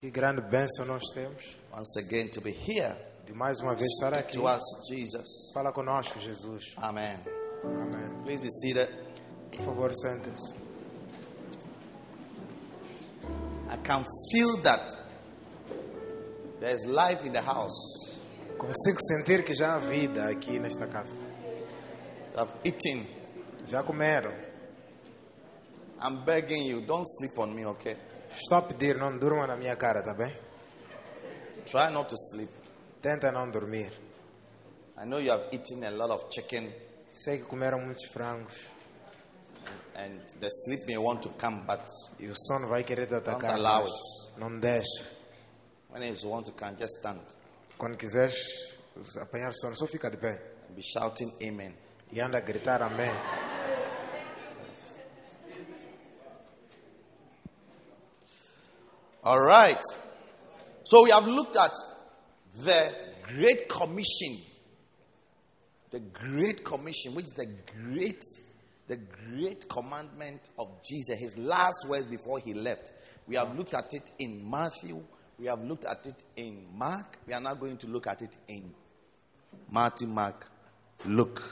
Que grande bênção nós temos once again to be here. de mais uma vez estar aqui. to us, Jesus. Fala conosco, Jesus. Amen. Amém. Please be seated. Por favor, sentem-se. I can feel that there's life in the house. Consigo sentir que já há vida aqui nesta casa. I've eaten. Já comeram. I'm begging you, don't sleep on me, okay? Estou a pedir, não durma na minha cara, tá bem? Try not to sleep. Tenta não dormir. I know you have eaten a lot of chicken Sei que comeram muitos frangos and the sleep may want to come, but e o sono vai querer te atacar. Don't allow mas Não deixa. when it want to come, just stand Quando quiseres apanhar sono, só fica de pé and be shouting amen. e anda a gritar amém. All right. So we have looked at the Great Commission. The Great Commission, which is the great, the great commandment of Jesus, his last words before he left. We have looked at it in Matthew. We have looked at it in Mark. We are now going to look at it in Matthew, Mark, Luke.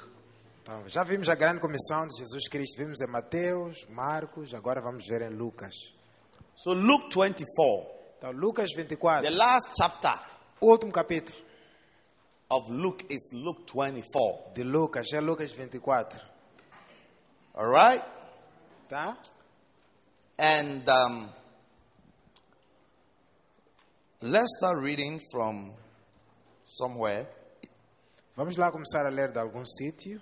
Então, já vimos a grande comissão de Jesus Cristo. Vimos em Mateus, Marcos, agora vamos ver em Lucas. So Luke 24, Então, Lucas the last chapter o último capítulo of Luke is Luke 24. de Lucas é Lucas 24. All right? Tá? And um, let's start reading from somewhere. Vamos lá começar a ler de algum sítio.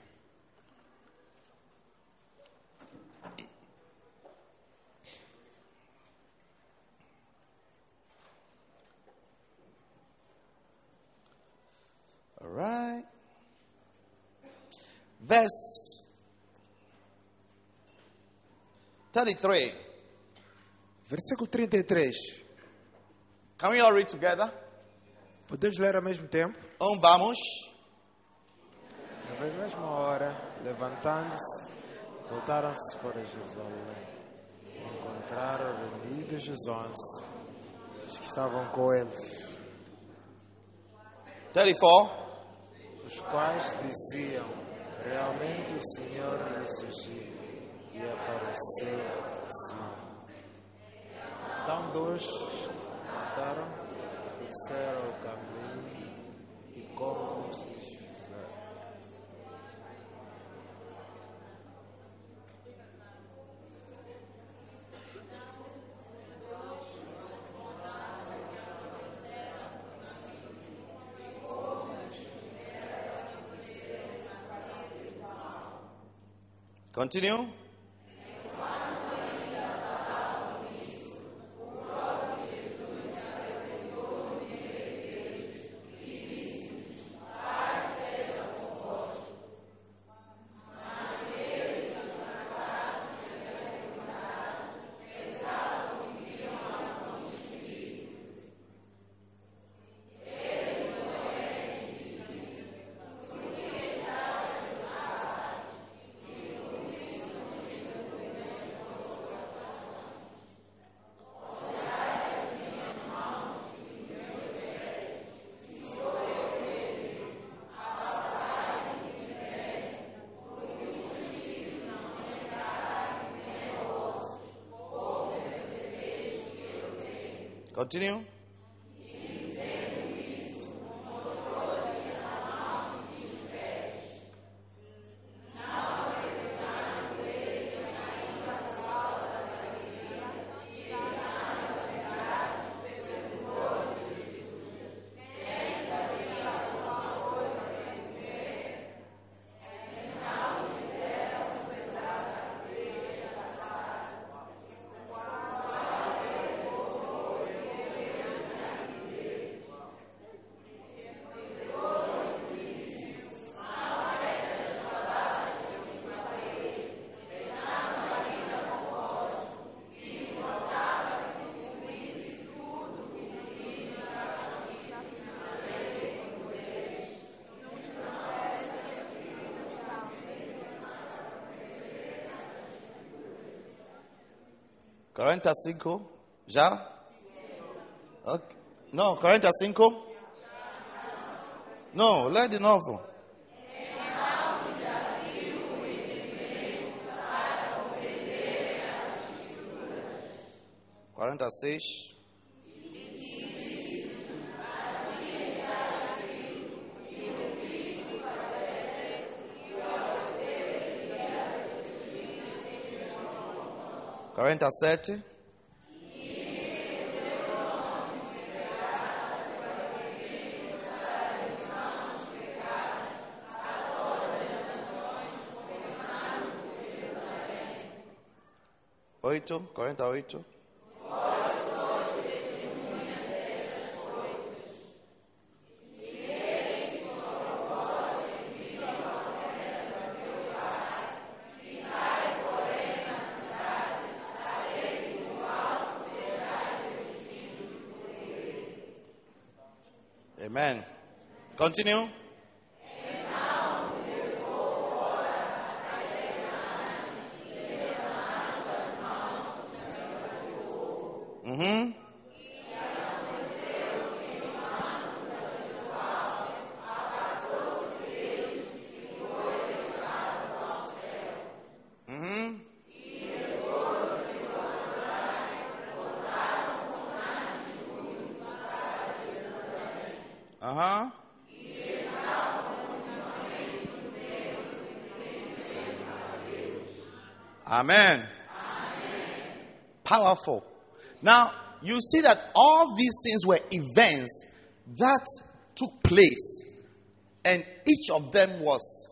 Right. Verse 33. Versículo 33. Can we all read together? Podemos ler ao mesmo tempo? Um, vamos. Na mesma hora, levantando-se, voltaram-se para Jerusalém. Encontraram rendidos os onze, os que estavam com eles, 34. Os quais diziam: Realmente o Senhor ressurgiu e apareceu a Simão. Então, dois contaram, disseram o caminho e como Continue. Continue. Quarenta cinco. Já? Ok. No, 45. No, lê de novo. Quarenta e seis. Quarenta e sete. Oito, quarenta e oito. Amen. Continue. You see that all these things were events that took place, and each of them was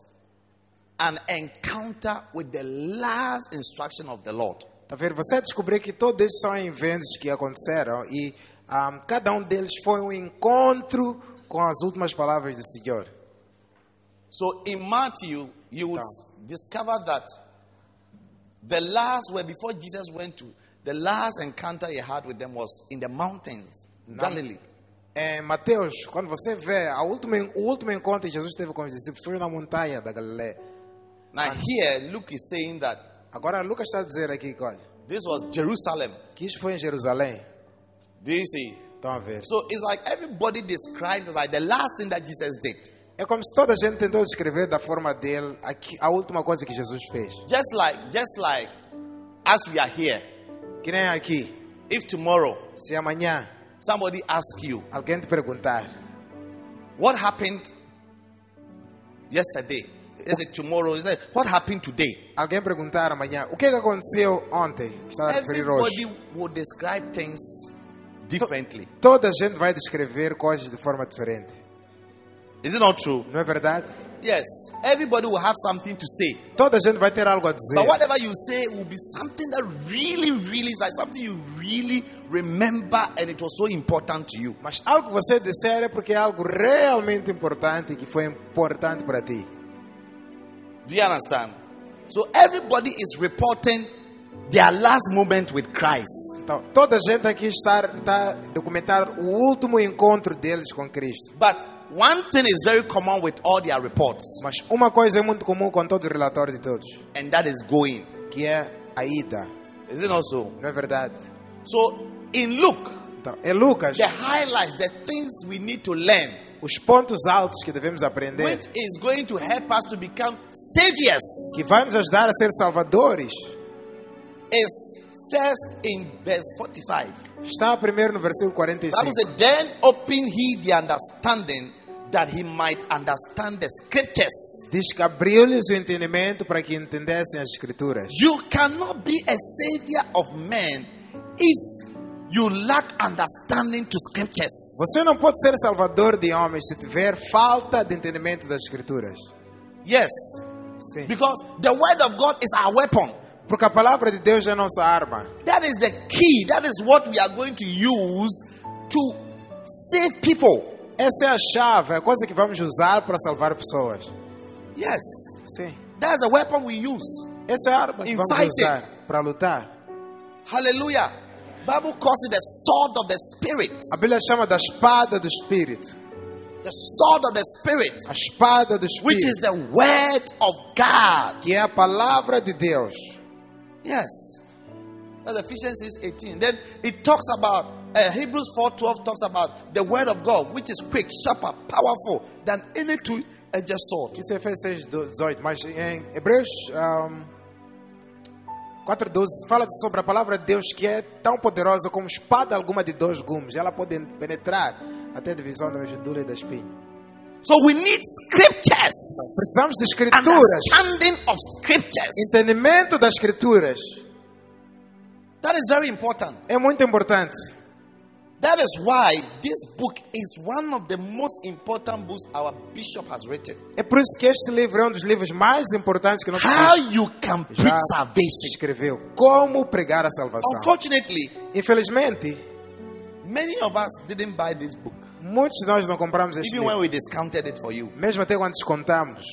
an encounter with the last instruction of the Lord. Tá vendo? Você descobriu que todos esses são eventos que aconteceram e ah, cada um deles foi um encontro com as últimas palavras do Senhor. So in Matthew, you would discover that the last were before Jesus went to the last encounter he had with them was in the mountains, Galilee. Em Mateus, quando você vê a última, o último encontro que Jesus teve com os discípulos foi na montanha da Galileia. Now here, Luke is saying that Agora Lucas está a dizer aqui que, olha, this was Jerusalem. que isso foi em Jerusalém. Do you see? Estão a ver? So it's like everybody describes like the last thing that Jesus did. É como se toda a gente tentou descrever da forma dele aqui, a última coisa que Jesus fez. Just like, just like as we are here. Que nem aqui. If tomorrow Se amanhã somebody asks you alguém te perguntar what happened yesterday, is it tomorrow? Is it what happened today? alguém perguntar amanhã o que, aconteceu ontem, que está a referir hoje. Everybody will describe things differently. Toda a gente vai descrever coisas de forma diferente. Is it not true? Não é verdade? Yes. Everybody will have something to say. Toda gente vai ter algo a dizer. But whatever you say will be something that really, really is like something you really remember and it was so important to you. Mas algo que você disser é porque é algo realmente importante que foi importante para ti. Do you understand? So everybody is reporting their last moment with Christ. Então, toda gente aqui está, está documentar o último encontro deles com Cristo. But one thing is very common with all their reports, Mas uma coisa é muito comum com todos os relatórios de todos, and that is going. que é a ida. Is it not so? Não é verdade? So in Luke, Então, é Lucas, the highlights, the things we need to learn, os pontos altos que devemos aprender, which is going to help us to become saviors, que vai nos ajudar a ser salvadores, is first in verse 45. está primeiro no versículo The 45. Bible said, Then open he the understanding that he might understand the scriptures. Diz que abriu-lhes o entendimento para que entendessem as escrituras. You cannot be a savior of men if you lack understanding to scriptures. Você não pode ser salvador de homens se tiver falta de entendimento das escrituras. Yes, Sim. because the word of God is our weapon. Porque a palavra de Deus é a nossa arma. That is the key. That is what we are going to use to save people. Essa é a chave, é a coisa que vamos usar para salvar pessoas. Yes, Sim. that's the weapon we use. Essa é a arma que In vamos fighting. usar para lutar. Hallelujah. Bible calls it the sword of the spirit. A Bíblia chama da espada do Espírito. The sword of the spirit, A espada do which is Espírito, the word of God. que é a palavra de Deus. Yes. That's Ephesians 6 18. Then it talks about uh, Hebrews 4:12 talks about the word of God, which is quick, sharper, powerful than any two-edged sword. Isso é Efésios 6, 18. Mas em Hebreus um, 4,12 fala sobre a palavra de Deus que é tão poderosa como espada alguma de dois gumes. Ela pode penetrar até a divisão da medula e da espinha. So we need scriptures, Precisamos de escrituras. understanding of scriptures. Entendimento das escrituras That is very important. é muito importante. That is why this book is one of the most important books our bishop has written. É por isso que este livro é um dos livros mais importantes que nosso How bispo you can preach salvation. escreveu. Como pregar a salvação. Unfortunately, Infelizmente, many of us didn't buy this book, muitos de nós não compramos este even when livro. we discounted it for you. Mesmo até quando descontamos.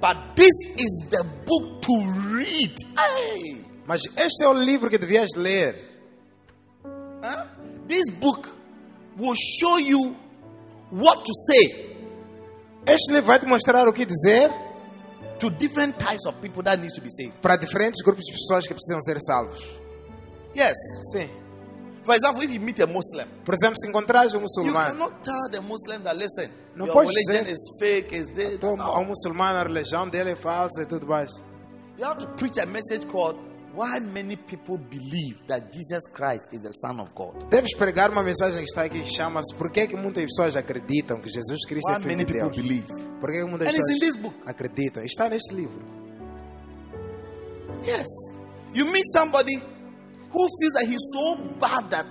But this is the book to read. Hey! Mas este é o livro que devias ler. Huh? This book will show you what to say Este livro vai te mostrar o que dizer to different types of people that needs to be saved. para diferentes grupos de pessoas que precisam ser salvos. Yes. Sim. For example, if you meet a Muslim, Por exemplo, se encontrares um you muçulmano, cannot tell the Muslim that listen, Não your pode religion dizer- is fake, is this. então, ao muçulmano a religião dele é falsa e tudo mais. You have to preach a message called Why Many People Believe That Jesus Christ is the Son of God. Deves pregar uma mensagem que está aqui que chama-se Por que, que muitas pessoas acreditam que Jesus Cristo Why é Filho de Deus? believe. Por que, que muitas And it's in pessoas this book. acreditam? Está neste livro. Yes. You meet somebody who feels that he's so bad that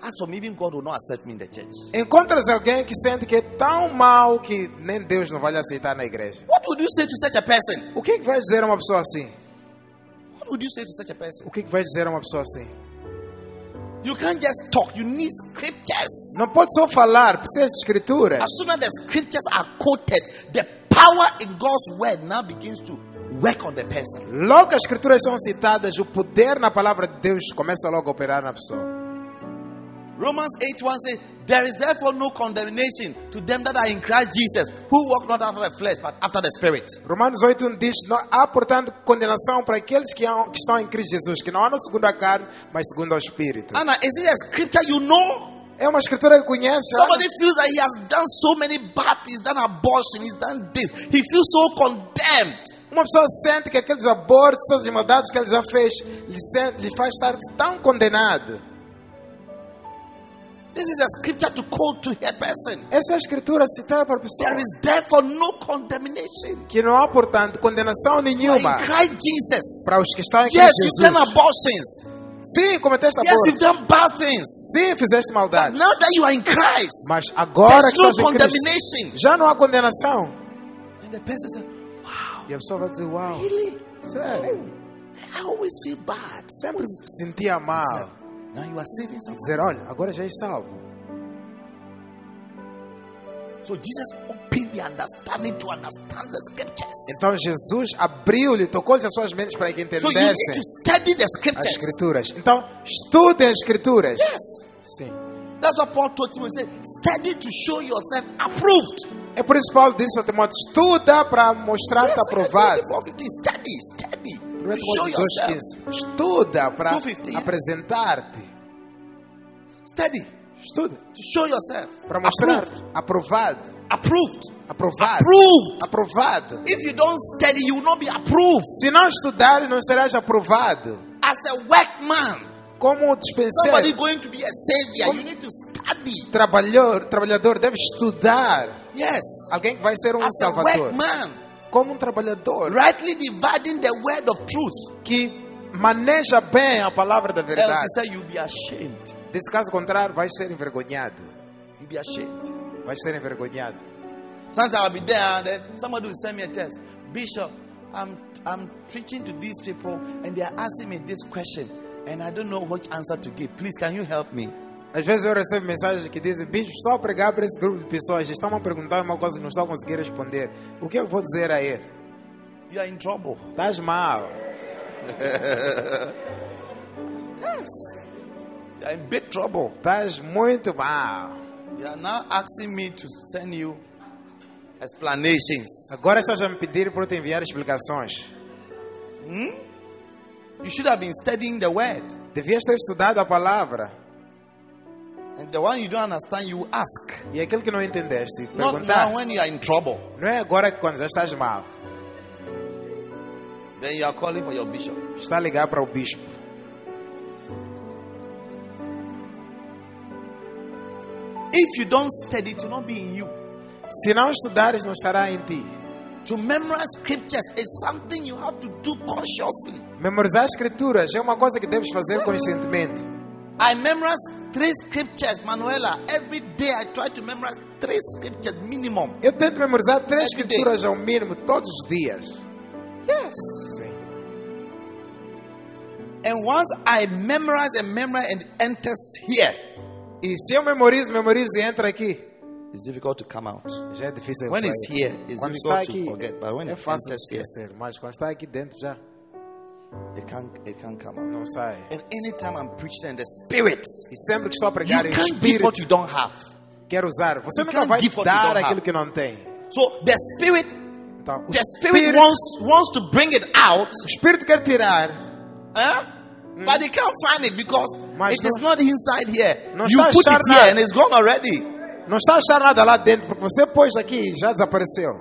as for me, even God will not accept me in the church. Encontras alguém que sente que é tão mal que nem Deus não vai lhe aceitar na igreja. What would you say to such a person? O que, que vais dizer a uma pessoa assim? What would you say to such a person? O que, que vais dizer a uma pessoa assim? You can't just talk, you need scriptures. Não pode só falar, precisa de escrituras. As soon as the scriptures are quoted, the power in God's word now begins to work on the person. Logo as escrituras são citadas, o poder na palavra de Deus começa logo a operar na pessoa. Romans 8 1 says, There is therefore no condemnation to them that are in Christ Jesus, who walk not after the flesh, but after the Spirit. Romanos 8.1 diz, não há portanto condenação para aqueles que, estão em Cristo Jesus, que não andam segundo a carne, mas segundo o Espírito. Anna, is it a scripture you know? É uma escritura que conhece. Somebody feels that he has done so many bad things, done abortion, he's done this. He feels so condemned. Uma pessoa sente que aqueles abortos, todas as maldades que ele já fez, lhe, sente, lhe faz estar tão condenado. This is a scripture to quote to a person. Essa é a escritura citada para a pessoa. There is therefore no condemnation. Que não há, portanto, condenação nenhuma Jesus. para os que estão em Yes, Cristo you've done Jesus. abortions. Sim, cometeste Yes, you've done bad things. Sim, fizeste But maldade. now that you are in Christ, Mas agora there's que no estás em Cristo, condemnation. já não há condenação. And the person says, Wow, E a pessoa vai dizer, uau, really? sério, I always feel bad. sempre sentia mal. Now you are saving someone. Dizer, olha, agora já és salvo. So Jesus opened the understanding to understand the scriptures. Então Jesus abriu-lhe, tocou-lhe as suas mentes para que So entendessem the as scriptures. escrituras. Então, estudem as escrituras. Yes. Sim. That's what Paul told Timothy. He said, study to show yourself approved. É por isso que Paulo disse a Timóteo, estuda para mostrar-te Yes, aprovado. 4:15. Study, study. 1 To show Timóteo yourself. 2,15. Estuda para 2:15. apresentar-te. Study Estuda to show yourself para mostrar approved. aprovado. Approved. Aprovado. Approved. Aprovado. If you don't study, you will not be approved. Se não estudar, não serás aprovado. As a workman, Como somebody dispenseiro, going to be a savior, you need to study. trabalhador, trabalhador deve estudar. Yes. Alguém que vai ser um As a salvador. workman, Como um trabalhador rightly dividing the word of truth. que maneja bem a palavra da Else, he verdade. you'll be ashamed. Desse caso contrário, vai ser envergonhado. You'll be ashamed. Vai ser envergonhado. Sometimes I'll be there and then somebody will send me a text. Bishop, I'm I'm preaching to these people and they are asking me this question and I don't know which answer to give. Please, can you help me? Às vezes eu recebo mensagens que dizem: Bicho, a pregar para esse grupo de pessoas, estão a perguntar uma coisa que não estou a conseguir responder. O que eu vou dizer a ele? You are in trouble. Estás mal. Yes. You are in big trouble. Estás muito mal. You are now asking me to send you explanations. Agora estás a me pedir para eu te enviar explicações. You should have been studying the word. Devias ter estudado a palavra. And the one you don't understand, you ask. E aquilo que não entendeste, Not perguntar. now when you are in trouble. Não é agora que quando já estás mal, Then you are calling for your bishop. está a ligar para o bispo. If you don't study, it will not be in you. Se não estudares, não estará em ti. To memorize scriptures is something you have to do consciously. Memorizar escrituras é uma coisa que deves fazer conscientemente. I memorize three scriptures, Manuela. Every day I try to memorize three scriptures minimum. Eu tento memorizar três Every day. escrituras ao mínimo todos os dias. Yes. Sim. And once I memorize and memorize and enters here, E se eu memorizo, memorizo e entra aqui, it's difficult to come out. já é difícil When sair. it's here, it's quando está difficult to aqui, forget. But when é fácil esquecer. Mas quando está aqui dentro já it can't, it can't come out. não sai. And anytime I'm preaching in the spirit, E sempre que estou a you pregar em can't give espírito, what you don't have. quero usar. Você You nunca vai dar aquilo have. que não tem. So the spirit, Então, the spirit espírito, wants wants to bring it out, o espírito quer tirar, huh? but they can't find it because Mas it is não- not inside here. You put it achar here nada. and it's gone already. não está a achar nada lá dentro, porque você pôs aqui e já desapareceu.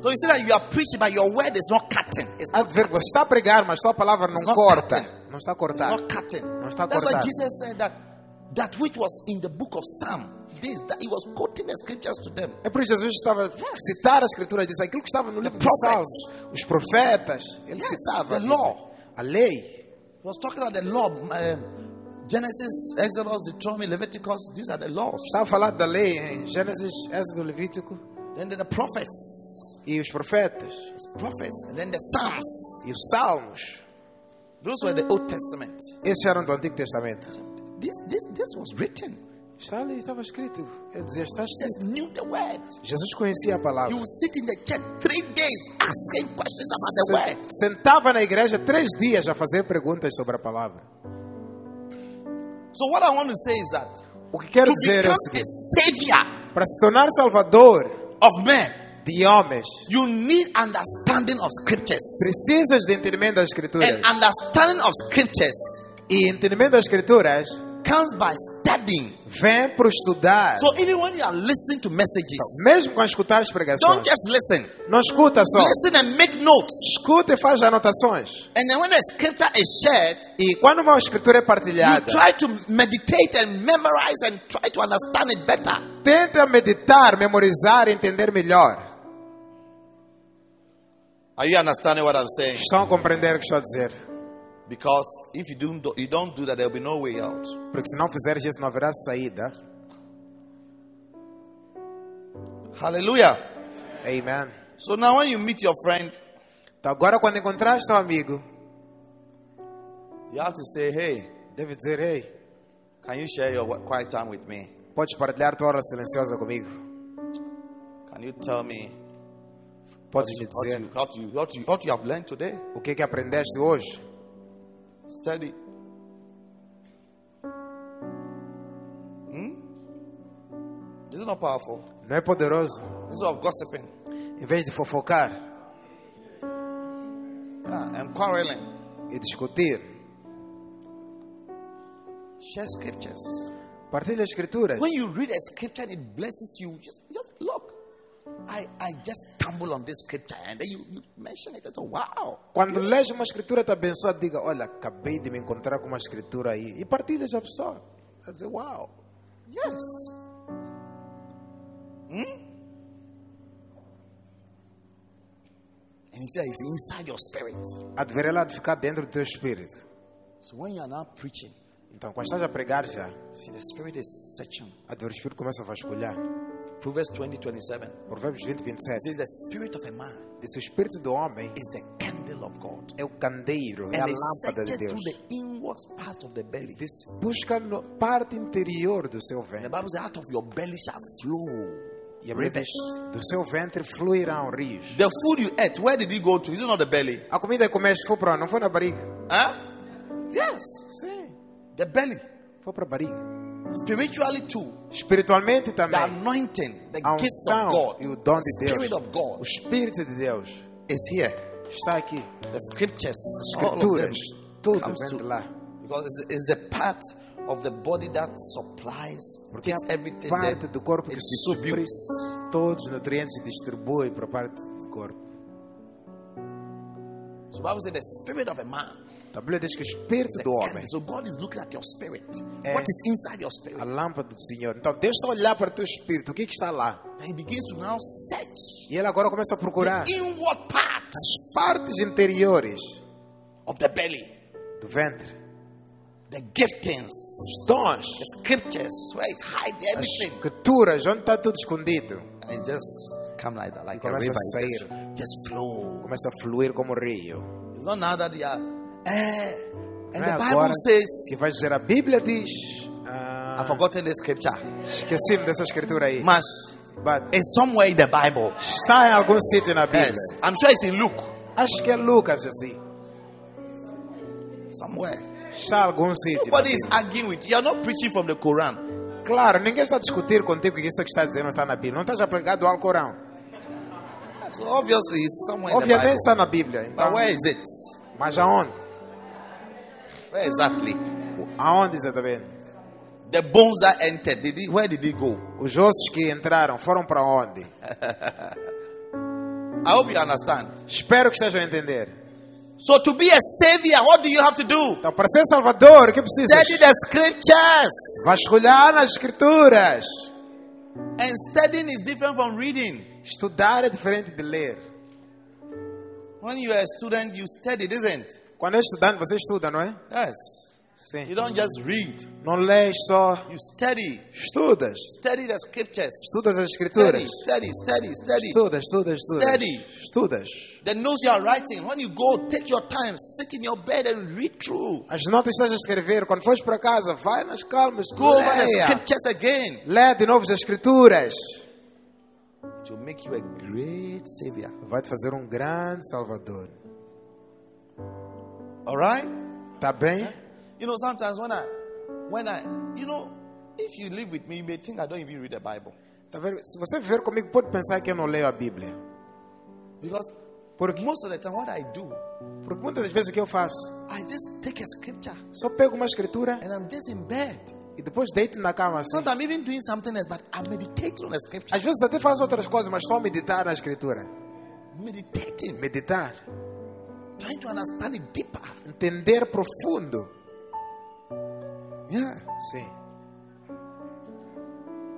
So you see that you are preaching, but your word is not cutting. It's Há not ver, você está a pregar, mas sua palavra não It's corta. cutting. Não está a It's cortar. not cutting. Não está a That's why. Jesus said that that which was in the book of Psalm, this that he was quoting the scriptures to them. É por isso que Jesus estava a citar a escritura, disse aquilo que estava no livro de. Salmos, os profetas, ele Yes, citava the law. a lei. He was talking about the law. um, Genesis, Exodus, Deuteronomy, Leviticus. These are the laws. Estava a falar da lei em Gênesis, Êxodo, Levítico Then the prophets, e os profetas It's prophets, and then the Psalms. e os salmos. Those were the Old Testament. Esses eram do Antigo Testamento. This, this, this was written. Está ali, estava escrito. Ele dizia, está Jesus escrito. knew the word. Jesus conhecia a palavra. would sit in the church three days asking questions about the word. Sentava na igreja três dias a fazer perguntas sobre a palavra. So what I want to say is that O que quero to dizer é o seguinte: savior para se tornar salvador of men, de homens, you need understanding of scriptures. precisas de entendimento das escrituras. And understanding of scriptures E entendimento das escrituras comes by studying. vem por estudar. So even when you are listening to messages, Mesmo quando escutar as don't pregações, just listen. não escuta só. Listen and make notes. Escuta e faz anotações. And then when the scripture is shared, E quando uma escritura é you partilhada, try to meditate and memorize and try to understand it better. tenta meditar, memorizar e entender melhor. Are you understanding what I'm saying? Estão a compreender o que estou a dizer? Because if you don't do, you don't do that, there will be no way out. Porque se não fizeres isso, não haverá saída. Hallelujah. Amen. So now when you meet your friend, Então agora quando encontrares teu amigo, you have to say, "Hey, deve dizer, ei, can you share your quiet time with me? podes partilhar tua hora silenciosa comigo? Can you tell me Podes what dizer you, what you, what you, what you have learned today? o que é que aprendeste hoje? Study. Hmm? Is not powerful. Não é poderoso? This is of gossiping Em vez de fofocar yeah, and quarreling. e discutir, Share scriptures. partilha as escrituras. When you read a scripture it blesses you, just, just Quando lês uma escritura te abençoa, diga, olha, acabei de me encontrar com uma escritura aí. E partilhas a pessoa. Vai dizer, uau. Yes. Hmm? And he said it's inside your spirit. Há de ver ela de ficar dentro do teu espírito. So when you are now preaching, Então, quando estás a pregar já, see the spirit is searching. ver o espírito começa a vasculhar. Proverbs 20, 27. Provérbios 20, It 27. says the spirit of a man Diz, o espírito do homem is the candle of God. é o candeiro, é a And lâmpada de Deus. through the inward part of the belly. Diz, busca na parte interior do seu And the ventre. Bible says out of your belly shall flow E a Bíblia rivers. diz, do seu ventre fluirão rios. The food you ate, where did it go to? Is it not the belly? A comida que comeste foi para? Não foi na barriga? Huh? Yes. Sim, The belly. foi para a barriga. Spiritually too. Espiritualmente The também. anointing, the A gifts of unção God, e o dom the de Deus. Spirit of O God Espírito de Deus is here. está aqui. The scriptures, Escrituras, tudo comes vem de lá. Because it's, it's the part of the body that supplies, Porque é everything parte do corpo que distributes. todos os nutrientes e distribui para a parte do corpo. So the Bible says the spirit of a man. A Bíblia diz que o espírito a do homem. So God is looking at your spirit. É. What is inside your a spirit? lâmpada do Senhor. Então Deus está a olhar para o teu espírito. O que, que está lá? And He begins to now search E ele agora começa a procurar the inward parts as partes interiores of the belly, do ventre, the giftings, os dons, the scriptures, where it's hiding as everything. escrituras, onde está tudo escondido. And it just come like that, like a começa river. a It just, sair. just flow. Começa a fluir como rio. It's not now that you are. Eh, and the é Bible agora says, que vai dizer, a Bíblia diz. ah, I've forgotten the scripture, esqueci-me dessa escritura aí. mas But it's somewhere in the Bible. está em algum sítio na Bíblia. Yes, I'm sure it's in Luke. Acho que é Lucas assim. Somewhere. Está em algum sítio. Nobody is arguing with you. You are not preaching from the Quran. Claro, ninguém está a discutir contigo que isso que está dizendo está na Bíblia. Não estás aplicado ao Corão. So obviously it's somewhere in the Obviamente Bible. está na Bíblia. Então, But where is it? mas aonde? Where exactly? Aonde exatamente? The bones that entered, did it, where did it go? Os ossos que entraram foram para onde? I hope you understand. Espero que estejam a entender. So to be a savior, what do you have to do? Então, para ser salvador, o que precisas? Study the scriptures. Vasculhar nas escrituras. And studying is different from reading. Estudar é diferente de ler. When you are a student, you study, isn't it? Quando é estudante, você estuda, não é? Yes. Sim. You don't just read. Não lês só, You study. estudas. Study the scriptures. Estudas as Study, escrituras. study, study, study. Estudas, estudas, estudas. Study. Estudas. The notes you are writing, when you go, take your time, sit in your bed and read through. As notas estás a escrever, quando fores para casa, vai nas calmas, Go over the leia. scriptures again. Lê de novo as escrituras. It will make you a great savior. Vai te fazer um grande salvador. All right? Tá bem? You know, sometimes when I, when I, you know, if you live with me, you may think I don't even read the Bible. Tá vendo? Se você viver comigo, pode pensar que eu não leio a Bíblia. Because Porque, most of the time, what I do, porque muitas das vezes o que eu faço? I just take a scripture Só pego uma escritura and I'm just in bed. e depois deito na cama assim. Sometimes I'm even doing something else, but I'm meditating on the scripture. Às vezes até faço outras coisas, mas só meditar na escritura. Meditating, Meditar. Trying to understand it deeper. Entender profundo. Yeah, Sim.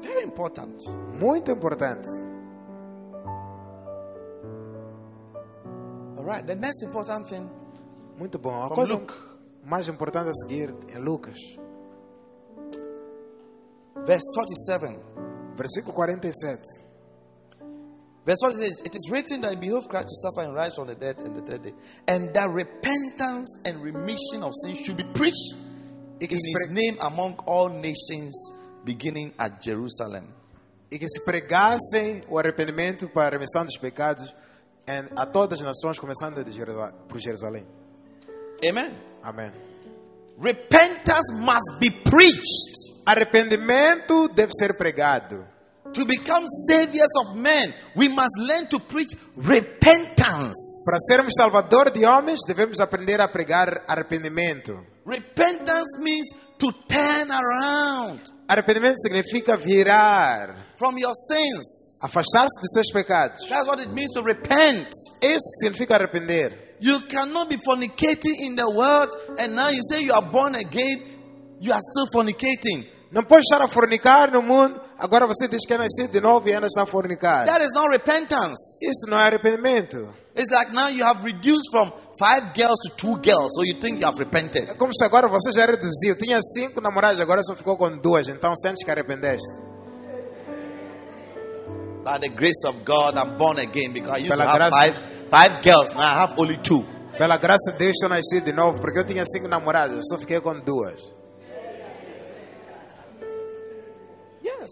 very important. Muito importante. All right, the next important thing Muito bom. A coisa Luke. mais importante a seguir é Lucas. verse 47. Versículo 47. Verse 1 says, It is written that it behoved Christ to suffer and rise from the dead in the third day, and that repentance and remission of sins should be preached in his name among all nations, beginning at Jerusalem. e que se pregassem o arrependimento para a remissão dos pecados a todas as nações, começando de Jerusal- por Jerusalém. Amen. Amen. Repentance must be preached. Arrependimento deve ser pregado. To become saviors of men, we must learn to preach repentance. Para sermos salvador de homens, devemos aprender a pregar arrependimento. Repentance means to turn around Arrependimento significa virar, from your sins. afastar-se de seus pecados. That's what it means to repent. Isso significa arrepender. You cannot be fornicating in the world and now you say you are born again, you are still fornicating. Não pode estar a fornicar no mundo, agora você diz que é nascido de novo e ainda está a fornicar. That is not repentance. Isso não é arrependimento. It's like now you have reduced from five girls to two girls, so you think you have repented. É como se agora você já reduziu. Tinha cinco namoradas, agora só ficou com duas. Então sentes que arrependeste. By the grace of God, I'm born again because I used to Pela have graça- five, five girls, now I have only two. Pela graça de Deus, sou nascido de novo, porque eu tinha cinco namoradas, eu só fiquei com duas. Yes.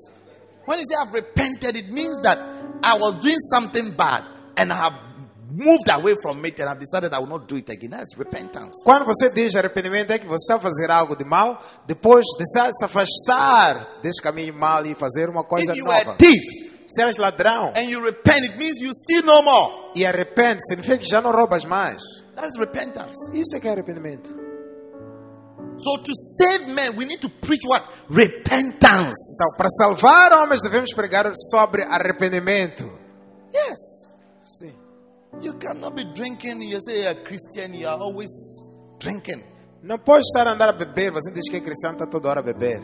When you say I've repented, it means that I was doing something bad and I have moved away from it and I've decided I will not do it again. That's repentance. Quando você diz arrependimento, é que você fazer algo de mal, depois decide se afastar desse caminho mal e fazer uma coisa If you were nova. a thief Se eres ladrão and you repent, it means you steal no more. e arrepende, significa que já não roubas mais. That is repentance. Isso é que é arrependimento. So to save men, we need to preach what? Repentance. Então, para salvar homens, devemos pregar sobre arrependimento. Yes. Sim. You cannot be drinking. You say you're a Christian, you are always drinking. Não pode estar a andar a beber. Você diz que é cristão, está toda hora a beber.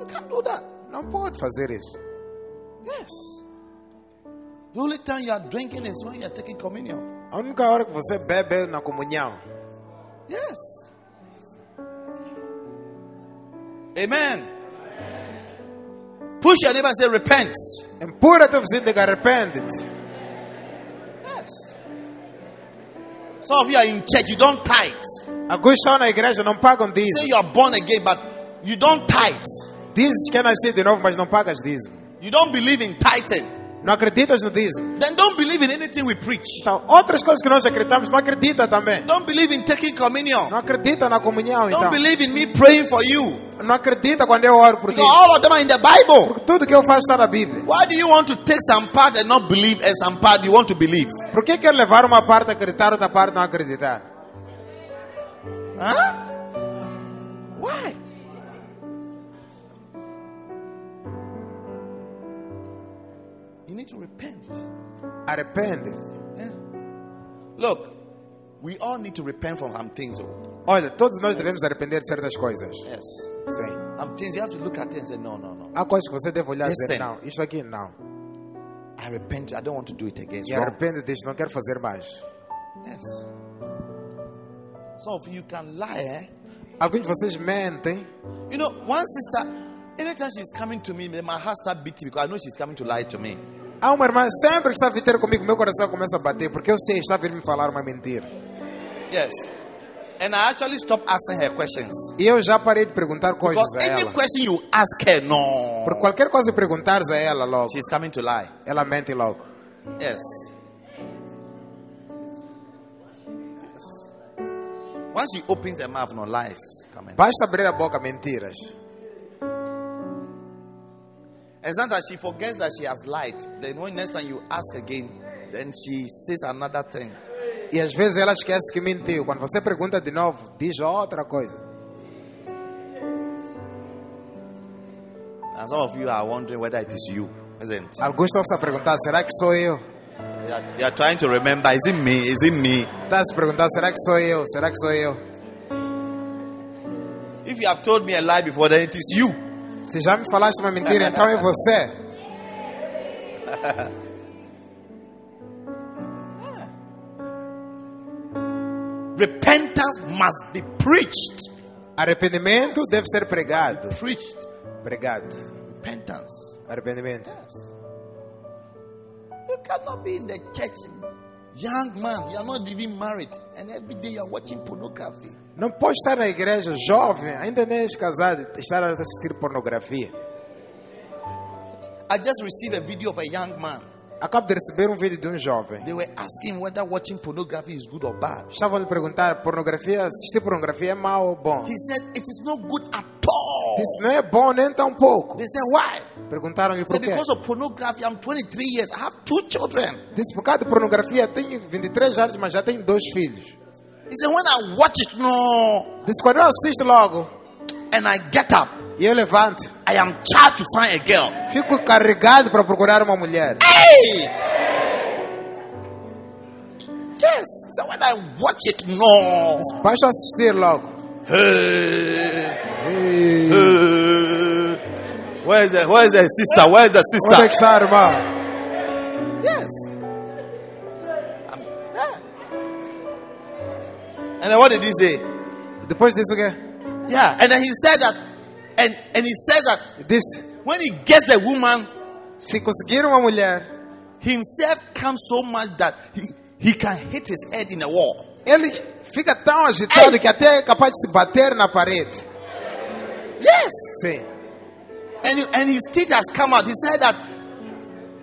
You can't do that. Não pode fazer isso. Yes. The only time you are drinking is when you are taking communion. A única hora que você bebe é na comunhão. Yes. Amen. Push your neighbor and say, Repent. Empurra teu vizinho e diga arrepende-te. Yes. Some of you are in church, you don't tithe. Alguns estão na igreja, não pagam Say dízimo. you are born again, but you don't tithe. Dizes que é nascido de novo, mas não pagas dízimo. You don't believe in tithing. Não acreditas no dízimo. Then don't believe in anything we preach. Então, outras coisas que nós acreditamos, não acredita também. Don't believe in taking communion. Não acredita na comunhão, Don't então. believe in me praying for you. Não acredita quando eu oro por ti. All of them are in the Bible. Porque tudo que eu faço está na Bíblia. Why do you want to take some part and not believe, and some part you want to believe? Por que quer levar uma parte a acreditar, outra parte não acreditar? Huh? Why? You need to repent. Arrepende-te. Yeah. Look, we all need to repent from some things. oh. Olha, todos nós devemos arrepender de certas coisas. Yes. Sim. Some things you have to look at it and say, no, no, no. Há coisas que você deve olhar e dizer, não, isto aqui não. I repent. I don't want to do it again. E arrepende disto, não quero fazer mais. Yes. Some of you can lie, eh? Alguns de vocês mentem. You know, one sister, anytime she's coming to me, my heart starts beating because I know she's coming to lie to me. Há uma irmã, sempre que está a vir ter comigo, meu coração começa a bater, porque eu sei, está a vir me falar uma mentira. Yes. And I actually stopped asking her questions. E eu já parei de perguntar coisas Because a any ela. question you ask her, no. Por qualquer coisa que perguntares a ela logo, She's coming to lie. ela mente logo. Yes. Yes. Once she opens her mouth, no lies coming. Basta abrir a boca, mentiras. And sometimes she forgets that she has lied. Then when next time you ask again, then she says another thing. E às vezes ela esquece que mentiu. Quando você pergunta de novo, diz outra coisa. And some of you are wondering whether it is you, isn't it? Alguns estão se a perguntar, será que sou eu? You are, you are trying to remember, is it me? Is it me? Está a se perguntar, será que sou eu? Será que sou eu? If you have told me a lie before, then it is you. Se já me falaste uma mentira, então é você. Repentance must be preached. Arrependimento deve ser pregado. Preached. Pregado. Repentance. Arrependimento. You cannot be in the church, young man. You are not even married, and every day you are watching pornography. Não pode estar na igreja jovem, ainda nem és casado, estar a assistir pornografia. I just received a video of a young man. Acabo de receber um vídeo de um jovem. They were asking whether watching pornography is good or bad. Estavam lhe perguntar, pornografia, assistir pornografia é mau ou bom? He said it is not good at all. Disse, não é bom nem tão pouco. They said why? Perguntaram-lhe He por quê. because of pornography. I'm 23 years. I have two children. Disse, por causa de pornografia, tenho 23 anos, mas já tenho dois filhos. He said when I watch it, no, Disse, quando eu assisto logo, and I get up, eu levanto, I am charged to find a girl. fico carregado para procurar uma mulher. Hey! Yes. So when I watch it, no. Basta assistir logo. Hey. Ei, Hey. Where's the Where's the sister? Where's the Onde é sister? que está, irmão? Yes. Um, yeah. And then what did he say? Depois disso o quê? Yeah. And then he said that, and and he says that this, when he gets the woman, se conseguir uma mulher, himself comes so much that he he can hit his head in a wall. ele fica tão agitado Ei! que até é capaz de se bater na parede. Yes. Sim. And and his teeth has come out. He said that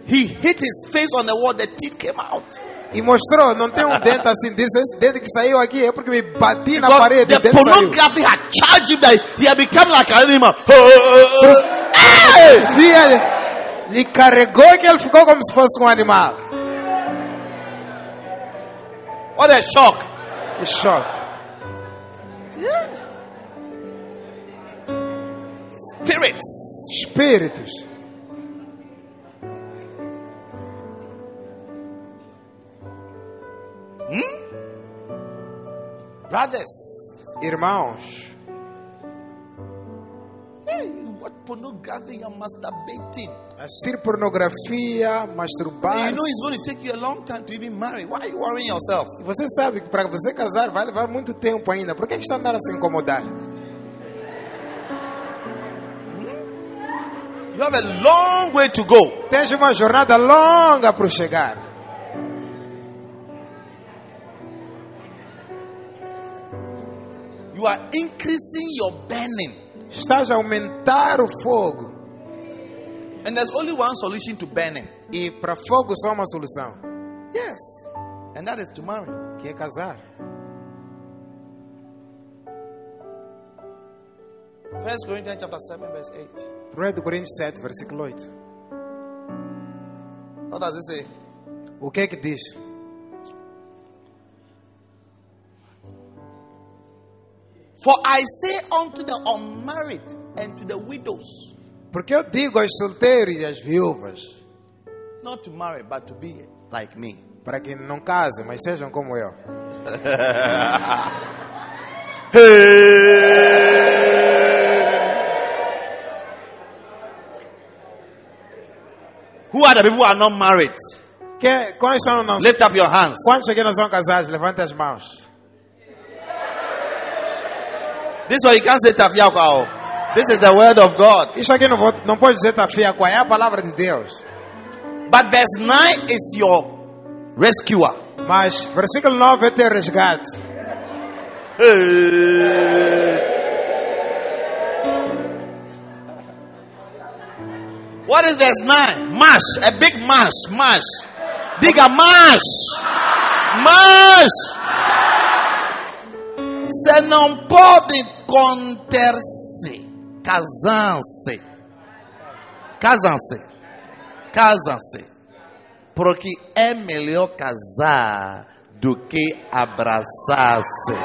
he hit his face on the wall. The teeth came out. E mostrou, não tem um dente assim, disse, esse dente que saiu aqui é porque me bati na Because parede, the pornography had charged him that he had become like an animal. Hey! Ele lhe carregou que ele ficou como se fosse um animal. What a shock! Que choque. spirits. espíritos. Brothers, Irmãos, hey, watch pornography, you're masturbating. assistir pornografia, And masturbar. you know it's going to take you a long time to even marry. Why are you worrying yourself? Você sabe que para você casar vai levar muito tempo ainda. Por que que está andando a se incomodar? You have a long way to go. Tens uma jornada longa para chegar. You are increasing your burning. Estás a aumentar o fogo. And there's only one solution to burning. E para fogo só uma solução, Yes. And that is to marry. que é casar. First Corinthians chapter 7, verse 8. 1 Coríntios 7, versículo 8. What does it say? O que é que diz? For I say unto the unmarried and to the widows, Porque eu digo aos solteiros e às viúvas, not to marry, but to be like me. para que não casem, mas sejam como eu. Who are the people who are not married? Que, quais são nós? Lift up your hands. Quantos aqui não são casados? Levante as mãos. This one you can't say tafiakwa. This is the word of God. Isso aqui não, vou, não pode dizer tafia, qual é a palavra de Deus. But verse 9 is your rescuer. Mas versículo 9 é teu resgate. What is verse 9? Mash. A big mash. Mash. Diga mash. Mash. Se não pode conter-se. Casam-se. Casam-se. Casam-se. Porque é melhor casar do que abraçar-se.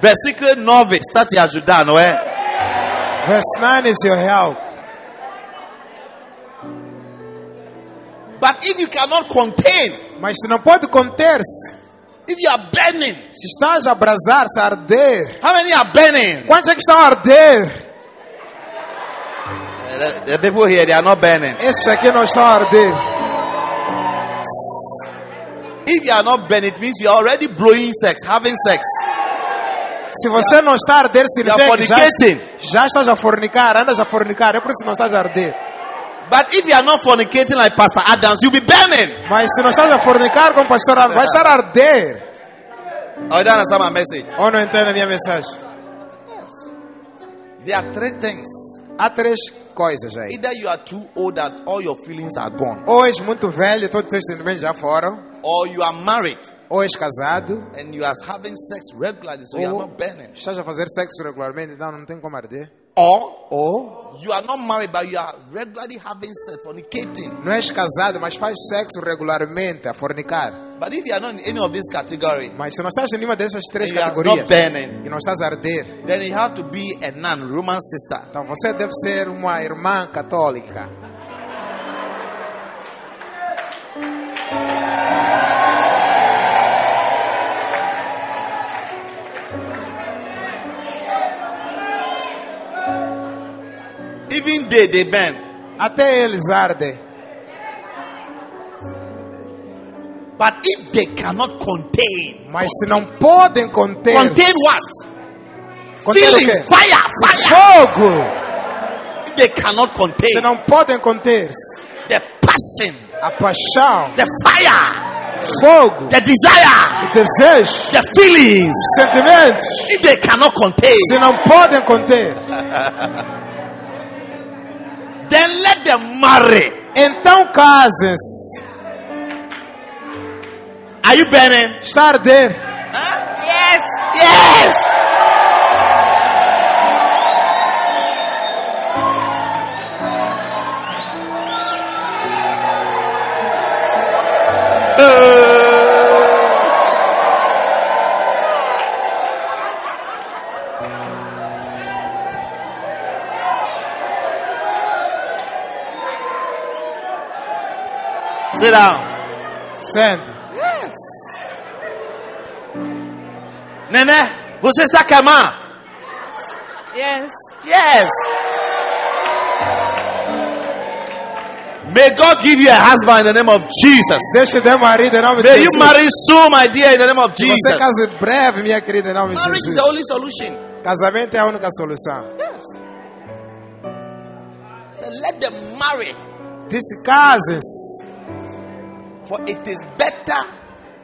Versículo 9 está te ajudando, não é? Verse 9 is your help. But if you cannot contain, Mas se não pode conter-se, if you are burning, se estás a abrasar-se, a arder, how many are burning? quantos é que estão a arder? Eh, the, the people here, they are not burning. Esses aqui não estão a arder. If you are not burning, it means you are already blowing sex, having sex. Se você não está a arder, que já, já estás a fornicar, andas a fornicar, é por isso que não estás a arder. But if you are not fornicating like Pastor Adams, you'll be burning. Mas se não estás a fornicar com o pastor, Alves, vai estar a arder. Oh, you don't understand my message. Ou não entende a minha mensagem? There are three things. Há três coisas aí. Either you are too old that all your feelings are gone, Ou és muito velho, todos os teus sentimentos já foram. or you are married Ou és casado. and you are having sex regularly, so you are Ou not burning. estás a fazer sexo regularmente, então não tem como arder. Or Ou you are not married, but you are regularly having sex, fornicating. não és casado, mas faz sexo regularmente, a fornicar. But if you are not in any of these categories, Mas se não estás em nenhuma dessas três and you are categorias not burning, e não estás a arder, then you have to be a nun, Roman sister. então você deve ser uma irmã católica. Even they, they burn. Até eles ardem. But if they cannot contain, Mas se não podem conter. contain what? Conter Feelings, fire, fire. Fogo! If they cannot contain, Se não podem conter the passion, a paixão, the fire, fogo, the desire, o desejo, the feelings, os sentimentos, if they cannot contain, se não podem conter, Then let them marry. Então cases. Are you burning? Start there. Huh? Yes. Yes. Uh. Sit down. Sente. Yes. Nene, você está queimando? Yes. Yes. May God give you a husband in the name of Jesus. Deus te dê marido em nome de May you Jesus. marry soon, my dear, in the name of Você Jesus. case breve, minha querida, em nome de Marriage is the only solution. Casamento é a única solução. Yes. So let them marry, Disse casem-se. For it is better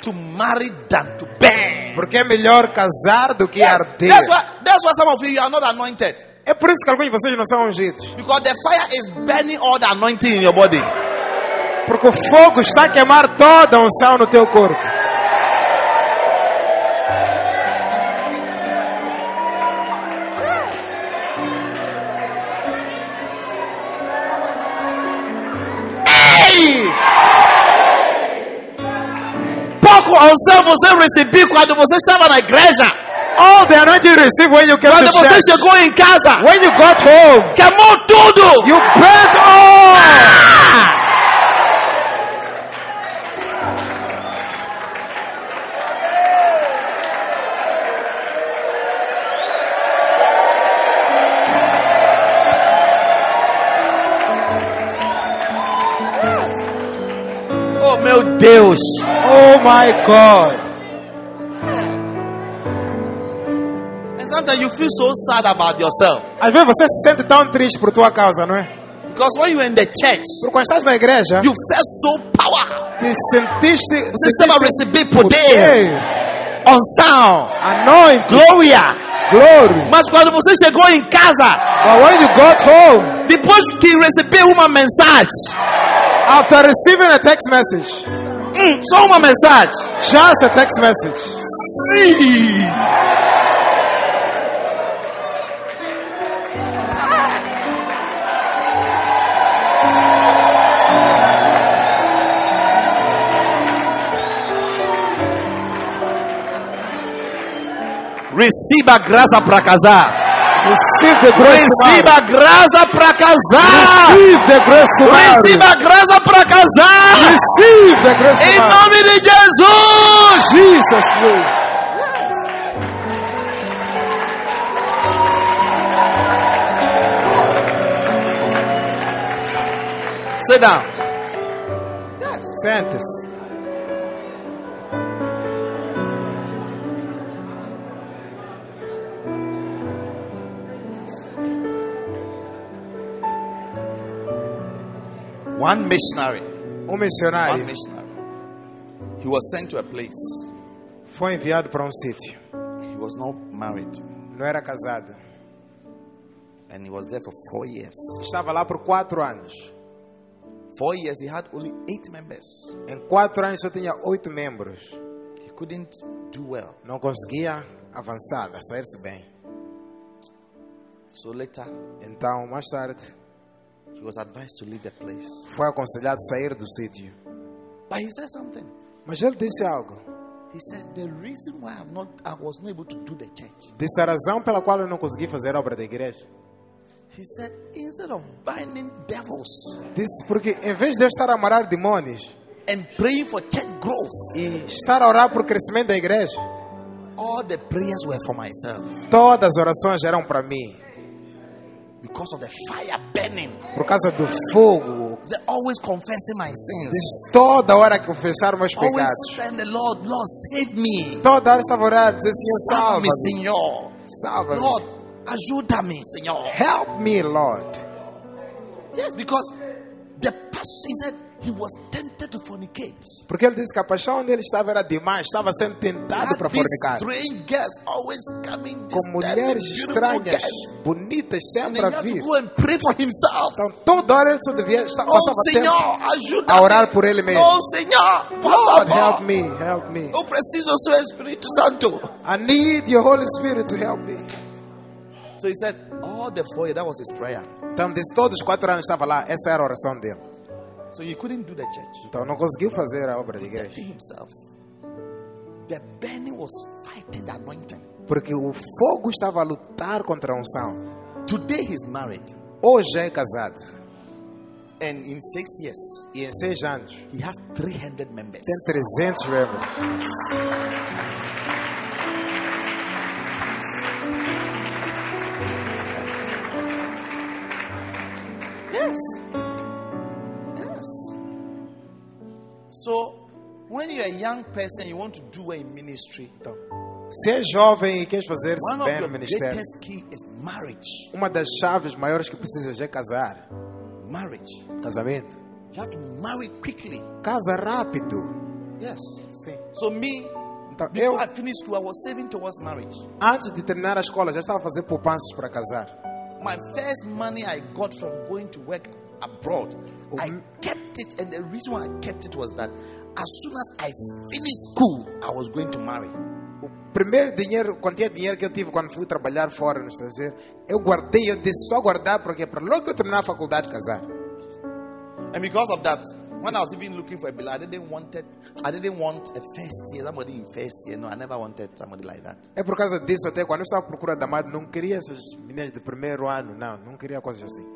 to marry than to burn. Porque é melhor casar do que Yes. arder. That's why. That's why some of you, you are not anointed É por isso que alguns de vocês não são ungidos. because the fire is burning all the anointing in your body. Porque o fogo está a queimar toda a unção no teu corpo. Recebeu quando você estava na igreja. All the anointing you receive when you came Quando to você church. chegou em casa, When you got home, queimou tudo. you burnt all. Ah! Oh Deus! Oh my God. Sometimes you feel so sad about yourself Às vezes você se sente tão triste por tua causa, não é? because when you're in the church, Porque quando estás na igreja, you felt so power. te sentiste, Você estava receber poder, poder, unção, anointing, glória. glory. Mas quando você chegou em casa, But when you got home, depois que recebeu uma mensagem, after receiving a text message, hum, só uma mensagem, just a text message, sim. Receba graça para casar. receive the grace to marry. Receba graça para casar. Receive the grace to marry. Receba graça para casar. Receive the grace to Em nome de Jesus. Jesus name. Sit down. Sente-se. One missionary. Um One missionário missionary. He was sent to a place. foi enviado para um sítio. He was not married. Não era casado. And he was there for four years. Estava lá por quatro anos. Four years, he had only eight members. Em quatro anos só tinha oito membros. He couldn't do well. Não conseguia avançar, sair-se bem. So later, Então, mais tarde, he was advised to leave the place. foi aconselhado sair do sítio. But he said something. Mas ele disse algo. He said, The reason why I'm not, I was not able to do the church. Disse a razão pela qual eu não consegui fazer a obra da igreja. He said, Instead of binding devils Disse porque em vez de eu estar a amarrar demônios and praying for church growth, e estar a orar por crescimento da igreja, all the prayers were for myself todas as orações eram para mim. Because of the fire burning. Por causa do fogo. They always confessing my sins. Disse toda hora confessar meus Always pecados. saying, The Lord, Lord, save me. Toda hora estava orar, dizer Senhor, salva-me. Senhor. Salva-me. Lord, ajuda-me, Senhor. Help me, Lord. Yes, because the pastor he said he was tempted to fornicate. Porque ele disse que a paixão onde ele estava era demais, estava sendo tentado para fornicar. strange girls always coming, Com mulheres estranhas, girls. bonitas, sempre a vir. to go and pray for himself. Então toda hora ele só devia estar Oh, passava tempo Senhor, ajuda-me. a orar por ele mesmo. Oh, Senhor, por Lord, favor. help me, help me. Eu preciso do seu Espírito Santo. I need your Holy Spirit to help me. So he said, all the four that was his prayer. Então, desde todos os quatro anos estava lá, essa era a oração dele. So he couldn't do the church. Então, não conseguiu fazer a obra de igreja. himself. The burning was fighting the anointing. Porque o fogo estava a lutar contra a unção. Today he's married. Hoje é casado. And in six years, E em seis anos he has 300 members. tem 300 membros. Yes. Yes. So, when you're a young person, you want to do a ministry. Então, se é jovem e queres fazer-se One of bem no ministério, greatest key is marriage. uma das chaves maiores que precisas é casar. Marriage. Casamento. You have to marry quickly. Casa rápido. Yes. Sim. So me, Então, eu, I finished school, I was saving towards marriage. antes de terminar a escola, já estava a fazer poupanças para casar. My first money I got from going to work abroad, I kept it, and the reason why I kept it was that as soon as I finished school, I was going to marry. O primeiro dinheiro, quantia de dinheiro que eu tive quando fui trabalhar fora no estrangeiro, eu guardei, eu disse só guardar porque para logo que eu terminar a faculdade casar. And because of that, when I was even looking for a bill, I didn't wanted, I didn't want a first year, somebody in first year. No, I never wanted somebody like that. É por causa disso até quando eu estava procurando amado, não queria essas meninas de primeiro ano, não, não queria coisas assim.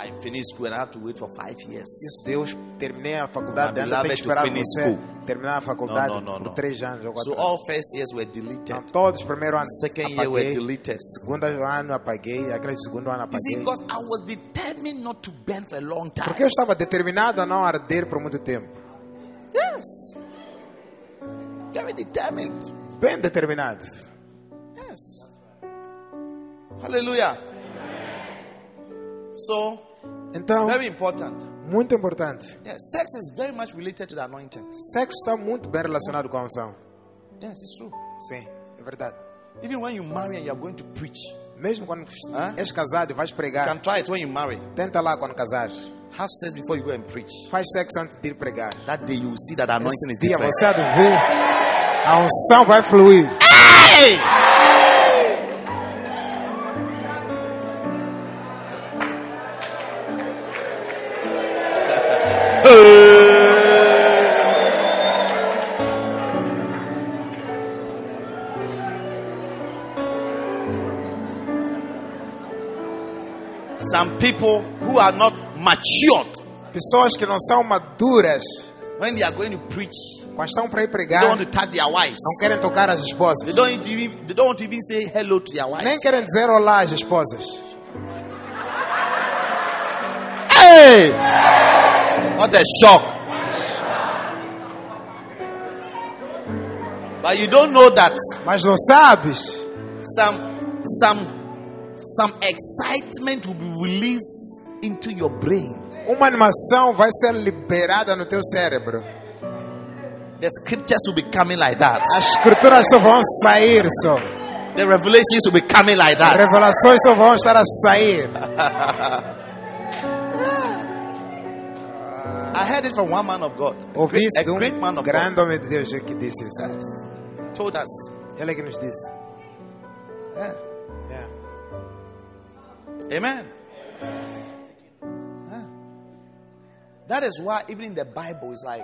I, finished school and I have to wait for five years. Isso Deus, terminei a faculdade, ainda tenho que esperar você school. terminar a faculdade No, no, no, por três anos ou quatro So all first years were deleted. Então, todos primeiro ano Second year were apaguei, deleted. segundo ano apaguei, aquele segundo ano You see, apaguei. because I was determined not to burn for a long time. Porque eu estava determinado a não arder por muito tempo. Yes. Very determined. Bem determinado. Yes. Hallelujah. So, Então, very important. muito importante. Yeah, sex is very much related to the anointing. Sexo está muito bem relacionado com a unção. Yes, it's true. Sim, é verdade. Even when you marry and you are going to preach, Mesmo quando Hã? és casado e vais you pregar, can try it when you marry. tenta lá quando casares. Have sex before you go and preach. Faz sexo antes de ir pregar. That day you will see that the anointing is Esse dia different. você há de ver, a unção vai fluir. Hey! Some people who are not matured, Pessoas que não são maduras, when they are going to preach, quando estão para ir they pregar, don't want to touch their wives. não querem tocar as They esposas. don't even they don't even say hello to their wives. Nem querem dizer olá às esposas. Hey! What a shock. But you don't know that Mas não sabes, some some some excitement will be released into your brain. uma animação vai ser liberada no teu cérebro. The scriptures will be coming like that. As escrituras só vão sair só. The revelations will be coming like As that. revelações só vão estar a sair. I heard it from one man of God. Ouvi Great- isso a de um great man of God. grande homem de Deus que disse isso. Told us. Ele que nos disse. Yeah. Amen. Yeah. That is why even in the Bible it's like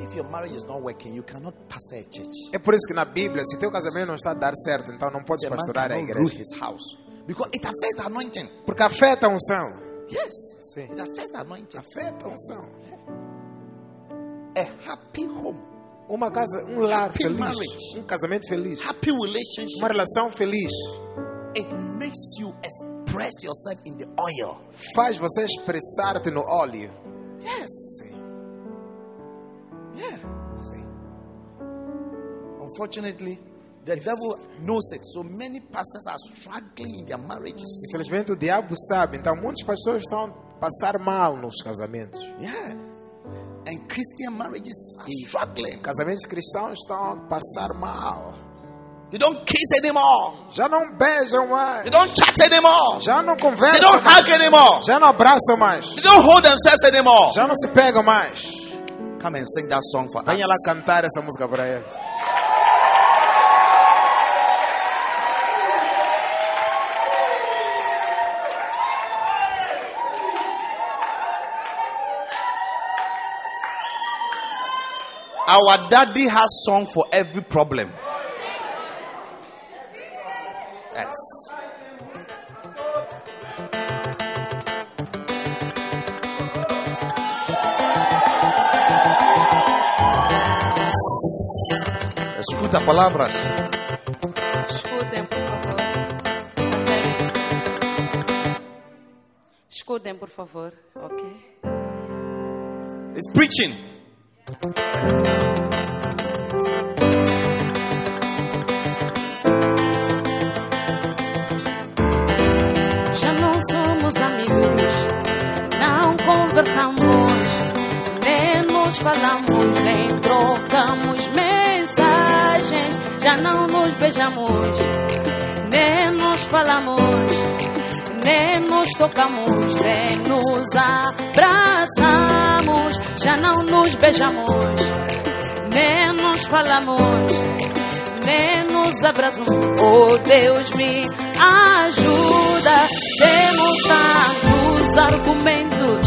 if your marriage is not working, you cannot pastor a church. É por isso que na Bíblia, se teu casamento não está a dar certo, então não podes pastorar a igreja. his house because it affects the anointing. Porque afeta a unção. Yes, Sim. it affects the anointing. Afeta a unção. A happy home, Uma casa, um lar Happy feliz. marriage. Um casamento feliz. happy relationship. Uma relação feliz. It makes you express yourself in the oil. Faz você expressar-te no óleo. Yes. Sim. Yeah. Sim. Unfortunately, the devil knows it. So many pastors are struggling in their marriages. Infelizmente o diabo sabe. Então muitas pessoas estão a passar mal nos casamentos. Yeah. And Christian marriages are struggling. Casamentos cristãos estão a passar mal. They don't kiss anymore. Já não beijam mais. They don't chat anymore. Já não conversam. They don't hug anymore. Já não abraçam mais. They don't hold themselves anymore. Já não se pegam mais. Come and sing that song for Venha lá us. cantar essa música para eles. Our daddy has song for every problem. Escuta a palavra. Escutem, por favor. Escutem, por favor, ok? It's preaching. Nos falamos, nem trocamos mensagens. Já não nos beijamos, nem nos falamos, nem nos tocamos, nem nos abraçamos. Já não nos beijamos, nem nos falamos nem nos abraçamos. Oh Deus, me ajuda. Temos tantos argumentos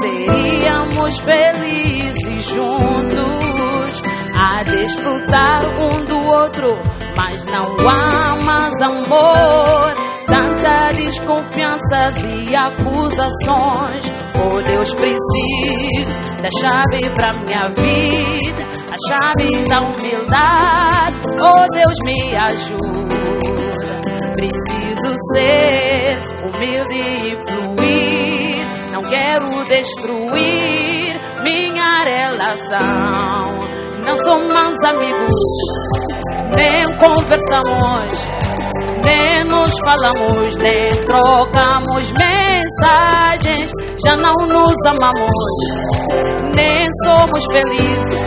Seríamos felizes juntos a desfrutar um do outro, mas não há mais amor. Tanta desconfiança e acusações. Oh Deus, preciso da chave para minha vida, a chave da humildade. Oh Deus, me ajuda. Preciso ser humilde e fluir. Não quero destruir minha relação. Não somos amigos, nem conversamos. Nem nos falamos, nem trocamos mensagens, já não nos amamos, nem somos felizes,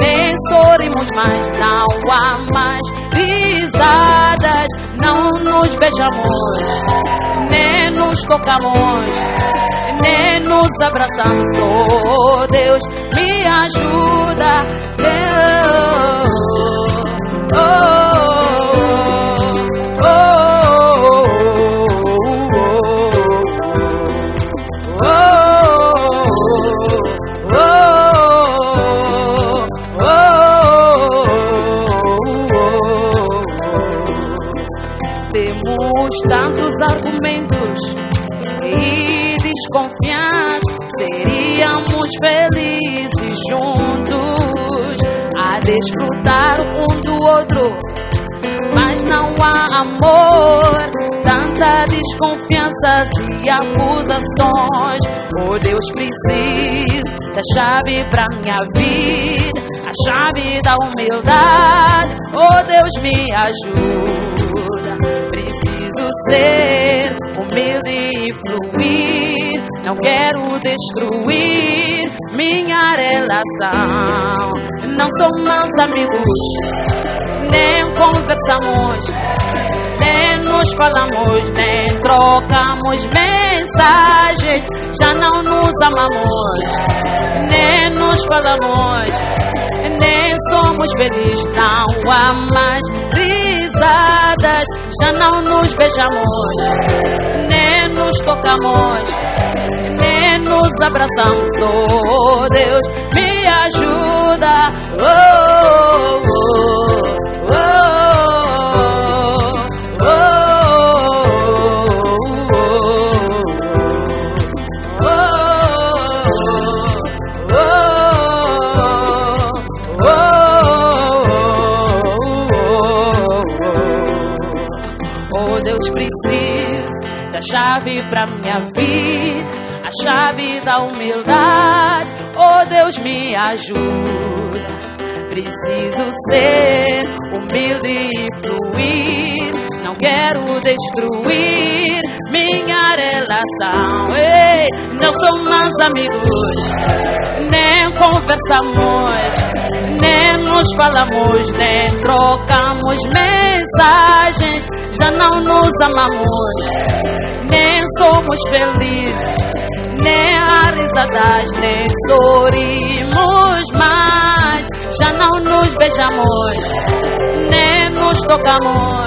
nem sorrimos mais, não há mais risadas, não nos beijamos, nem nos tocamos, nem nos abraçamos. Oh Deus, me ajuda, Deus. Oh, Seríamos felizes juntos a desfrutar um do outro mas não há amor. Tanta desconfiança e acusações. Oh Deus, preciso da chave pra minha vida, a chave da humildade. Oh Deus, me ajuda. Preciso ser humilde e fluir. Não quero destruir minha relação. Não somos amigos nem conversamos, nem nos falamos, nem trocamos mensagens. Já não nos amamos, nem nos falamos, nem somos felizes. Não há mais risadas, já não nos beijamos, nos tocamos, nem nos abraçamos. Oh Deus, me ajuda. Oh, pra minha vida, a chave da humildade. Oh Deus, me ajuda. Preciso ser humilde e fluir. Não quero destruir minha relação. Ei, não somos amigos, nem conversamos, nem nos falamos, nem trocamos mensagens. Já não nos amamos, nem somos felizes, nem há risadas, nem sorrimos mais. Já não nos beijamos, nem nos tocamos,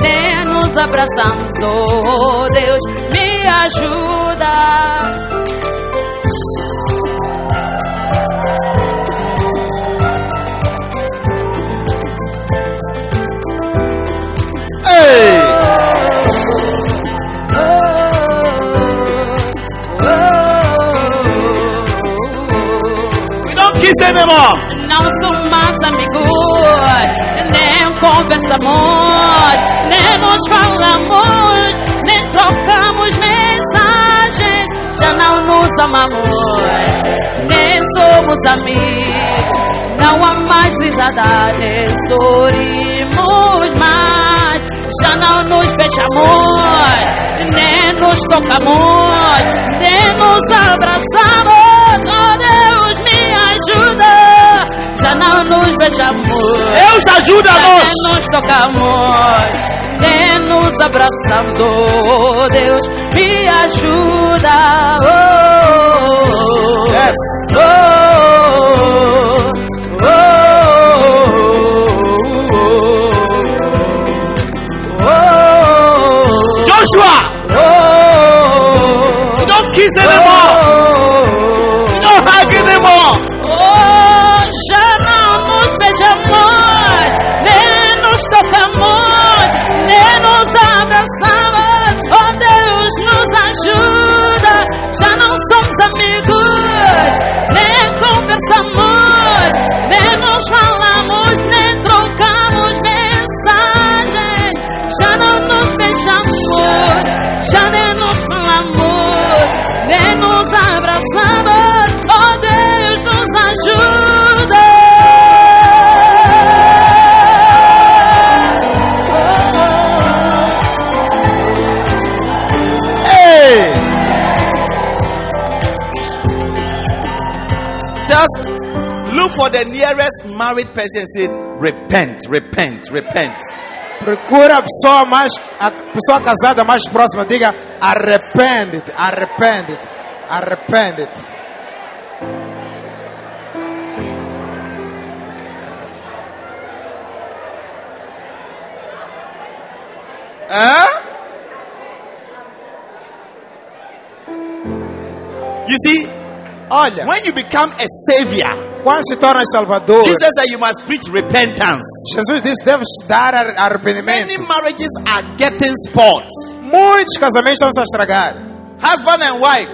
nem nos abraçamos. Oh Deus, me ajuda. Não somos amigos, nem conversamos, nem nos falamos, nem trocamos mensagens. Já não nos amamos, nem somos amigos. Não há mais risada, nem sorrimos mais. Já não nos beijamos, nem nos tocamos, nem nos abraçamos. Oh Deus, me ajuda. Já não nos beijamos. Deus ajuda Já nós. nem nos tocamos, nem nos abraçamos. Oh, Deus, me ajuda. Oh, oh, oh. Yes. Oh, oh, for the nearest married person say, repent, repent, repent. Procura a pessoa mais, a pessoa casada mais próxima, diga arrepende-te, arrepende-te, arrepende-te. Huh? You see, Olha, when you become a savior, quando se torna Salvador, Jesus said you must preach repentance. Jesus disse deves dar ar- Many arrependimento. marriages are getting spoiled. Muitos casamentos estão-se a estragar. Husband and wife,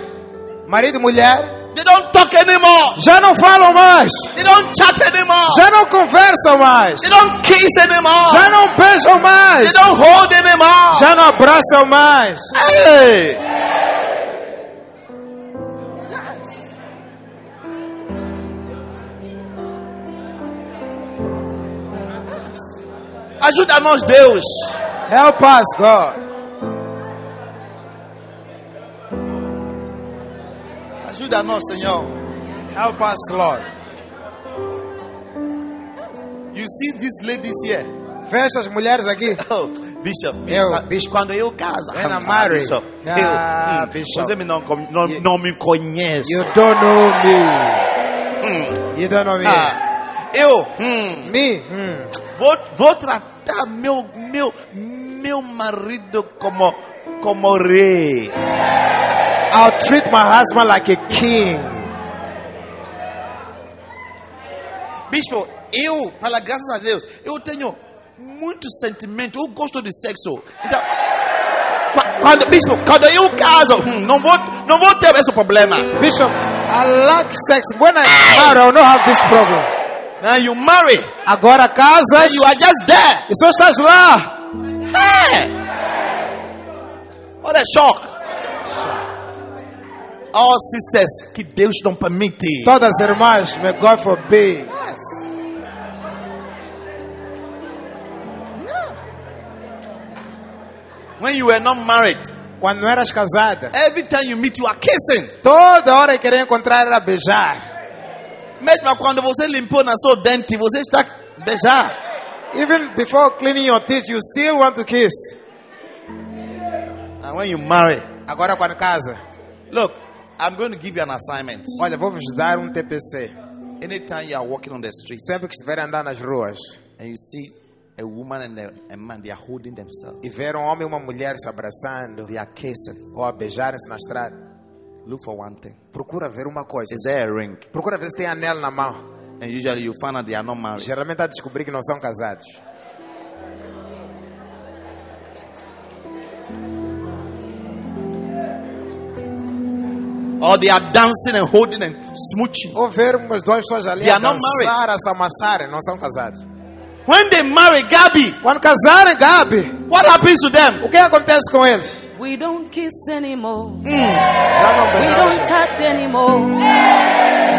Marido e mulher they don't talk anymore. já não falam mais, They don't chat anymore. já não conversam mais, They don't kiss anymore. já não beijam mais, They don't hold anymore. já não abraçam mais. Hey. Ajuda-nos, Deus. Help us, God. Ajuda-nos, Senhor. Help us, Lord. You see these ladies here. Veja as mulheres aqui. Oh, Bishop. Eu, Bishop. Quando eu caso. When I'm ah, married. Bishop. Ah, eu, hum, Bishop. Você me não, não, You- não me conhece. You don't know me. Hum, You don't know me. ah, eu hum, Me? Hmm. vou, vou tratar meu, meu, meu marido como, como rei. I'll treat my husband like a king. Bispo, eu, pela graças a Deus, eu tenho muito sentimento, eu gosto de sexo. Então, qua- quando, bispo, quando eu caso, hum, não, vou, não vou ter esse problema. Bishop, I like sex. When I marry, I will not have this problem. Now you marry, Agora casas and you are just there. e só estás lá. Hey! What a shock. All sisters, que Deus não permite. Todas as irmãs, may God forbid. Yes. When you were not married, Quando não eras casada, every time you meet, you are kissing. toda hora que queria encontrar era beijar. Mesmo quando você limpou na sua dente, você está a beijar. Even before cleaning your teeth, you still want to kiss. And when you marry, Agora quando casa, look, I'm going to give you an assignment. olha, vou vos dar um TPC. Anytime you are walking on the streets Sempre que estiverem andando nas ruas and you see a woman and a, a man, they are holding themselves, e ver um homem e uma mulher se abraçando they are kissing. ou a beijarem-se na estrada, Look for one thing. procura ver uma coisa. Is there a ring? Procura ver se tem anel na mão. And usually you find out they are not married. Geralmente a descobrir que não são casados. or they are dancing and holding and smooching. Ou ver umas duas pessoas ali They a dançar, a se amassarem, não são casados. When they marry Gabi, Quando casarem, Gabi, what happens to them? o que acontece com eles? We don't kiss anymore. Não We don't touch anymore.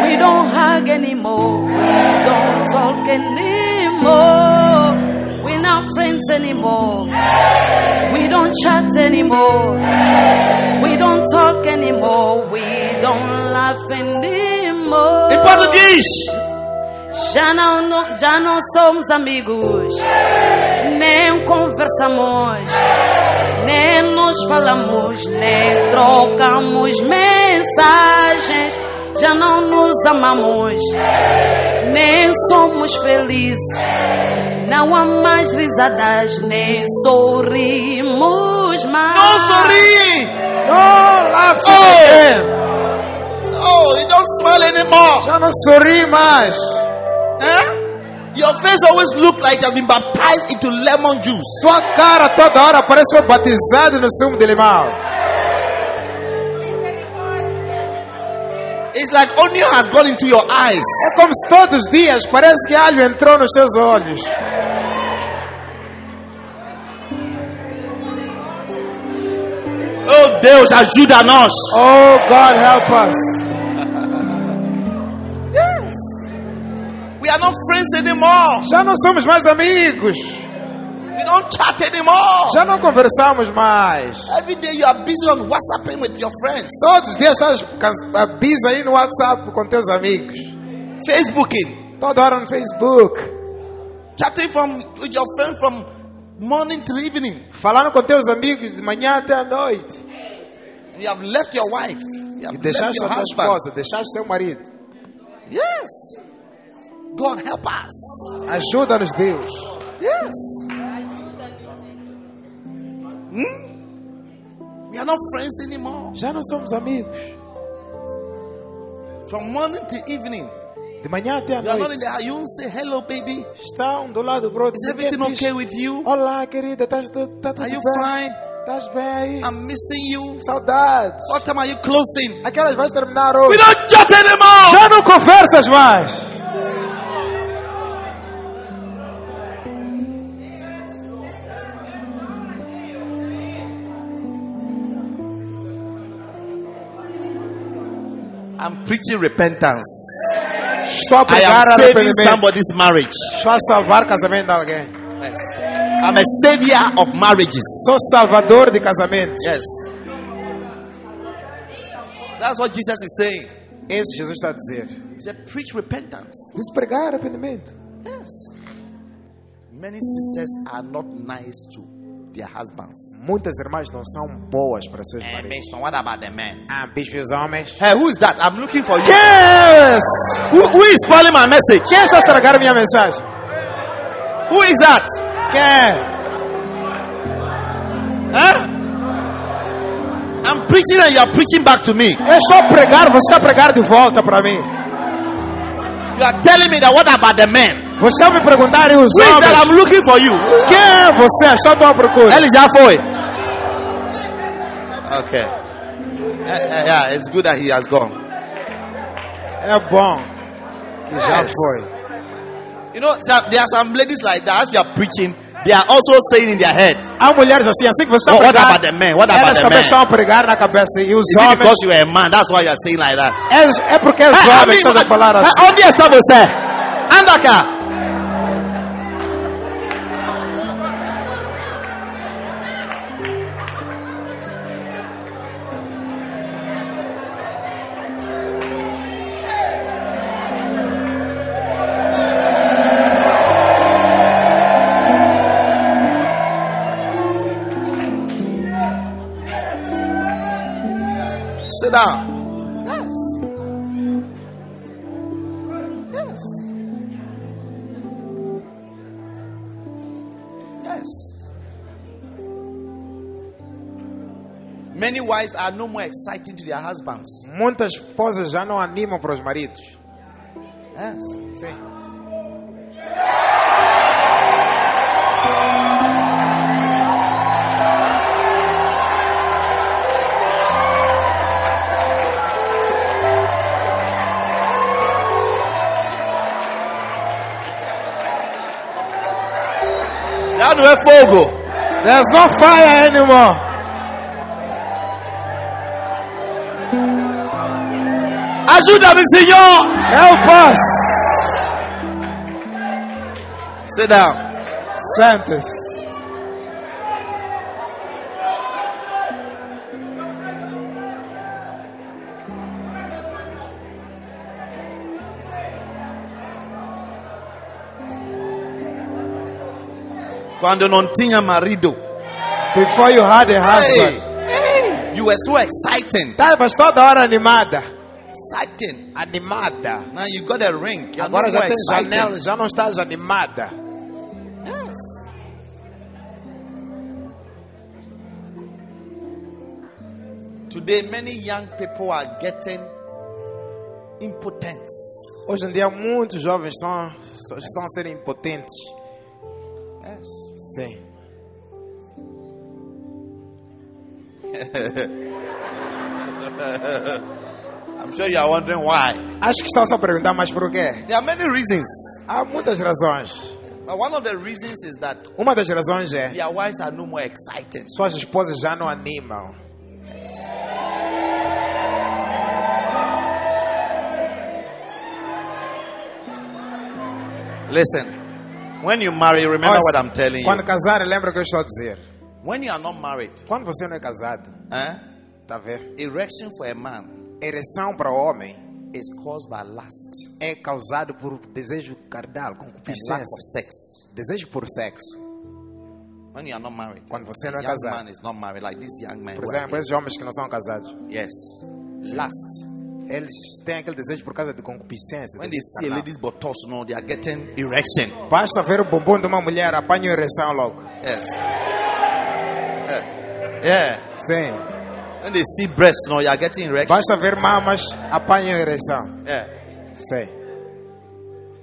We don't hug anymore. We don't talk anymore. We're not friends anymore. We don't chat anymore. We don't talk anymore. We don't laugh anymore. In Portuguese, Já não, não- já não somos amigos, nem conversamos, nem nos falamos, nem trocamos mensagens. Já não nos amamos, nem somos felizes. Não há mais risadas, nem sorrimos mais. no sorry. Não, laugh Oh! again. Oh, you don't smile anymore. Já não sorri mais. Huh? Your face always look like you have been baptized into lemon juice. Tua cara toda hora parece foi batizado no sumo de limão. It's like onion has gone into your eyes. É como se todos os dias parece que alho entrou nos seus olhos. Oh Deus, ajuda-nos. Oh God, help us. Are not friends anymore. Já não somos mais amigos. We don't chat anymore. Já não conversamos mais. Every day you are busy on WhatsApping with your friends, Todos os dias estás cas- a bis aí no WhatsApp com teus amigos. Facebooking, Toda hora no Facebook. chatting from with your friend from morning till evening. Falando com teus amigos de manhã até a noite. You have left your wife. You E have left deixaste your a tua husband. esposa, deixaste teu marido. Yes. God help us. Ajuda-nos, Deus. Yes. Hmm? We are not friends anymore. Já não somos amigos. From morning to evening, De manhã até a you are not in noite. You say hello, baby. Estão do lado do brother. Is everything okay with you? Olá, querida. Tudo, tá tudo Are you bem? fine? Estás bem? I'm missing you. Saudades. What time are you closing? Aquelas vais terminar We hoje. don't chat anymore. Já não conversas mais. I'm preaching repentance. Estou a I am saving somebody's marriage. Estou a salvar casamento de alguém. Yes. I'm a savior of marriages. Sou salvador de casamentos. Yes. That's what Jesus is saying. Isso Jesus está a dizer. He said, preach repentance. Diz pregar arrependimento. Yes. Many sisters are not nice to their husbands. Muitas irmãs não são boas para seus Eh, maridos. Bishop, what about the men? Ah, bispos homens. Hey, who is that? I'm looking for you. Yes! Who, who is spoiling my message? Quem está a estragar minha mensagem? Who is that? Quem é? Huh? I'm preaching and you are preaching back to me. Estou a pregar, você está a pregar de volta para mim. You are telling me that what about the men? Você me perguntar e os Who that? I'm homens. looking for you. Quem é você? Estou à tua procura. Elijah foi. Okay. Eh, eh, yeah, it's good that he has gone. É bom que já Yes. foi. You know, there are some ladies like that. As you are preaching, they are also saying in their head, Há mulheres assim, assim que você está a What- pregar. about the men? What about elas the men? estão a pregar na cabeça. E os "Is it homens. because you are a man? That's why you are saying like that." É, é porque os I homens estão a falar eh, assim. Onde está você? Anda cá. wives are no more exciting to their husbands. Muitas esposas já não animam para os maridos. Yes. Sim. Já não é fogo. There's no fire anymore. Ajuda-me, Senhor. Help us. Sit down. Sente-se. Quando não tinha marido. Before you had a husband. Hey, you were so exciting. Estavas toda hora animada. Exciting. Animada. Now you got a ring. You're Agora já exciting. janela, já não estás animada. Yes. Today, many young people are getting impotence. Hoje em dia muitos jovens estão, estão a ser impotentes. Yes. Sim. I'm sure you are wondering why. Acho que estão só a perguntar, mas por quê? There are many reasons. Há muitas razões. But one of the reasons is that Uma das razões é their wives are no more exciting. suas esposas já não animam. Listen, when you marry, remember Olha, what I'm telling Quando you. casarem, lembra o que eu estou a dizer. When you are not married, Quando você não é casado, eh, tá vendo? erection for a man Ereção para o homem is caused by lust é causado por desejo carnal, concupiscência, sex. desejo por sexo. When you are not married, Quando você não é casado. man is not married, like this young man. Por exemplo, esses homens que não são casados. Yes, lust. eles têm aquele desejo por causa de concupiscência. When they see a lady's buttocks, no, they are getting erection. Basta ver o bumbum de uma mulher, apanha ereção logo. Yes. Eh, yeah. Sim. When they see breasts, no, you are getting erection. Basta ver mamas, ereção. Yeah. Sim.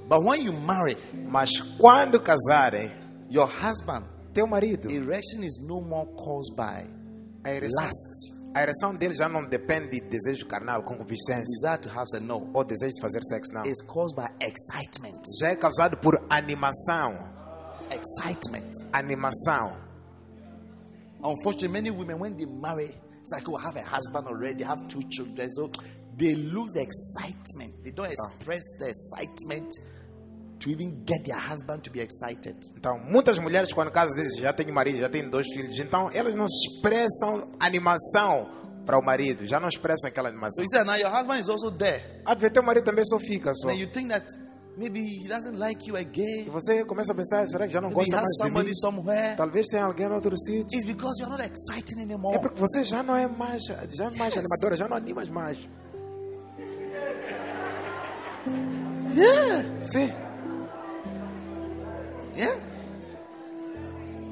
But when you marry, Mas quando casarem, your husband, teu marido, erection is no more caused by a ereção, lust, a ereção dele já não depende de desejo carnal, concupiscência desire to have sex. No, ou desejo de fazer sexo, não. it's caused by excitement. Já é causado por animação. Excitement. Animação. Unfortunately, many women, when they marry, oh, have a husband already, have two children. So they lose the excitement. They don't express the excitement to even get their husband to be excited. Então, muitas mulheres, quando casam, dizem já tenho marido, já tenho dois filhos. Então, elas não expressam animação para o marido. Já não expressam aquela So animação. you say, now your husband is also there. Vezes, teu marido também só fica. Só. Then you think that maybe he doesn't like you E again. você começa a pensar, será que já não Maybe gosta mais de mim? somebody somewhere. Talvez tenha alguém em outro sítio. It's because you're not exciting anymore. É porque você já não é mais, já não é mais Yes. animadora, já não animas mais. Yeah. Sim. Yeah.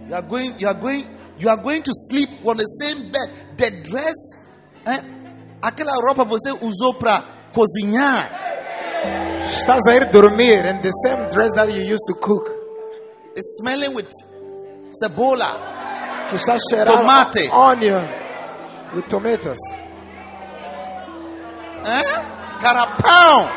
You are going, you are going, you are going to sleep on the same bed. The dress, eh? Aquela roupa você usou para cozinhar. Estás a ir dormir in the same dress that you used to cook. It's smelling with cebola. Que está cheirando Tomate. onion with tomatoes. Eh? Carapão.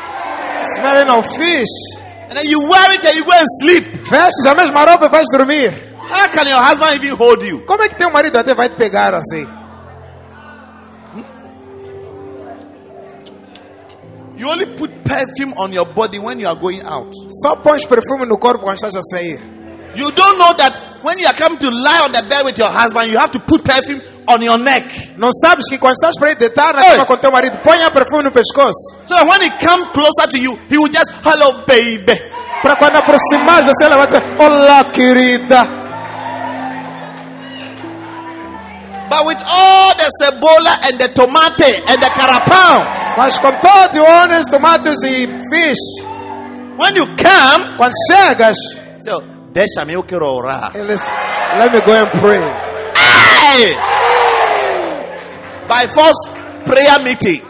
Smelling of fish. And then you wear it and you go and sleep. Vestes a mesma roupa e vais dormir. How can your husband even hold you? Como é que teu marido até vai te pegar assim? You only put perfume on your body when you are going out. Só pões perfume no corpo quando estás a sair. You don't know that when you are coming to lie on the bed with your husband, you have to put perfume on your neck. Não sabes que quando estás para deitar na cama com teu marido, ponha perfume no pescoço. So that when he comes closer to you, he will just, hello, baby. Para quando aproximares assim, ela vai dizer: Olá, querida. But with all the cebola and the tomate and the carapão, Mas com todo o ônus, tomates e fish, when you come, quando chegas, so, deixa-me, eu quero orar. eles, let me go and pray. Hey! By force prayer meeting.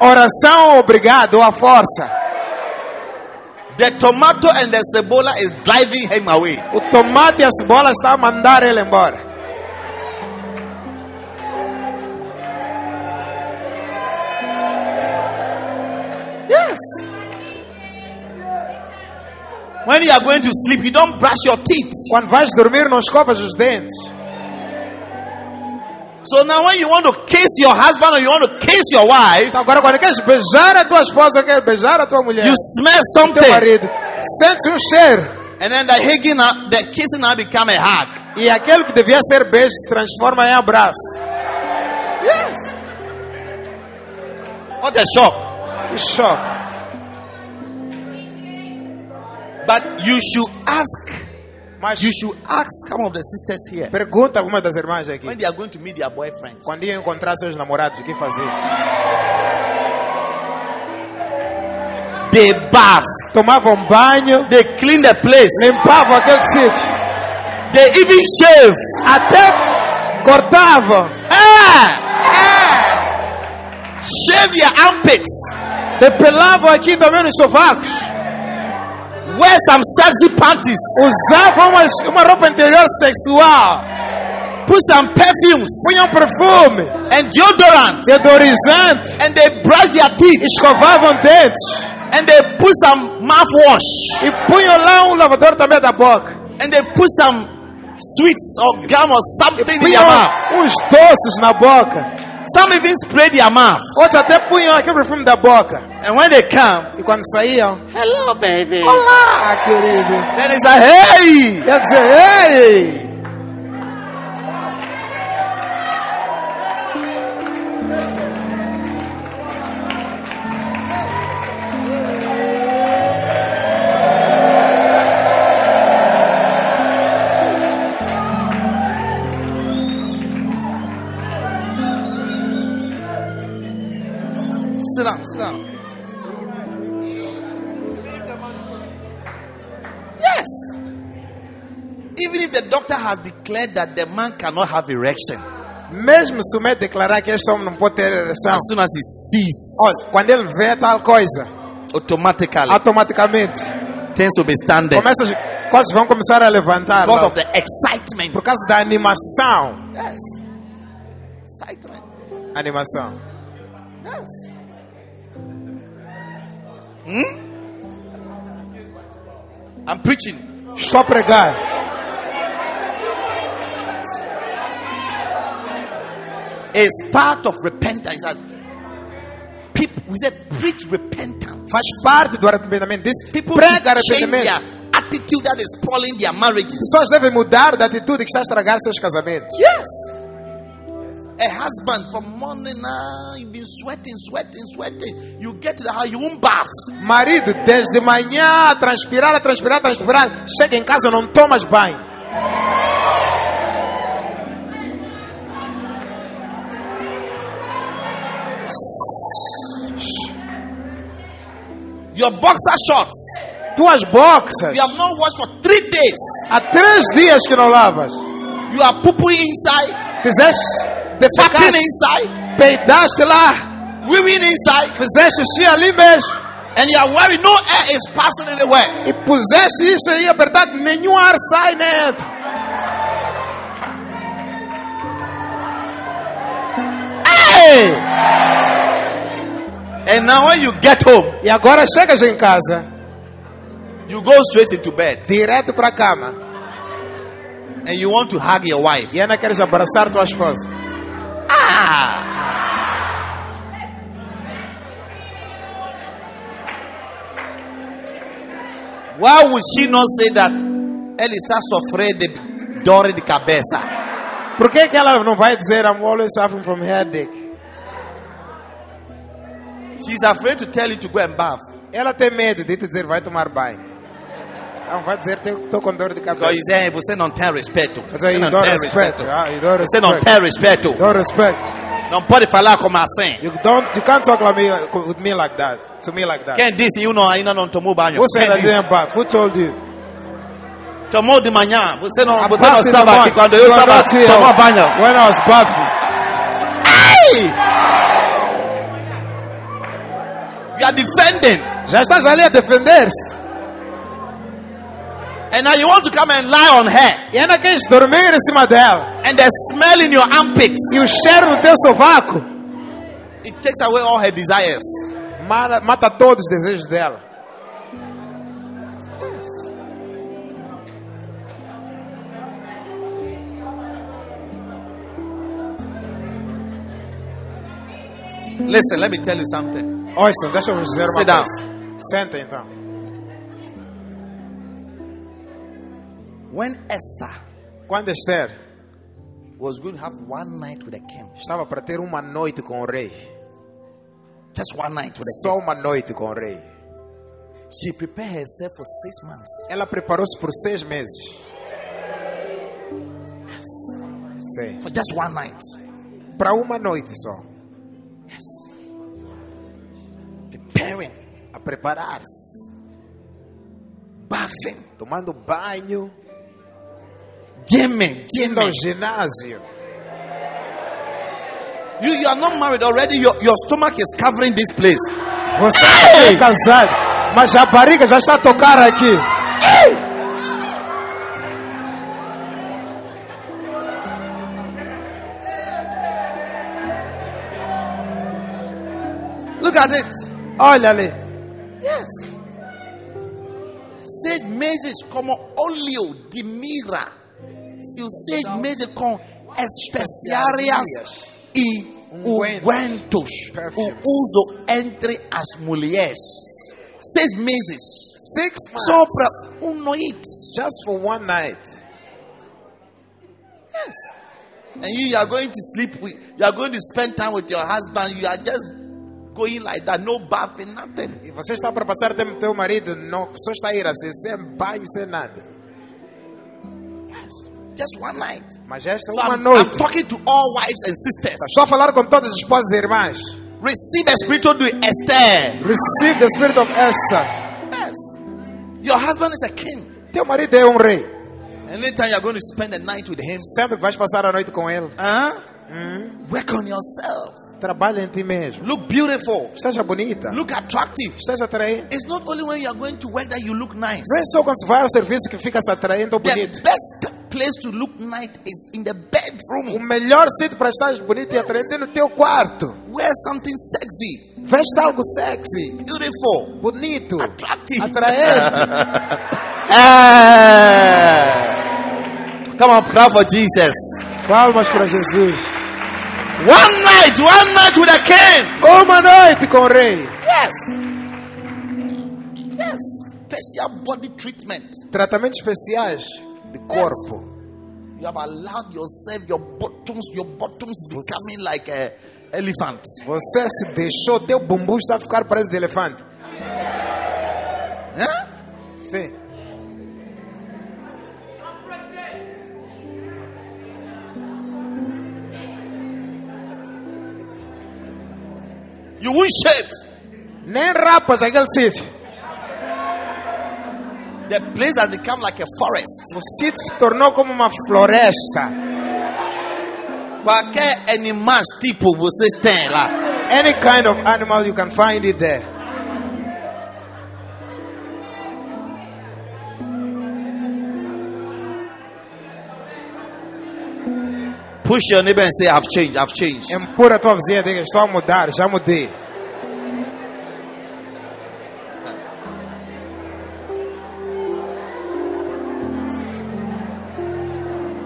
Oração obrigado à força. The tomato and the cebola is driving him away. O tomate e a cebola estão a mandar ele embora. Yes. When you are going to sleep, you don't brush your teeth. Quando vais dormir, não escovas os dentes. So now, when you want to kiss your husband or you want to kiss your wife, Então, agora, quando queres beijar a tua esposa, queres beijar a tua mulher, you smell teu something, marido, sente um cheiro. and then the hugging, the kissing now become a hug. E aquele que devia ser beijo se transforma em abraço. Yes. What a shock! Que choque. But you should ask. Mas You should ask some of the sisters here pergunta algumas das irmãs aqui. when they are going to meet their boyfriends. Quando iam encontrar seus namorados, o que faziam? They bath, Tomavam banho, they clean the place, limpavam aquele sítio. they even shave. Até cortavam. Ah! Ah! Shave your armpits. Depilavam aqui também nos sovacos. Wear some sexy panties. Usavam uma, uma roupa interior sexual. Put some perfumes Punham perfume, and deodorant. deodorizante. And they brush their teeth. Escovavam dentes. And they put some mouthwash. E punham lá um lavador também da boca. And they put some sweets or gum or something in their mouth. uns doces na boca. Some even spray their mouth. Outros até punham aquele perfume da boca. And when they come, E quando saíam, hello baby. olá, querido. Then it's like, hey. Quer dizer, ei! Declared that the man cannot have erection, Mesmo se o médico declarar que este homem não pode ter ereção, as soon as he sees, olha, quando ele vê tal coisa, automatically automaticamente things will be standing começa, as coisas vão começar a levantar because of the excitement. por causa da animação. Yes. Excitement. Animação. Yes. Hmm? I'm preaching. Estou a pregar. It's part of repentance. People, we said preach repentance. Faz parte do arrependimento. Diz, People prega arrependimento. their attitude that is spoiling their marriages. Pessoas devem mudar da atitude que está a estragar seus casamentos. Yes. A husband from morning, ah, you've been sweating, sweating, sweating. You get to the house, you won't bath. Marido, desde manhã, transpirar, transpirar, transpirar. Chega em casa, não tomas banho. Your boxer shorts, Tuas boxas, you have not washed for three days. há três dias que não lavas. You are pooping inside, Fizeste, defecaste, inside, peidaste lá, weaving inside, fizeste xixi ali mesmo. and you are worried no air is passing anywhere. E puseste isso aí apertado, nenhum ar sai dentro. Hey! And now when you get home, E agora chegas em casa, you go straight into bed direto para a cama. and you want to hug your wife. E ainda queres abraçar tua esposa. Ah! Why would she not say that ele está sofrendo de dor de cabeça? Por que, que ela não vai dizer I'm always suffering from headache? She's afraid to tell you to go and bath Ela tem medo de te dizer vai tomar banho. Ela vai dizer estou com dor de because cabeça. you say você não tem respeito. Você não tem respeito. Ah, you don't Você não respect. tem respeito. Dou respeito. Não pode falar como assim. You don't, you can't talk like me, with me like that. To me like that. Quem disse you não ainda não tomou banho? Who said I didn't bath? Who told you? Tomou de manhã. Você não, você não bathed in the estava aqui quando eu estava tomando banho. When I was bathing. Hey! you are defending. Já estás ali a defender. And now you want to come and lie on her. E ainda queres dormir em cima dela. And the smell in your armpits. E o cheiro no teu sovaco. It takes away all her desires. Mata, mata todos os desejos dela. Yes. Listen, let me tell you something. Ouçam, deixa eu vos dizer uma Sit down. coisa. Senta então. When Esther Quando Esther was going to have one night with the king, estava para ter uma noite com o rei, just one night with the só uma noite com o rei, king, she prepared herself for six months. ela preparou-se por seis meses. Sim. For just one night. Para uma noite só. Preparing, A preparar-se. bathing, Tomando banho. Indo ao gymming. ginásio. You, you are not married already. Your, your stomach is covering this place. Você é casado. Mas a barriga já está a tocar aqui. Look at it. Olha ali. Yes. Sage meses como óleo de mira. E o sage meses com especiarias e ungüentos. O uso entre as mulheres. Seis meses. Six months. Só para um noite. Just for one night. Yes. And you, you are going to sleep with, you are going to spend time with your husband. You are just going like that, no bathing, nothing. E você está para passar tempo com teu marido, não, só está a ir assim, sem banho, sem nada. Just one night. Mas esta So uma I'm, I'm noite. talking to all wives and sisters. Estou a falar com todas as esposas e irmãs. Receive a spiritual to Esther. Receive the spirit of Esther. Yes. Your husband is a king. Teu marido é um rei. Anytime you're going to spend the night with him, Sempre que vais passar a noite com ele, huh? hum, work on yourself. Trabalha em ti mesmo. Look beautiful. Esteja bonita. Look attractive. Esteja atraente. It's not only when you are going to work that you look nice. Não é só quando se vai ao serviço que fica atraente ou The bonito. best place to look nice is in the O bedroom. melhor sítio para estar bonito e atraente é no teu quarto. Wear something sexy, Veste algo sexy, beautiful, bonito, attractive. atraente. Eh. Come on, clap for Jesus. Palmas para Jesus. One night, one night with a king. Uma noite com o rei. Yes. Yes. Special body treatment. Tratamentos especiais de corpo. You have allowed yourself, your bottoms, your bottoms becoming like a elephant. Você se deixou, teu bumbum está a ficar parece de elefante. Huh? Sim. You won't shave. Rapas aquele sítio. The place has become like a forest. O sítio tornou como uma floresta. Qualquer animal tipo vocês têm lá. Any kind of animal you can find it there. Push your neighbor and say, I've changed, I've changed. Empurra a tua vizinha diga: Estou a mudar, já mudei.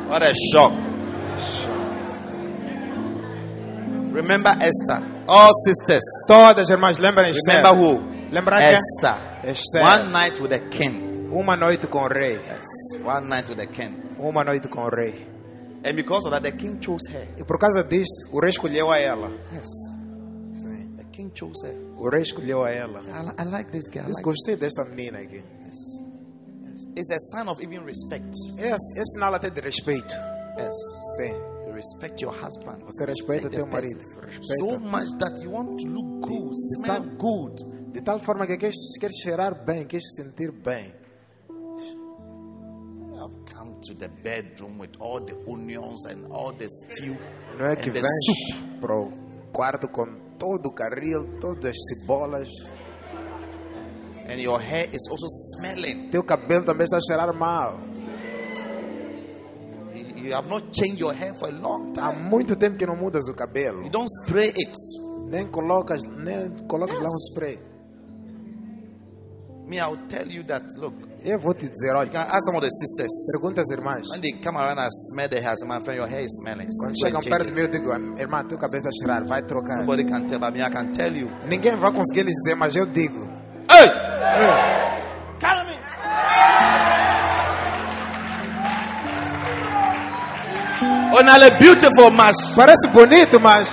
What a shock. Remember Esther. All sisters. Todas as irmãs, lembrem Esther. Remember who? Lembrar quem? Esther. Esther. One night with the king. Uma noite com o rei. Yes. One night with the king. Uma noite com o rei. And because of that, the king chose her. E por causa disso, o rei escolheu a ela. Yes. Sim. The king chose her. O rei escolheu a ela. I, I like this girl. Like gostei desta menina aqui. Yes. Yes. It's a sign of even respect. É, é sinal até de respeito. Yes. Sim. You respect your husband. Você respeita Respect teu marido. So Respeita. much that you want to look good, smell tal- good. De tal forma que queres, queres cheirar bem, queres se sentir bem. To the bedroom with all the onions and all the stew Não é que vens para o quarto com todo o carril, todas as cebolas. And your hair is also smelling. Teu cabelo também está a cheirar mal. You have not changed your hair for a long Há time. muito tempo que não mudas o cabelo. You don't spray it. Nem colocas, nem colocas lá um spray. Me, I'll tell you that. Look, Eu vou te dizer, olha, ask some of the sisters. pergunta às irmãs. When they come around and smell the hair, my friend, your hair is smelling. Quando chegam perto de it." mim, eu digo, irmã, teu cabelo está a cheirar, vai trocar. Nobody can tell, but me, I can tell you. Ninguém vai conseguir lhes dizer, mas eu digo. Hey! "É, Carry me! Oh, now a beautiful match. Parece bonito, mas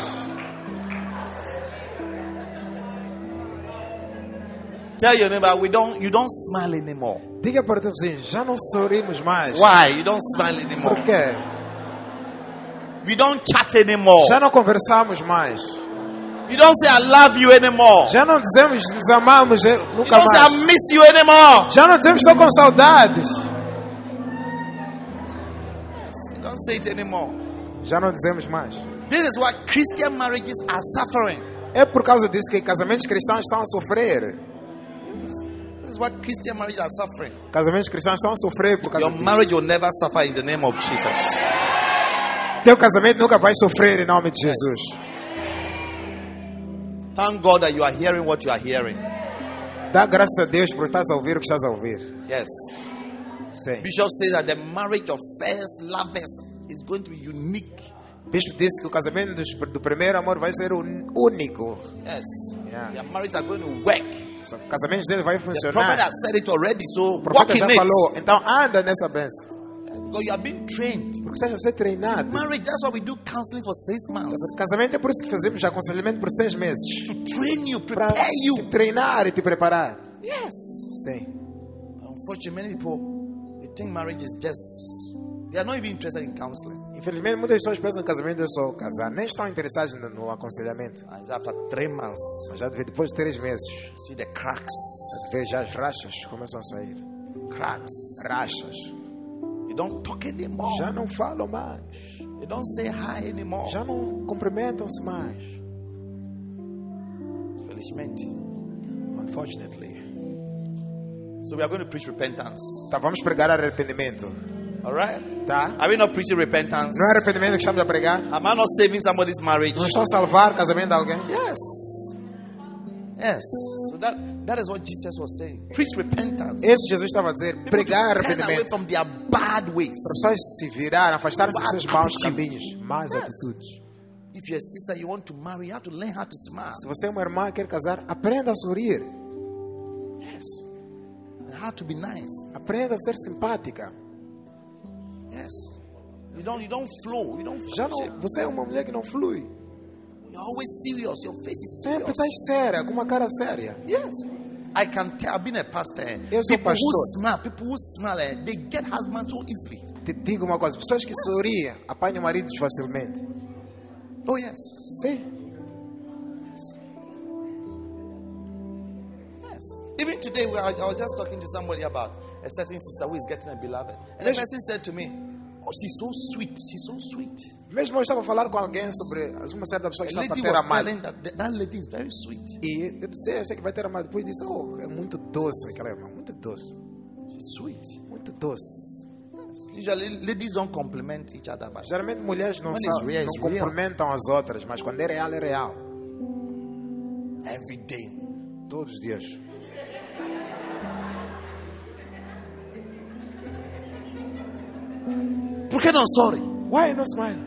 Tell your neighbor, we don't, you don't smile anymore. diga para o teu vizinho, já não sorrimos mais. Why? You don't smile anymore. Por quê? We don't chat anymore. Já não conversamos mais. You don't say I love you anymore. Já não dizemos nos amamos eh, You nunca don't say I mais. miss you anymore. Já não dizemos estou com saudades. You don't say it anymore. Já não dizemos mais. This is why Christian marriages are suffering. É por causa disso que casamentos cristãos estão a sofrer. Is why Christian marriages are suffering. Casamentos cristãos estão a sofrer por causa Your marriage will never suffer in the name of Jesus. Teu casamento nunca vai sofrer em nome de Jesus. Thank God that you are hearing what you are hearing. Dá graças a Deus por estás a ouvir o que estás a ouvir. Yes. Sim. Bishop says that the marriage of first lovers is going to be unique. Bispo disse que o casamento do primeiro amor vai ser único. Yes. Yeah. Their marriages are going to work. Os casamentos dele vai The prophet funcionar. has said it already, so O profeta já it. falou. Então anda nessa benção. Because you being trained. Porque seja ser treinado. Marriage, that's why we do counseling for six months. Casamento é por isso que fazemos aconselhamento por seis meses. To train you, prepare te you. treinar e te preparar. Yes. Sim. Unfortunately, many people they think marriage is just they are not even interested in counseling. Infelizmente, muitas pessoas pensam que casamento é só casar. Nem estão interessados no, no aconselhamento. And it's after three months, Mas já de- depois de três meses, see the cracks. vê já as rachas começam a sair. Cracks. Rachas. You don't talk anymore. Já não falam mais. You don't say hi anymore. Já não cumprimentam-se mais. Felizmente. Unfortunately. So we are going to preach repentance. Tá, vamos pregar arrependimento. All right? Tá? Are we not preaching repentance? Não é arrependimento que estamos a pregar? Am I not saving somebody's marriage? Não estou a salvar o casamento de alguém? Yes. Yes. So that that is what Jesus was saying. Preach repentance. Isso Jesus estava a dizer. People Pregar to turn away arrependimento. from their bad ways. Para pessoas se virar, afastar-se dos seus maus caminhos, más Yes. atitudes. If you're a sister, you want to marry, you have to learn how to smile. Se você é uma irmã e quer casar, aprenda a sorrir. Yes. And how to be nice. Aprenda a ser simpática. Yes. You don't you don't flow. You don't Já não, você é uma mulher que não flui. You're always serious. Your face is Sempre estás séria, com uma cara séria. Yes. I can tell. I've been a pastor. Eu sou People who pastor. smile, people who smile, eh, they get husbands so easily. Te digo uma coisa: pessoas que sorriem apanham maridos facilmente. Oh yes. Sim. Even today, I I was just talking to somebody about a certain sister who is getting a beloved, and the Yes. person said to me, "Oh, she's so sweet. She's so sweet." Mesmo eu estava falar com alguém sobre uma certa pessoa que está para ter amado. that that- lady is very sweet. E eu disse, eu sei que vai ter amado. Depois disse, oh, é muito doce aquela irmã, muito doce. She's sweet. Muito doce. Usually, ladies don't compliment each other, but Geralmente mulheres não, são, it's real, não it's real. as outras, mas quando é real, é real. every day. Todos os dias. Por que não sorry? Why not smile?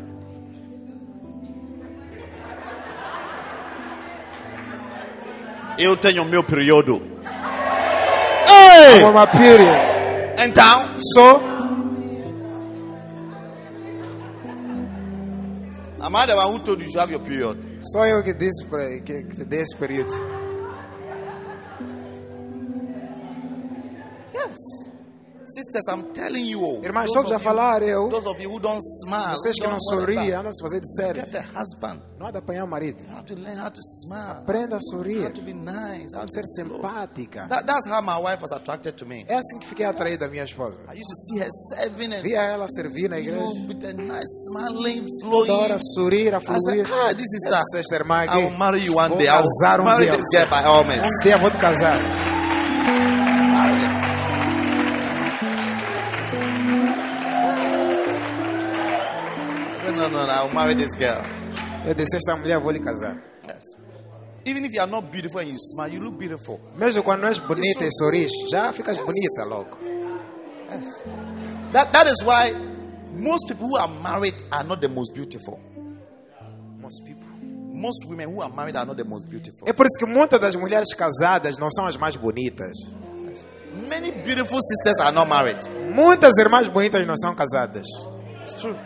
Eu tenho meu período. On my period. Então, So, am I the one who told you have your period? só eu que disse pra, que, que te dei esse período. Yes. Sisters, I'm telling you. Irmãs, those estou já a of you- falar, eu. Those of you who don't smile, Vocês que não sorriem, andam se fazer de sério. get a husband. Não há de apanhar o marido. You have to learn how to smile. Aprenda a How sorrir. to be nice. How ser to flow. simpática. That, that's how my wife was attracted to me. É assim que fiquei atraído da minha esposa. I used to see her serving and Via ela servir na you igreja. know, with a nice smiling, flowing. Adora sorrir, a I said, fluir. ah, this is that. Essa irmã I will marry you one Vou day. Will casar um marry dia. this girl by all means. Um dia vou te casar. I said, no, no, no, I will marry this girl. Eu disse, esta mulher vou lhe casar. Yes. even if you are not beautiful and you smile, you look beautiful. Mesmo quando não és bonita e sorris, já ficas bonita logo. Yes. That, that is why most people who are married are not the most beautiful. Most people. Most women who are married are not the most beautiful. É por isso que muitas das mulheres casadas não são as mais bonitas. Many beautiful sisters are not married. Muitas irmãs bonitas não são casadas. It's true.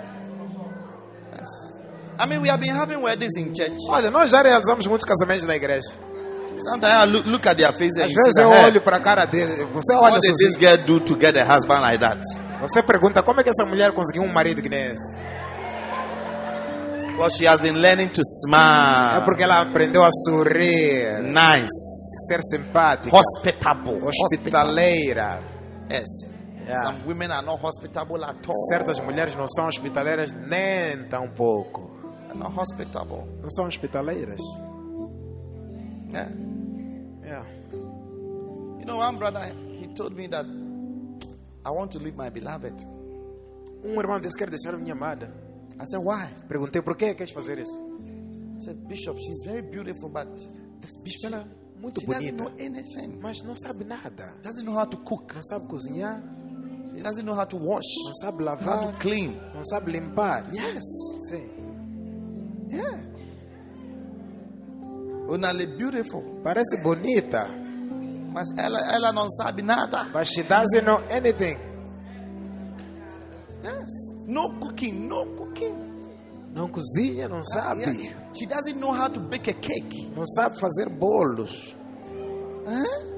I mean, we have been having weddings in church. Olha, nós já realizamos muitos casamentos na igreja. Sometimes I look, look at their faces Às vezes eu olho para a cara dele. Você olha what did this girl do to get a husband like that? Você pergunta como é que essa mulher conseguiu um marido que nem esse? Well, she has been learning to É smile. porque ela aprendeu a sorrir, Nice. ser simpática, Hospitable. Hospitable. hospitaleira. Yes. Yeah. Some women are not hospitable at all. Certas mulheres não são hospitaleiras nem tão pouco. They're not hospitable. Não são hospitaleiras. Yeah. Yeah. You know, one brother, he told me that I want to leave my beloved. Um irmão disse quer deixar minha amada. I said, why? Perguntei por que queres fazer isso? He said, Bishop, she's very beautiful, but this bispo, ela é muito she doesn't bonita, know anything. mas não sabe nada. Doesn't know how to cook. Não sabe cozinhar, She doesn't know how to wash. não sabe lavar. How to clean. não sabe limpar. Yes. Sim. Yeah. Only beautiful. Parece bonita, Mas ela, ela não sabe nada. but she doesn't know anything. Yes. No cooking, no cooking. Não cozinha, não sabe. Yeah. She doesn't know how to bake a cake. Não sabe fazer bolos. Huh?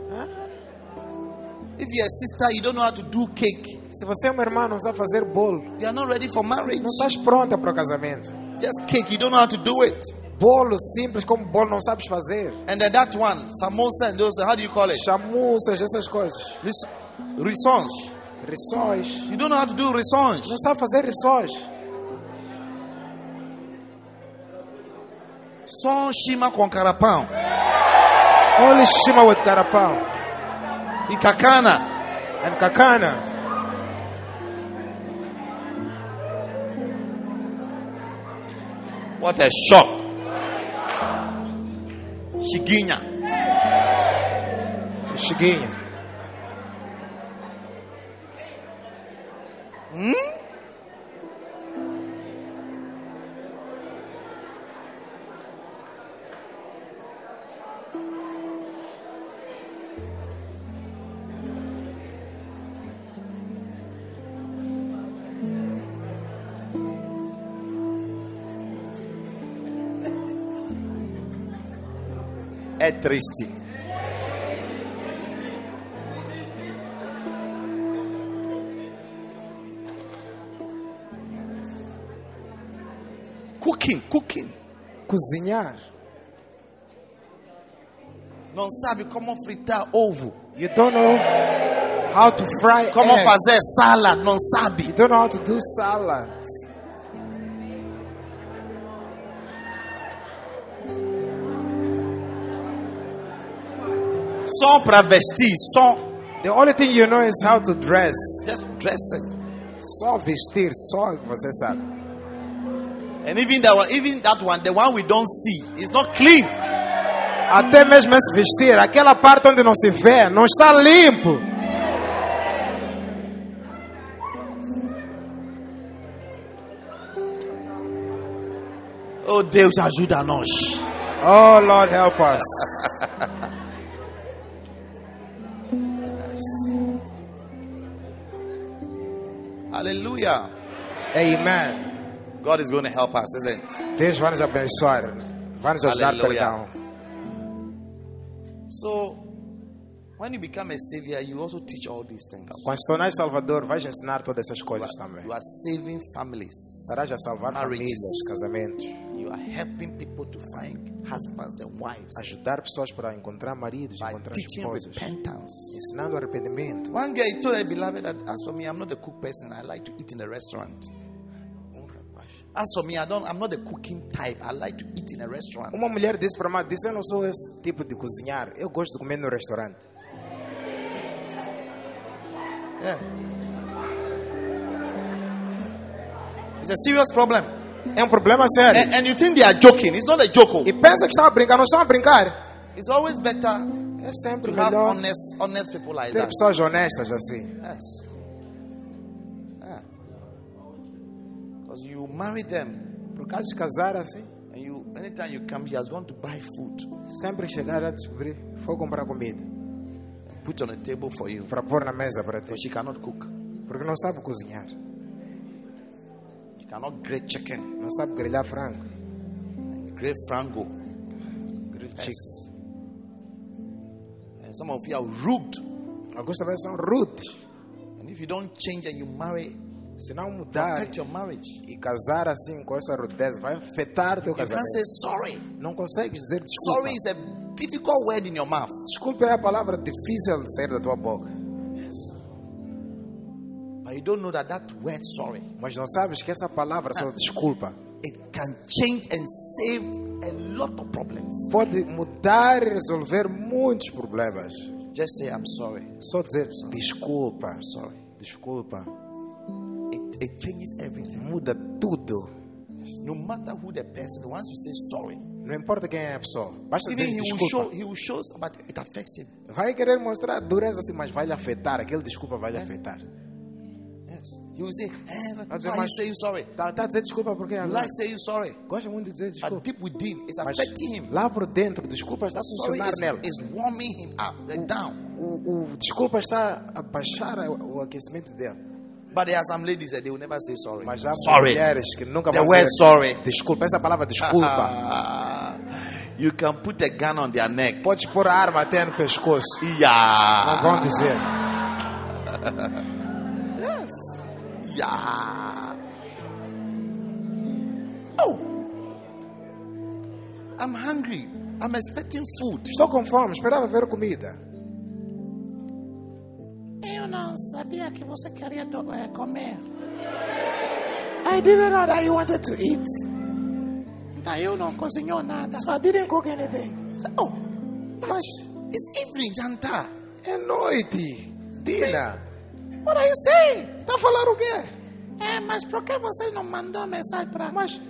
If you're a sister, you don't know how to do cake. Se você é uma irmã, não sabe fazer bolo. You are not ready for marriage. Não estás pronta para o casamento. Just cake, you don't know how to do it. Bolo simples como bolo não sabes fazer. And then that one, samosa and those, how do you call it? Chamuças, essas coisas. Ris- Rissons. Rissóis. You don't know how to do rissons. Não sabe fazer rissóis. Som shima com carapão. Only shima with carapau. E cacana. And kakana. What a shock. Chiguinha. Chiguinha. É triste. Cooking, cooking. Cozinhar. Não sabe como fritar ovo. You don't know how to fry Como eggs. fazer salad, não You sabe. don't know how to do salad. Só para vestir, só The only thing you know is how to dress. just dressing. Só vestir, só você sabe. And even that one, even that one, the one we don't see, is not clean. Até mesmo esse vestir, aquela parte onde não se vê, não está limpo. Oh Deus ajuda nós. Oh Lord, help us. Hallelujah. Amen. God is going to help us, isn't it? Deus vai nos abençoar. Vai nos ajudar, perdão. So, when you become a savior, you also teach all these things. Quando se tornar Salvador, vais ensinar todas essas coisas também. You are saving families. Estarás a salvar Marriages. famílias, casamentos. You are helping people to find husbands and wives Ajudar pessoas para encontrar maridos, by encontrar teaching esposas. repentance. Ensinando arrependimento. One guy told a beloved that as for me, I'm not a cook person. I like to eat in a restaurant. As for me, I don't. I'm not a cooking type. I like to eat in a restaurant. Uma mulher disse para mim, disse, eu não sou esse tipo de cozinhar. Eu gosto de comer no restaurante. Yeah. It's a serious problem. É um problema sério. And, and you think they are joking. It's not a joke. oh. E pensa que estão a brincar, não estão a brincar. It's always better É sempre to have melhor honest, honest people like ter that. pessoas honestas assim. Yes. Because you marry them, Por causa de casar assim, and you anytime you come, he has gone to buy food, sempre chegar a descobrir, foi comprar comida put on a table for you, para pôr na mesa para ti, but she cannot cook. porque não sabe cozinhar, She cannot grate chicken, não sabe grelhar frango, grate frango. grelhar Yes. chicken. And some of you are rude. Alguns também são rudes. And if you don't change and you marry, Se não mudar e casar assim com essa rudez, vai afetar teu casamento. Não consegues dizer desculpa. Sorry is a difficult word in your mouth. Desculpa é a palavra difícil sair da tua boca. But you don't know that that word sorry, Mas não sabes que essa palavra só desculpa it can change and save a lot of problems. pode mudar e resolver muitos problemas. Just say I'm sorry. Só dizer desculpa, Sorry. desculpa, It, it changes everything. muda tudo. No matter who the person, once you say sorry, Não importa quem é a pessoa, basta even dizer he will show desculpa. he will show but it affects him. Vai querer mostrar dureza assim, mas vai lhe afetar. Aquele desculpa vai lhe afetar. Yes. He will say, eh, are you "Mas- saying sorry? Tá, tá a dizer desculpa porque agora like saying sorry. gosta muito de dizer But desculpa. deep within, it's Mas affecting him. lá por dentro, desculpa está a Sorry funcionar nele. is warming him up down. O, o desculpa está a baixar o, o aquecimento dele. But there are some ladies that they will never say sorry. Mas há sorry. mulheres que nunca The vão word dizer sorry. desculpa. Essa palavra desculpa. you can put a gun on their neck. Podes pôr a arma até no pescoço. Não Yeah. vão dizer. Yes. Yeah. Oh. I'm hungry. I'm expecting food. Estou com fome, esperava ver comida. Eu não sabia que você queria do- eh, comer. I didn't know that you wanted to eat. Então eu não cozinhou nada. So I didn't cook anything. Oh, Mas it's evening, Janta. é noite. Dina. What are you saying? Tá falando o quê? É, mas por que você não mandou mensagem para Mas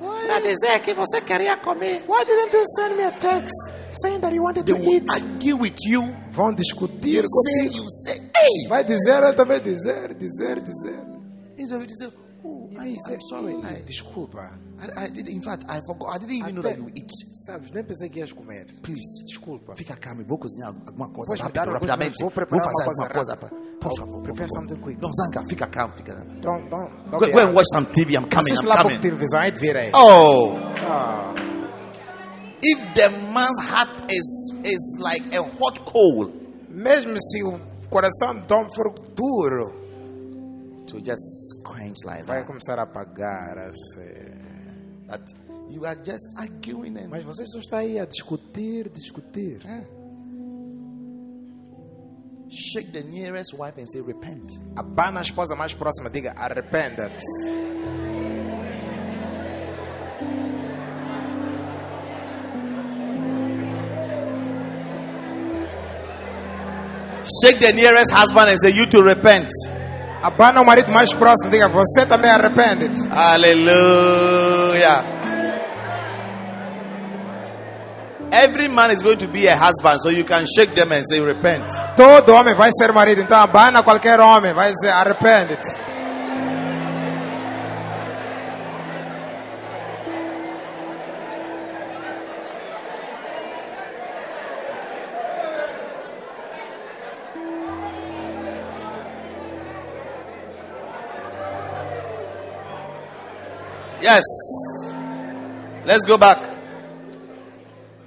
para dizer que você queria comer? why didn't you send me a text saying that you wanted They to will eat? argue with you. Vão discutir You say, comigo. you say, hey. Vai dizer, ele também dizer, dizer, dizer. He's already say, oh, I, Dizer, I'm sorry. I, Desculpa. I, I did, in fact, I forgot. I didn't even know that you eat. Sabes, nem pensei que ias comer. Please. Desculpa. Fica calmo, vou cozinhar alguma coisa me rápido, rapidamente. vou preparar fazer uma coisa alguma coisa. rápida. pra- Por favor, Prepare something quick. Não zanga, fica calmo, fica calmo. Don't, don't, don't Go, go and watch some TV. I'm coming. Assiste I'm lá coming. televisão e te vir aí. Oh, Ah, if the man's heart is is like a hot coal, mesmo se o coração de Tom for duro, to just quench like vai that. começar a apagar. Assim. But you are just arguing and Mas você só está aí a discutir, discutir. Yeah. shake the nearest wife and say repent. Abana a esposa mais próxima, diga arrependa-te. Shake the nearest husband and say you to repent. Abana o marido mais próximo, diga você também arrepende-te. Hallelujah. Every man is going to be a husband, so you can shake them and say repent. Todo homem vai ser marido, então abana qualquer homem, vai dizer ah, arrepende-te. Yes. Let's go back.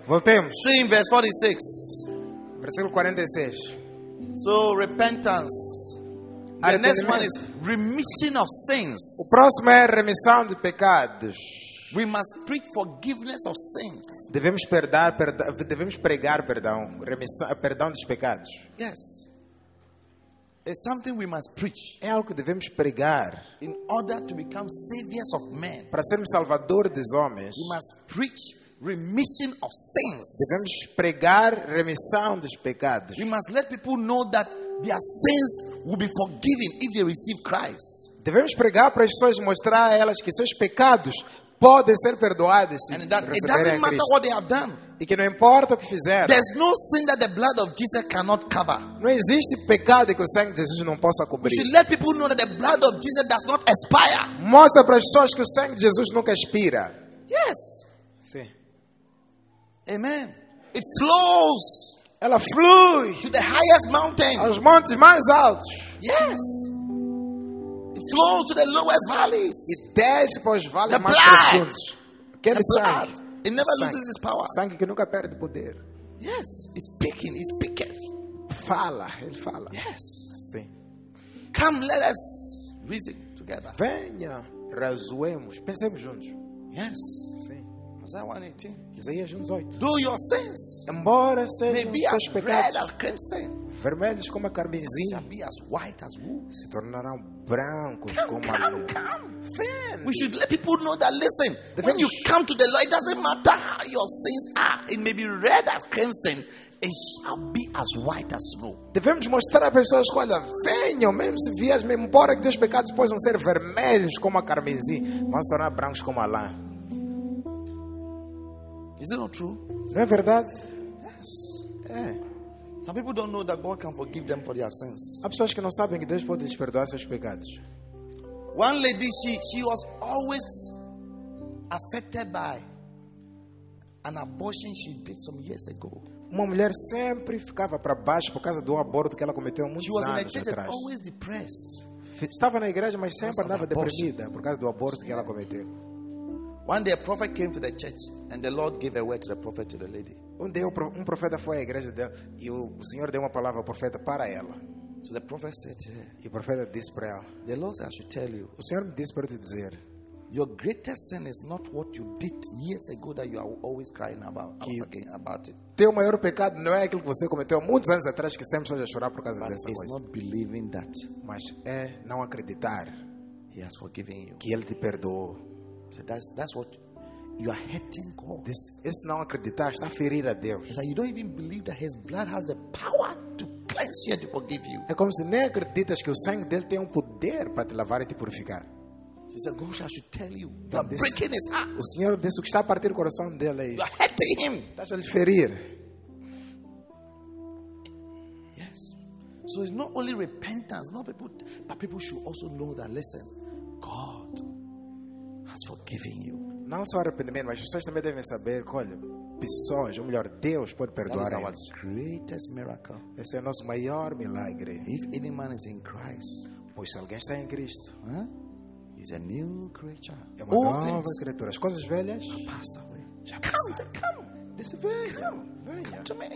Voltemos. See in verse 46. Versículo 46. So repentance. The next one is remission of sins. O próximo é remissão de pecados. We must preach forgiveness of sins. Devemos, perdar, perda- devemos pregar perdão, remissão, perdão dos pecados. Yes. It's something we must preach É algo que devemos pregar in order to become saviors of men. para sermos salvador dos homens. We must preach remission of sins. Devemos pregar remissão dos pecados. We must let people know that their sins will be forgiven if they receive Christ. Devemos pregar para as pessoas, mostrar a elas que seus pecados podem ser perdoados se and that it doesn't matter what they have done. E que não importa o que fizeram. There's no sin that the blood of Jesus cannot cover. Não existe pecado que o sangue de Jesus não possa We cobrir. should let people know that the blood of Jesus does not expire. Mostra para as pessoas que o sangue de Jesus nunca expira. Yes. Sim. Amen. It flows Ela flui to the highest mountain. aos montes mais altos Yes. It flows to the lowest valleys. e desce para os vales The mais blood. profundos. Aquele sangue. It never sangue. loses its power. Sangue que nunca perde poder. Yes. It's speaking. It speaketh. Fala, ele fala. Yes. Sim. Come, let us reason together. Venha, razoemos, pensemos juntos. Yes. Sim. Isaiah 118. Isaías 1,18. Though your sins Embora sejam seus red pecados as crimson, vermelhos como a shall carmesim, be as white as wool. se tornarão brancos Come, como a come, lã. come. Vem. We should let people know that listen, The when you come to the Lord, it doesn't matter how your sins are. It may be red as crimson, it shall be as white as snow. Devemos mostrar às pessoas que, olha, venham, mesmo se mesmo embora que teus pecados possam ser vermelhos como a carmesim, vão se tornar brancos como a lã. Is it not true? Não é verdade? Yes. É. Some people don't know that God can forgive them for their sins. Há pessoas que não sabem que Deus pode lhes perdoar seus pecados. One lady, she, she was always affected by an abortion she did some years ago. Uma mulher sempre ficava para baixo por causa do aborto que ela cometeu há muitos She was in anos church atrás. always depressed. Estava na igreja, mas sempre andava deprimida por causa do aborto que ela cometeu. One day, a prophet came to the church, and the Lord gave a word to the prophet to the lady. Um dia um profeta foi à igreja dela e o Senhor deu uma palavra ao profeta para ela. So the prophet said to her, E o profeta disse para ela: The Lord said, I should tell you, O Senhor me disse para te dizer your greatest sin is not what you did years ago that you are always crying about, again about it, Teu maior pecado não é aquilo que você cometeu muitos anos atrás que sempre estás a chorar por causa but dessa it's coisa. not believing that Mas é não acreditar He has forgiven you. que Ele te perdoou. So that's that's what you are hurting God. Esse, esse não acreditar está a ferir a Deus. It's like you don't even believe that His blood has the power to cleanse you and to forgive you. É como se nem acreditas que o sangue dele tem um poder para te lavar e te purificar. She said, Gosh, I should tell you. You are this- breaking his heart. O Senhor disse o que está a partir do coração dele You are hurting him. Estás a lhe ferir. Yes. So it's not only repentance, not people, but people should also know that listen, God has forgiven you. Não só arrependimento, mas as pessoas também devem saber que, olha, pessoas, ou melhor, Deus pode That perdoar is our eles. greatest miracle. Esse é o nosso maior milagre. If any man is in Christ, Pois se alguém está em Cristo, huh, he's a new creature. é uma All nova things criatura. As coisas velhas, passed away. Já Come, say, come, disse venha, come, venha, come to me.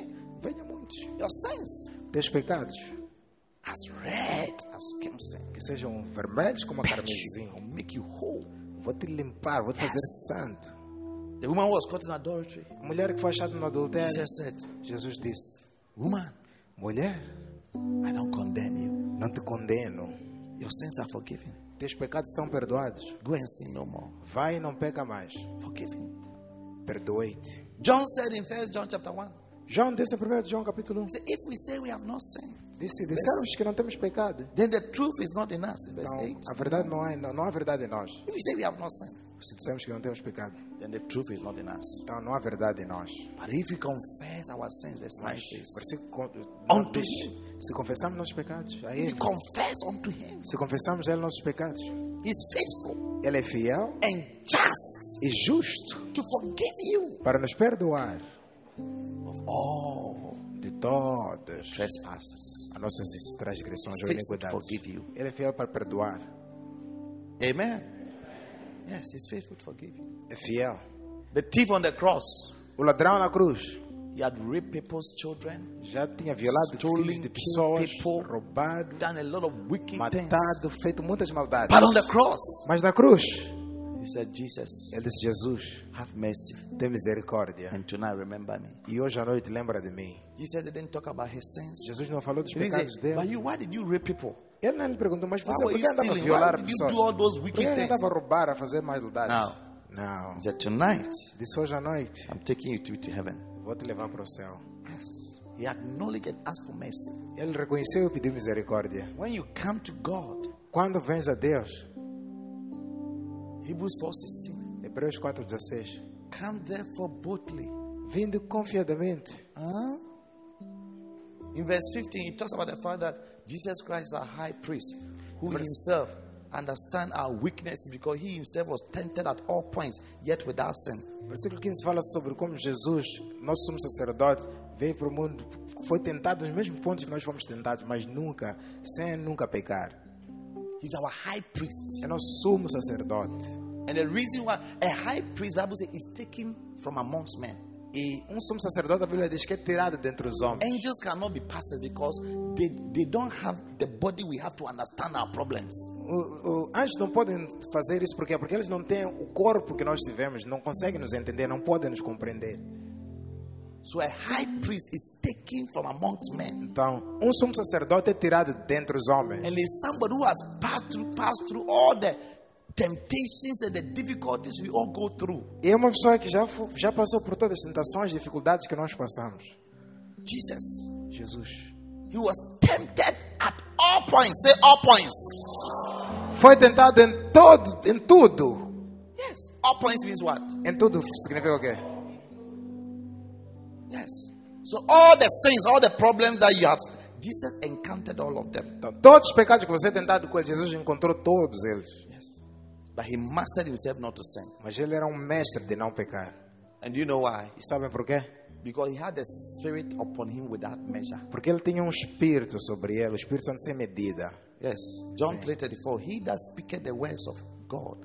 venha muitos. Your sins Teus pecados, as red as crimson. que sejam vermelhos como a I'll carmesim. make you whole. Vou te limpar, vou te fazer santo. The woman was caught in adultery. A mulher que foi achada no adultério, Jesus said, Jesus disse: Woman, Mulher, I don't condemn you. não te condeno. Your sins are forgiven. Teus pecados estão perdoados. Go and sin no more. Vai e não peca mais. Forgiven. Perdoe-te. John said in First John chapter 1, João disse em 1 João capítulo 1. he said, if we say we have not sinned, Disse, dissemos que não temos pecado. then the truth is not in us. In verse Então, 8. a verdade não, é, não, não há verdade em nós. If we say we have not sinned, Se dissemos que não temos pecado, then the truth is not in us. então não há verdade em nós. But if we confess our sins, verse 9 Mas, says, versículo Unto him. se confessarmos nossos pecados a Ele, confess unto him, se confessarmos a Ele nossos pecados, he's faithful Ele é fiel and just e justo to forgive you para nos perdoar of all todas trespasses. as nossas transgressões ou iniquidades. forgive you. Ele é fiel para perdoar. Amen. Yes, he's faithful to forgive you. É fiel. The thief on the cross, O ladrão na cruz he had raped people's children, já tinha violado filhos de pessoas, people. roubado, done a lot of wicked things. matado, feito muitas maldades. But on the cross, Mas na cruz, he said, Jesus, ele disse: Jesus, have mercy. tem misericórdia. And tonight, remember me. E hoje à noite lembra de mim. Jesus didn't talk about his sins. Jesus não falou dos pecados say, dele. but you, why did you rape people? Ele não lhe perguntou, mas você por que andava a violar Why pessoas? Por que andava a roubar, a fazer maldades? Now. Não. He said, tonight, Disse hoje à noite, I'm taking you to, to heaven. vou te levar para o céu. Yes. He acknowledged and asked for mercy. Ele reconheceu e pediu misericórdia. When you come to God, quando vens a Deus, Hebrews 4:16. Hebreus 4,16, Come therefore boldly. vindo confiadamente. Huh? In verse 15, he talks about the fact that Jesus Christ is our high priest who himself understands our weaknesses because he himself was tempted at all points, yet without sin. Versículo 15 fala sobre como Jesus, nosso sumo sacerdote, veio para o mundo, foi tentado nos mesmos pontos que nós fomos tentados, mas nunca, sem nunca pecar. He's our high priest. É nosso sumo sacerdote. And the reason why a high priest, the Bible says, is taken from amongst men. E um sumo sacerdote, a Bíblia diz que é tirado dentre os homens. Angels cannot be pastors because they, they don't have the body we have to understand our problems. O, o, anjos não podem fazer isso porque porque eles não têm o corpo que nós tivemos, não conseguem nos entender, não podem nos compreender. So a high priest is taken from amongst men. Então, um sumo sacerdote é tirado dentre os homens. And is somebody who has passed through, passed through all the temptations and the difficulties we all go through. E é uma pessoa que já, já passou por todas as tentações, dificuldades que nós passamos. Jesus. Jesus. He was tempted at all points. Say all points. Foi tentado em todo, em tudo. Yes. All points means what? Em tudo significa o quê? Yes. So all the sins, all the problems that you have, Jesus encountered all of them. Então, todos os pecados que você é tentado com ele, Jesus encontrou todos eles. Yes. But he mastered himself not to sin. Mas ele era um mestre de não pecar. And you know why? E sabem por quê? Because he had the spirit upon him without measure. Porque ele tinha um espírito sobre ele, o espírito santo sem medida. Yes. John 3:34. He that speaketh the words of God,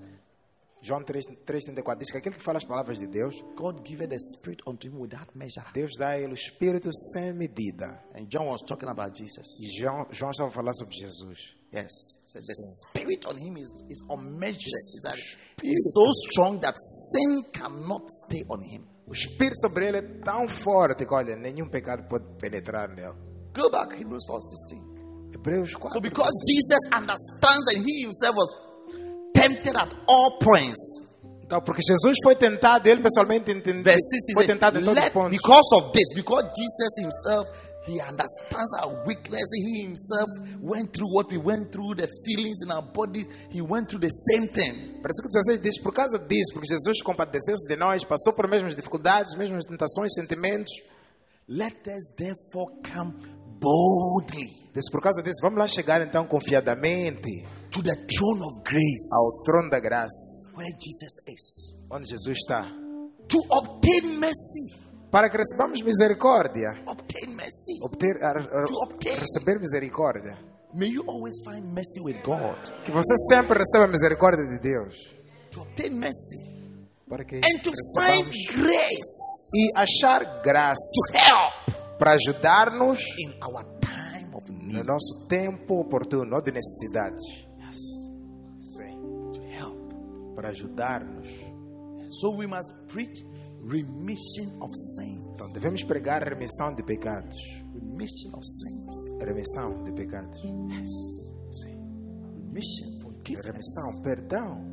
João 3, 3,34 diz que aquele que fala as palavras de Deus, God giveth the spirit unto him without measure. Deus dá a ele o espírito sem medida. And John was talking about Jesus. E João, João estava falar sobre Jesus. Yes. So the spirit on him is, is unmeasured. Is that He's so strong that sin cannot stay on him. O espírito sobre ele é tão forte que, olha, nenhum pecado pode penetrar nele. Go back, Hebrews 4:16. Hebreus 4. So because Jesus understands and he himself was tempted at all points. Então, porque Jesus foi tentado, ele pessoalmente entendeu, Verse 6 foi tentado em todos os pontos. because of this, because Jesus himself, he understands our weakness. He himself went through what we went through, the feelings in our bodies. He went through the same thing. Versículo 16 diz: Por causa disso, porque Jesus compadeceu-se de nós, passou por mesmas dificuldades, mesmas tentações, sentimentos. Let us therefore come boldly Diz, por causa disso, vamos lá chegar então confiadamente to the throne of grace ao trono da graça, where Jesus is onde Jesus está, to obtain mercy. Para que recebamos misericórdia, Obtain mercy. obter, To obtain. receber misericórdia. May you always find mercy with God. Que você sempre receba misericórdia de Deus, To obtain mercy para que and to find grace e achar graça to help para ajudar-nos in our time of no nosso tempo oportuno, de necessidades. Yes, Sim, to help. para ajudar-nos. So we must preach remission of sins. Então devemos pregar remissão de pecados. Remission of sins. Remissão de pecados. Yes. Sim. Remission, forgiveness. Remissão, perdão.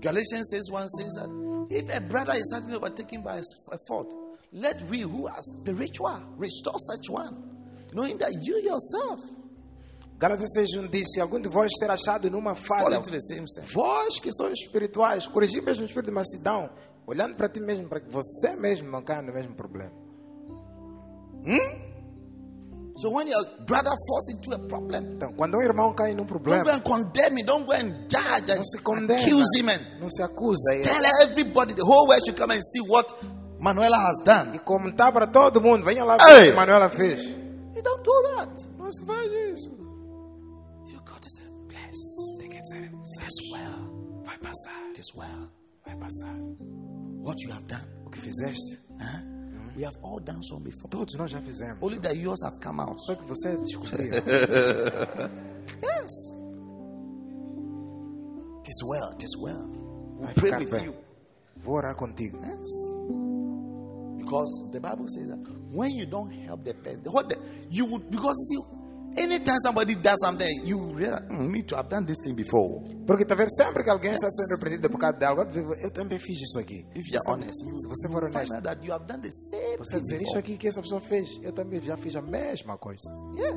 Galatians says one says that if a brother is suddenly overtaken by a fault, let we who are spiritual restore such one, knowing that you yourself Gálatas 6.1 diz, se algum de vós ser achado numa falha, vós que sois espirituais, corrigir mesmo o espírito de mansidão, olhando para ti mesmo, para que você mesmo não caia no mesmo problema. So when your brother falls into a problem, Então, quando um irmão cai num don't go problema, and condemn him, don't go and judge and não se condena, accuse him and não se acusa. E, tell everybody, the whole world should come and see what Manuela has e done. comentar para todo mundo, venha lá ver Ei! o que Manuela fez. You don't do that. Não se faz isso. You got to say, bless. Tem que dizer, This well. vai passar, This well. vai passar. What you have done. O que fizeste, Huh? We have all done so before. todos nós já fizemos. Only that yours have come out. Só que você descobriu. Yes. This well, this well. We'll pray with bem. you. Vou orar contigo. Yes. Because the Bible says that when you don't help the person, what the, you would because you see, anytime somebody does something, you realize, "Hmm, me too, I've done this thing before. Porque tá vendo sempre que alguém está sendo repreendido por causa de algo, eu também fiz isso aqui. If you're honest, Se você for honesto, that you have done the same você dizer isso aqui que essa pessoa fez, eu também já fiz a mesma coisa. Yeah.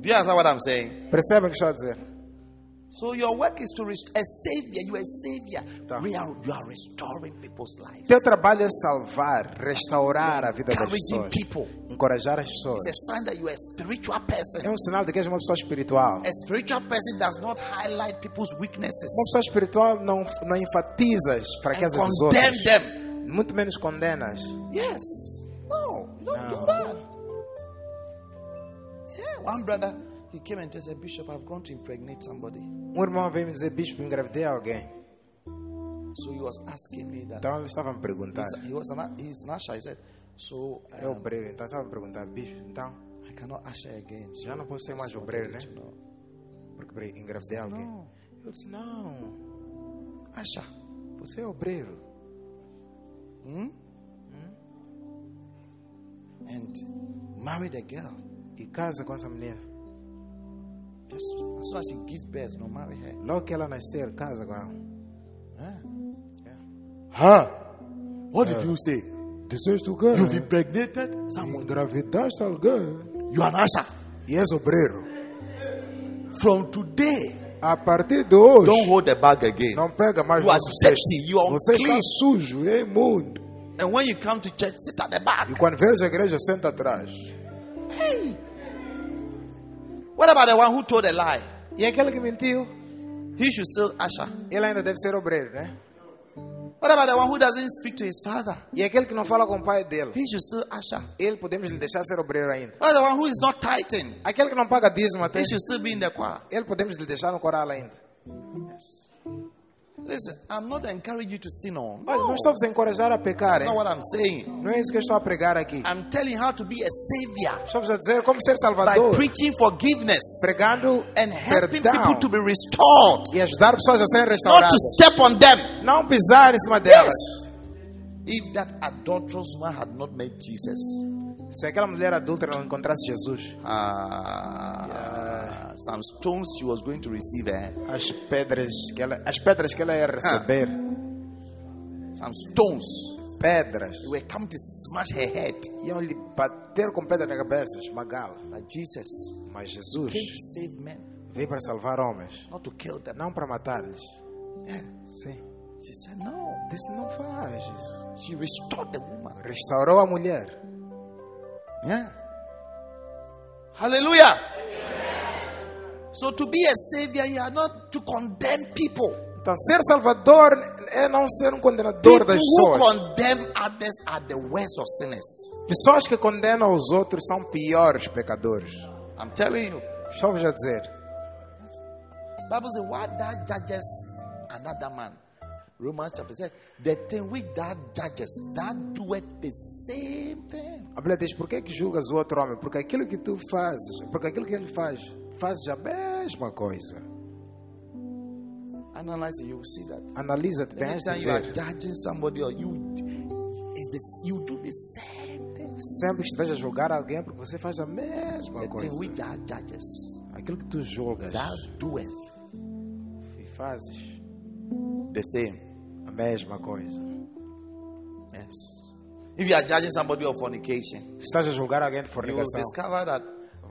Do you understand what I'm saying? Percebem o que estou a dizer? So your work is to rest- a savior. You are a savior. Tá. Are, you are restoring people's lives. Teu trabalho é salvar, restaurar a vida das pessoas, people. Encorajar as pessoas. It's a sign that you are a spiritual person. É um sinal de que és uma pessoa espiritual. A spiritual person does not highlight people's weaknesses Uma pessoa espiritual não, não enfatiza as fraquezas dos outros, them. muito menos condenas. Yes. No, you don't do No. that. Yeah, one brother, he came and said, Bishop, I've gone to impregnate somebody. Um irmão veio me dizer, bispo, engravidei alguém. So he was asking me that. Então ele estava me perguntar. He's, he was an, he's an usher. He said, So É obreiro, então estava a perguntar, bispo, então, I cannot usher again. So já não posso ser mais obreiro, né? Porque engravidei alguém. No, Eu disse, não, usher. você é obreiro. Hmm? And married a girl. E casa com essa mulher. Just as soon as she gives birth, no marry her. Logo que ela nascer, casa com ela. Huh? Huh? What did you say? Disseste o quê? You've impregnated someone. Engravidaste alguém. You are an usher. E és obreiro. From today, A partir de hoje, don't hold the bag again. não pega mais You are dirty, you are Você está sujo, é imundo. And when you come to church, sit at the back. E quando vês a igreja, senta atrás. Hey. What about the one who told a lie? E aquele que mentiu, He should still usher. ele ainda deve ser obreiro, né? What about the one who doesn't speak to his father? E aquele que não fala com o pai dele, He should still usher. ele podemos lhe deixar ser obreiro ainda. What about the one who is not tithing? Aquele que não paga dízimo até, He should still be in the choir. ele podemos lhe deixar no coral ainda. Listen, I'm not encouraging you to sin on. Olha, não estou a encorajar a pecar, That's not what I'm saying. Não é isso que eu estou a pregar aqui. I'm telling how to be a savior Estou vos a dizer como ser by salvador, preaching forgiveness pregando and helping perdão people to be restored, e ajudar pessoas a serem not restauradas. to step on them. Não pisar em cima delas. If that adulterous woman had not met Jesus, Se aquela mulher adulta não encontrasse Jesus, ah, some stones she was going to receive, as pedras que ela, as pedras que ela ia receber, some stones pedras, they were coming to smash her head. iam lhe bater com pedra na cabeça, esmagá-la. But Jesus Mas Jesus came to save men, veio para salvar homens, not to kill them. não para matá-los. Yeah. Sim. She said, No. Disse, não faz. She restored the woman. Restaurou a mulher. Yeah. Hallelujah. So to be a savior, you are not to condemn people. Então, ser salvador é não ser um condenador People das who pessoas. condemn others are the worst of sinners. Pessoas que condenam os outros são piores pecadores. I'm telling you. Estou vos a dizer. Bible says, why that judges another man? Romans chapter said, the thing which that judges, that doeth the same thing. A Bíblia diz: por que, que julgas o outro homem? Porque aquilo que tu fazes, porque aquilo que ele faz, fazes a mesma coisa. Analyze you will see that. Analisa-te bem next time you are judging somebody or you is this you do the same thing. Sempre que estejas a julgar alguém, porque você faz a mesma The coisa. thing which that judges, Aquilo que tu julgas that doeth e fazes the same. a mesma coisa. Yes. If you are judging somebody of fornication, Se estás a julgar alguém de you will fornicação, discover that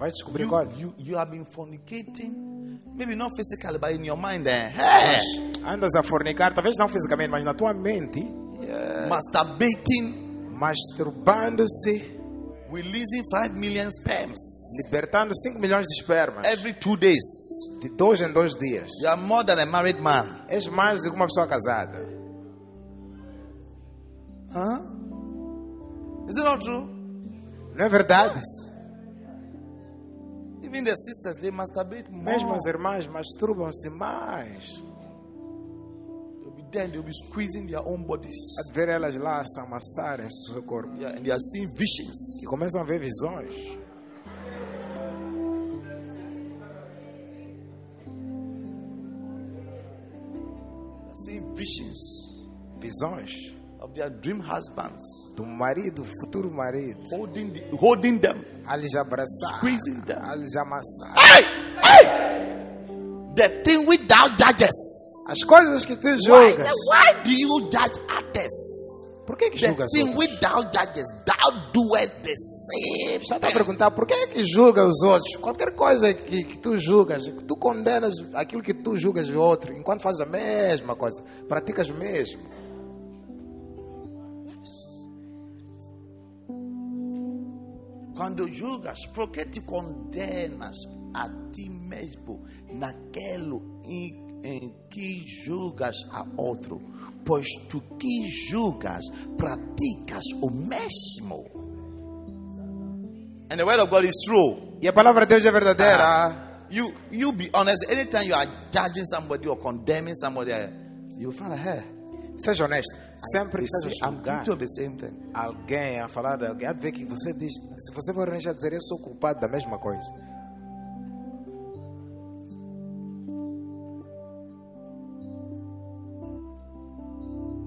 vais descobrir you, qual. you, you have been fornicating, maybe not physically, but in your mind. Then, hey, Andas a fornicar, talvez não fisicamente, mas na tua mente, masturbating, masturbando-se, releasing five million sperms libertando 5 milhões de espermas every two days. de dois em dois dias. You are more than a married man. És mais do que uma pessoa casada. Huh? Is it not true? Não é verdade? Even the sisters, they masturbate more. Mesmo as irmãs masturbam-se mais. They'll be there, they'll be squeezing their own bodies. A ver elas lá a se amassarem seu corpo. Yeah, and they are seeing visions. E começam a ver visões. Seeing visions Visões of their dream husbands do marido, futuro marido. holding, the, holding them. A lhes abraçar. Squeezing them. A lhes amassar. Hey! Hey! The thing without judges. As coisas que tu Why, julgas. why do you judge others? Por que que The julga os thing outros? which thou judgest, thou doest the same. Já está a perguntar por que que julga os outros? Qualquer coisa que, que tu julgas, que tu condenas aquilo que tu julgas o outro, enquanto fazes a mesma coisa, praticas o mesmo. Quando julgas, por que te condenas a ti mesmo naquilo em, em que julgas a outro? Pois tu que julgas, praticas o mesmo. And the word of God is true. E a palavra de Deus é verdadeira. You you be honest. Anytime you are judging somebody or condemning somebody, you find a hair. Seja honesto. Sempre a same thing. alguém, a falar de alguém, há de ver que você diz, se você for arranjar dizer eu sou culpado da mesma coisa.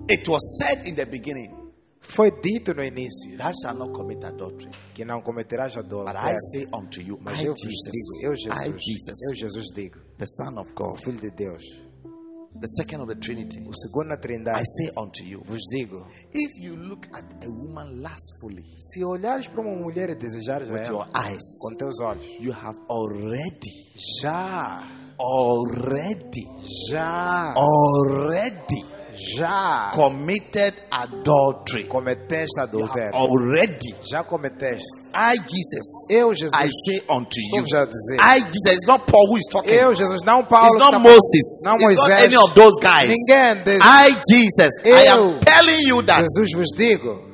It was said in the beginning, Foi dito no início Thou shalt not commit adultery. que não cometerás But I adultério. say unto you, Mas I eu Jesus, digo, eu I Jesus, Jesus, eu Jesus digo, the Son of o God, Filho de Deus, the second of the Trinity, o segundo na I say unto you, digo, if you look at a woman lustfully se olhares para uma mulher e desejares with your eyes, com teus olhos, you have already, já, already, já, already já committed adultery. cometeste adultério. already. Já cometeste. I, Jesus, Eu, Jesus, I say unto you, já dizer. I, Jesus, it's not Paul who is talking. Eu, Jesus, não Paulo, It's not Moses. não It's not Moisés, any of those guys. ninguém desses. I, Jesus, I am telling you that Jesus vos digo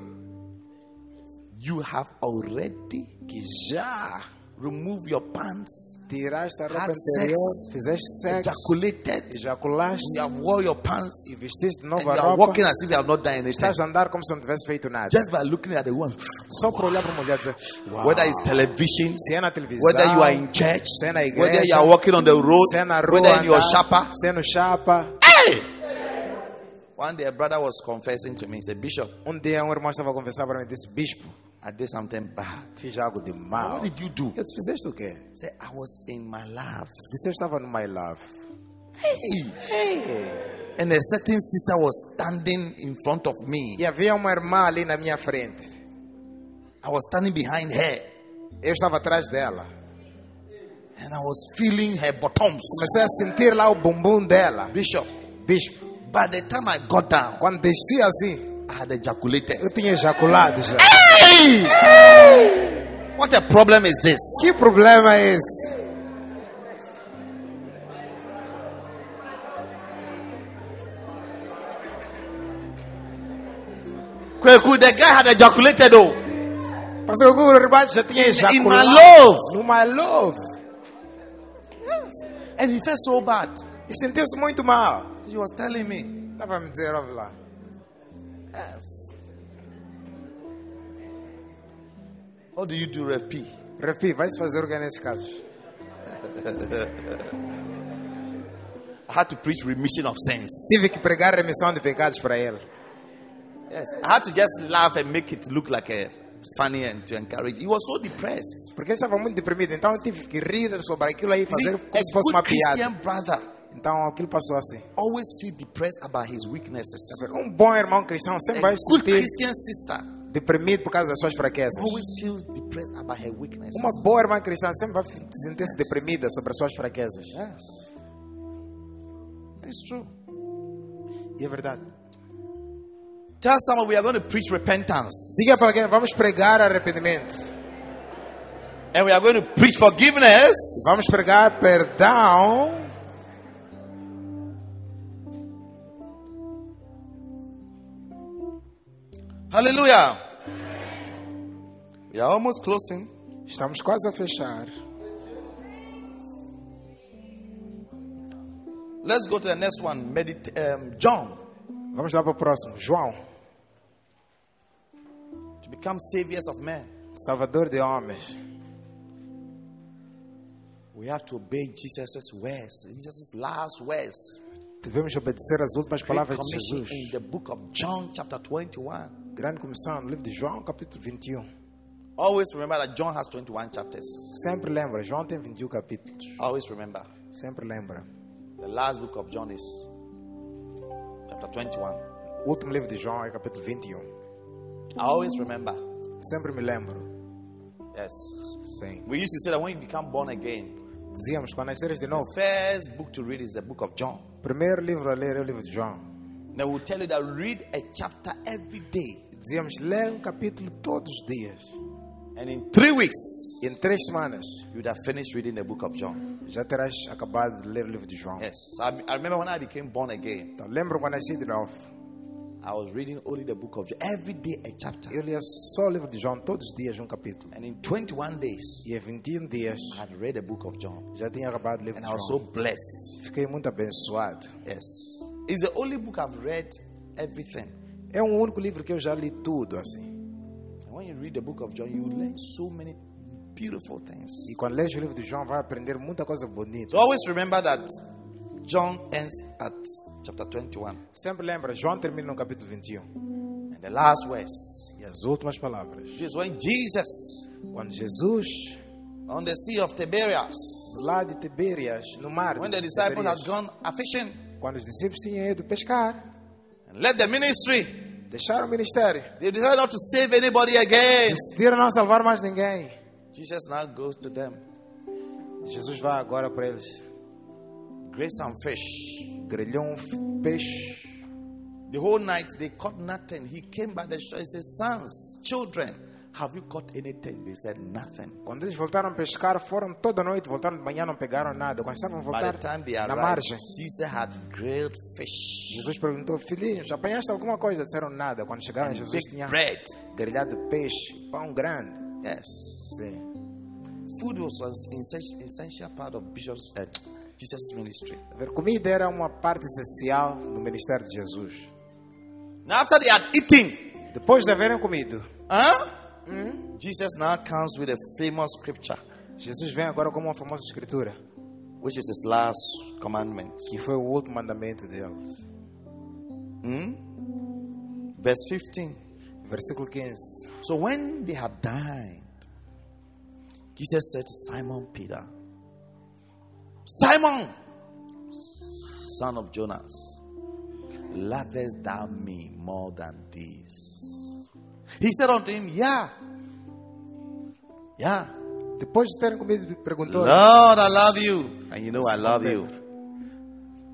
you have already que já removed your pants, tiraste a roupa Had anterior, sex, fizeste sexo, ejaculated, ejaculaste you have wore your pants, e vestiste de and nova you are roupa. walking as if you have not done anything. Estás a andar como se não tivesse feito nada. Just by looking at the woman, Só por olhar para a mulher dizer, whether it's television, se é na televisão, whether you are in church, se é na igreja, whether you are walking on the road, se é na rua, whether in your andar, shapa. se é no chapa. Hey! One day a brother was confessing to me, he said, Bishop, Um dia um irmão estava a conversar para mim disse, bispo, I did something bad. fiz algo de mal. What did you do? Eu disse, fizeste o quê? He said, I was in my love. Eu estava no My Love. Hey! Hey. And a certain sister was standing in front of me. E havia uma irmã ali na minha frente. I was standing behind her. Eu estava atrás dela. And I was feeling her bottoms. Comecei a sentir lá o bumbum dela. Bishop, Bispo, by the time I got down, quando descia assim, I had ejaculated. eu ejaculado já. Hey! What a problem is this? Que problema é esse? Kweku, the guy had ejaculated though. Pastor o já tinha In my love. No My Love. Yes. And he felt so bad. E sentiu-se muito mal. He was telling me, Estava me dizer, lá. Yes. What do you do, Rev P? Repi, vai-se fazer o que é nesses casos? I had to preach remission of sins. Tive que pregar remissão de pecados para ele. Yes. I had to just laugh and make it look like a funny and to encourage. He was so depressed. Porque ele estava muito deprimido. Então eu tive que rir sobre aquilo aí, You see, fazer a como se fosse uma good piada. Christian brother Então aquilo passou assim. always feel depressed about his weaknesses. Um bom irmão cristão sempre A vai se good sentir Christian sister deprimido por causa das suas fraquezas. always feels depressed about her weaknesses. Uma boa irmã cristã sempre vai sentir-se deprimida sobre as suas fraquezas. Yes. It's true. E é verdade. Tell someone we are going to preach repentance. Diga para alguém, vamos pregar arrependimento. And we are going to preach forgiveness. Vamos pregar perdão. Hallelujah. We are almost closing. Estamos quase a fechar. Let's go to the next one. Medit- um, John. Vamos lá para o próximo. João, To become saviors of men, Salvador de homens. we have to obey Jesus' words, Jesus' last words. Devemos obedecer as últimas palavras de Jesus. in the book of John, chapter 21. Grande comissão no livro de João, capítulo 21. Always remember that John has 21 chapters. Sempre lembra, João tem 21 capítulos. Always remember. Sempre lembra. The last book of John is chapter 21. O último livro de João é capítulo 21. I always remember. Sempre me lembro. Yes. Sim. We used to say that when you become born again, Dizíamos, quando nasceres de novo, the first book to read is the book of John. Primeiro livro a ler é o livro de João. They will tell you that read a chapter every day. Dizíamos, lê um capítulo todos os dias. And in three weeks, em três semanas you would have finished reading the book of John. já terás acabado de ler o livro de João. Yes. So I, I remember when I became born again, Então, lembro quando nasci de novo. I was reading only the book of John. Every day a chapter. Eu lia só o livro de João todos os dias um capítulo. And in 21 days, E em 21 dias I had read the book of John. já tinha acabado o livro And de I was so João. blessed. Fiquei muito abençoado. Yes. It's the only book I've read everything. É um único livro que eu já li tudo assim. And when you read the book of John, you learn so many beautiful things. E quando lês o livro de João vai aprender muita coisa bonita. So always remember that John ends at chapter 21. Sempre lembra, João termina no capítulo 21. And the last verse E as últimas palavras. is when Jesus, Quando Jesus, on the Sea of Tiberias, lá de Tiberias, no mar, when the disciples had gone a fishing quando os discípulos tinham ido pescar, and left the ministry, deixaram o ministério, they decided not to save anybody again. decidiram não salvar mais ninguém. Jesus now goes to them, Jesus vai agora para eles, grace some fish. grelhou f- peixe. The whole night they caught nothing. He came by the shore. He said, Sons, children, have you caught anything? They said, Nothing. Quando eles voltaram a pescar, foram toda noite, voltaram de manhã, não pegaram nada. Quando estavam voltar the time they na margem, Jesus had grilled fish, Jesus perguntou, filhinhos, apanhaste alguma coisa? Disseram nada. Quando chegaram, Jesus tinha bread. grelhado peixe, pão grande. Yes. Sim. Food was an essential, essential part of Bishop's, uh, Jesus' ministry. A ver, comida era uma parte essencial no ministério de Jesus. Now, after they had eaten, Depois de haverem comido, huh? Jesus now comes with a famous scripture, Jesus vem agora com uma famosa escritura, which is his last commandment. que foi o último mandamento dele. Hmm? Verse 15. Versículo 15. So when they had dined, Jesus said to Simon Peter, Simon, son of Jonas, lovest thou me more than these? He said unto him, Yeah. Yeah. Depois de terem comido, perguntou: Lord, I love you. And you know I love you.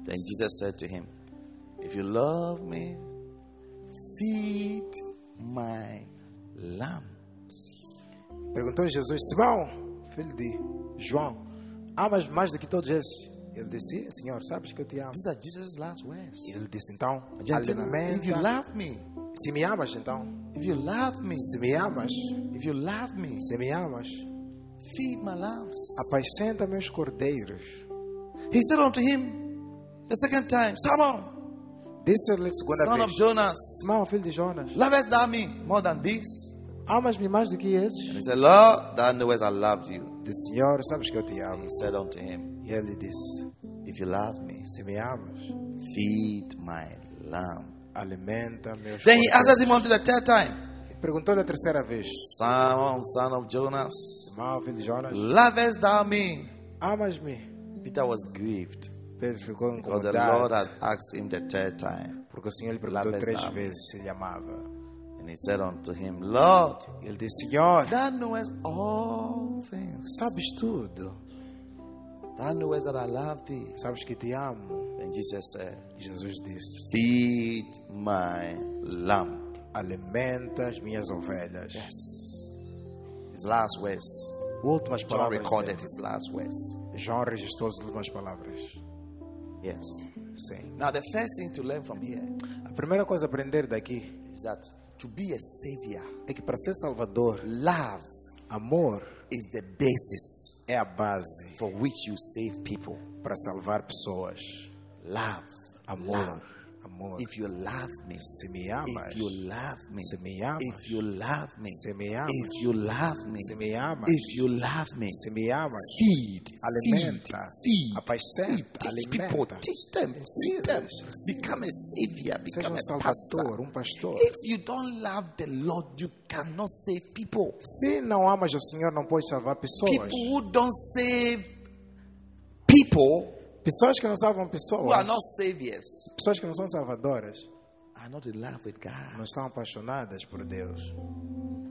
Then Jesus said to him, If you love me, feed my lambs. Perguntou Jesus: Simão, filho de João, amas mais do que todos esses? Ele disse: Sim, Senhor, sabes que eu te amo. These are Jesus' last words. Ele disse: Então, Gentlemen, if you love me, Se me amas, então. if you love me, Se me amas, if you love me, se me amas, feed my lambs. apacenta meus cordeiros. He said unto him the second time, Simon, Disse-lhe a segunda son of vez: Jonas, Simão, filho de Jonas, lovest thou me more than these? amas-me mais do que And esses? he said, Lord, thou knowest I loved you. Disse: Senhor, sabes que eu te amo. He said unto him, E ele disse: If you love me, Se me amas, feed my lamb. alimenta meus Then he answered him unto the third time, E Perguntou-lhe a terceira vez: Simon, son of Jonas, Simão, filho de Jonas, lovest thou me? amas-me? Peter was grieved Pedro ficou because the Lord incomodado had asked him the third time. porque o Senhor lhe perguntou três vezes se ele amava. And he said unto him, Lord, Ele disse: Senhor, thou knowest all things. sabes tudo, Thou knowest that I love thee. sabes que te amo. And Jesus said, Jesus disse: Feed my lamb. Alimenta as minhas ovelhas. His last words. Últimas John palavras. recorded dele. his last words. João registrou as últimas palavras. Yes. Sim. Now, the first thing to learn from here A primeira coisa a aprender daqui is that to be a savior, é que para ser salvador, love amor is the basis é a base for which you save people. para salvar pessoas. Love. Amor. Love. Amor. If you love me, Se me amas, if you love me, se me amas, if you love me, se me amas, if you love me, se me amas, if you love me, se me amas, feed, alimenta, feed, apacenta, teach people, teach them, teach them, become a savior, become um a pastor. um pastor. If you don't love the Lord, you cannot save people. Se não amas o Senhor, não pode salvar pessoas. People who don't save people Pessoas que não salvam pessoas, not saviors pessoas que não são salvadoras, are not in love with não estão apaixonadas por Deus.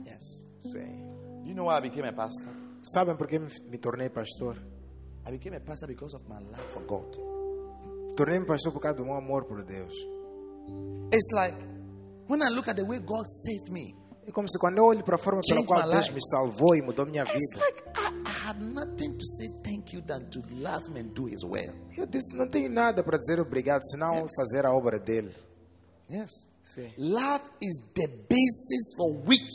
Yes. Sim. You know why I became a pastor? Sabem por que me, me tornei pastor? I became a pastor because of my love for God. Tornei-me pastor por causa do meu amor por Deus. It's like when I look at the way God saved me, É como se quando eu olho para a forma pela qual Deus me salvou e mudou minha vida. like I, I had nothing to say thank you than to love Him and do His will. Eu disse, não tenho nada para dizer obrigado, senão Yes. fazer a obra dele. Yes. Sim. Love is the basis for which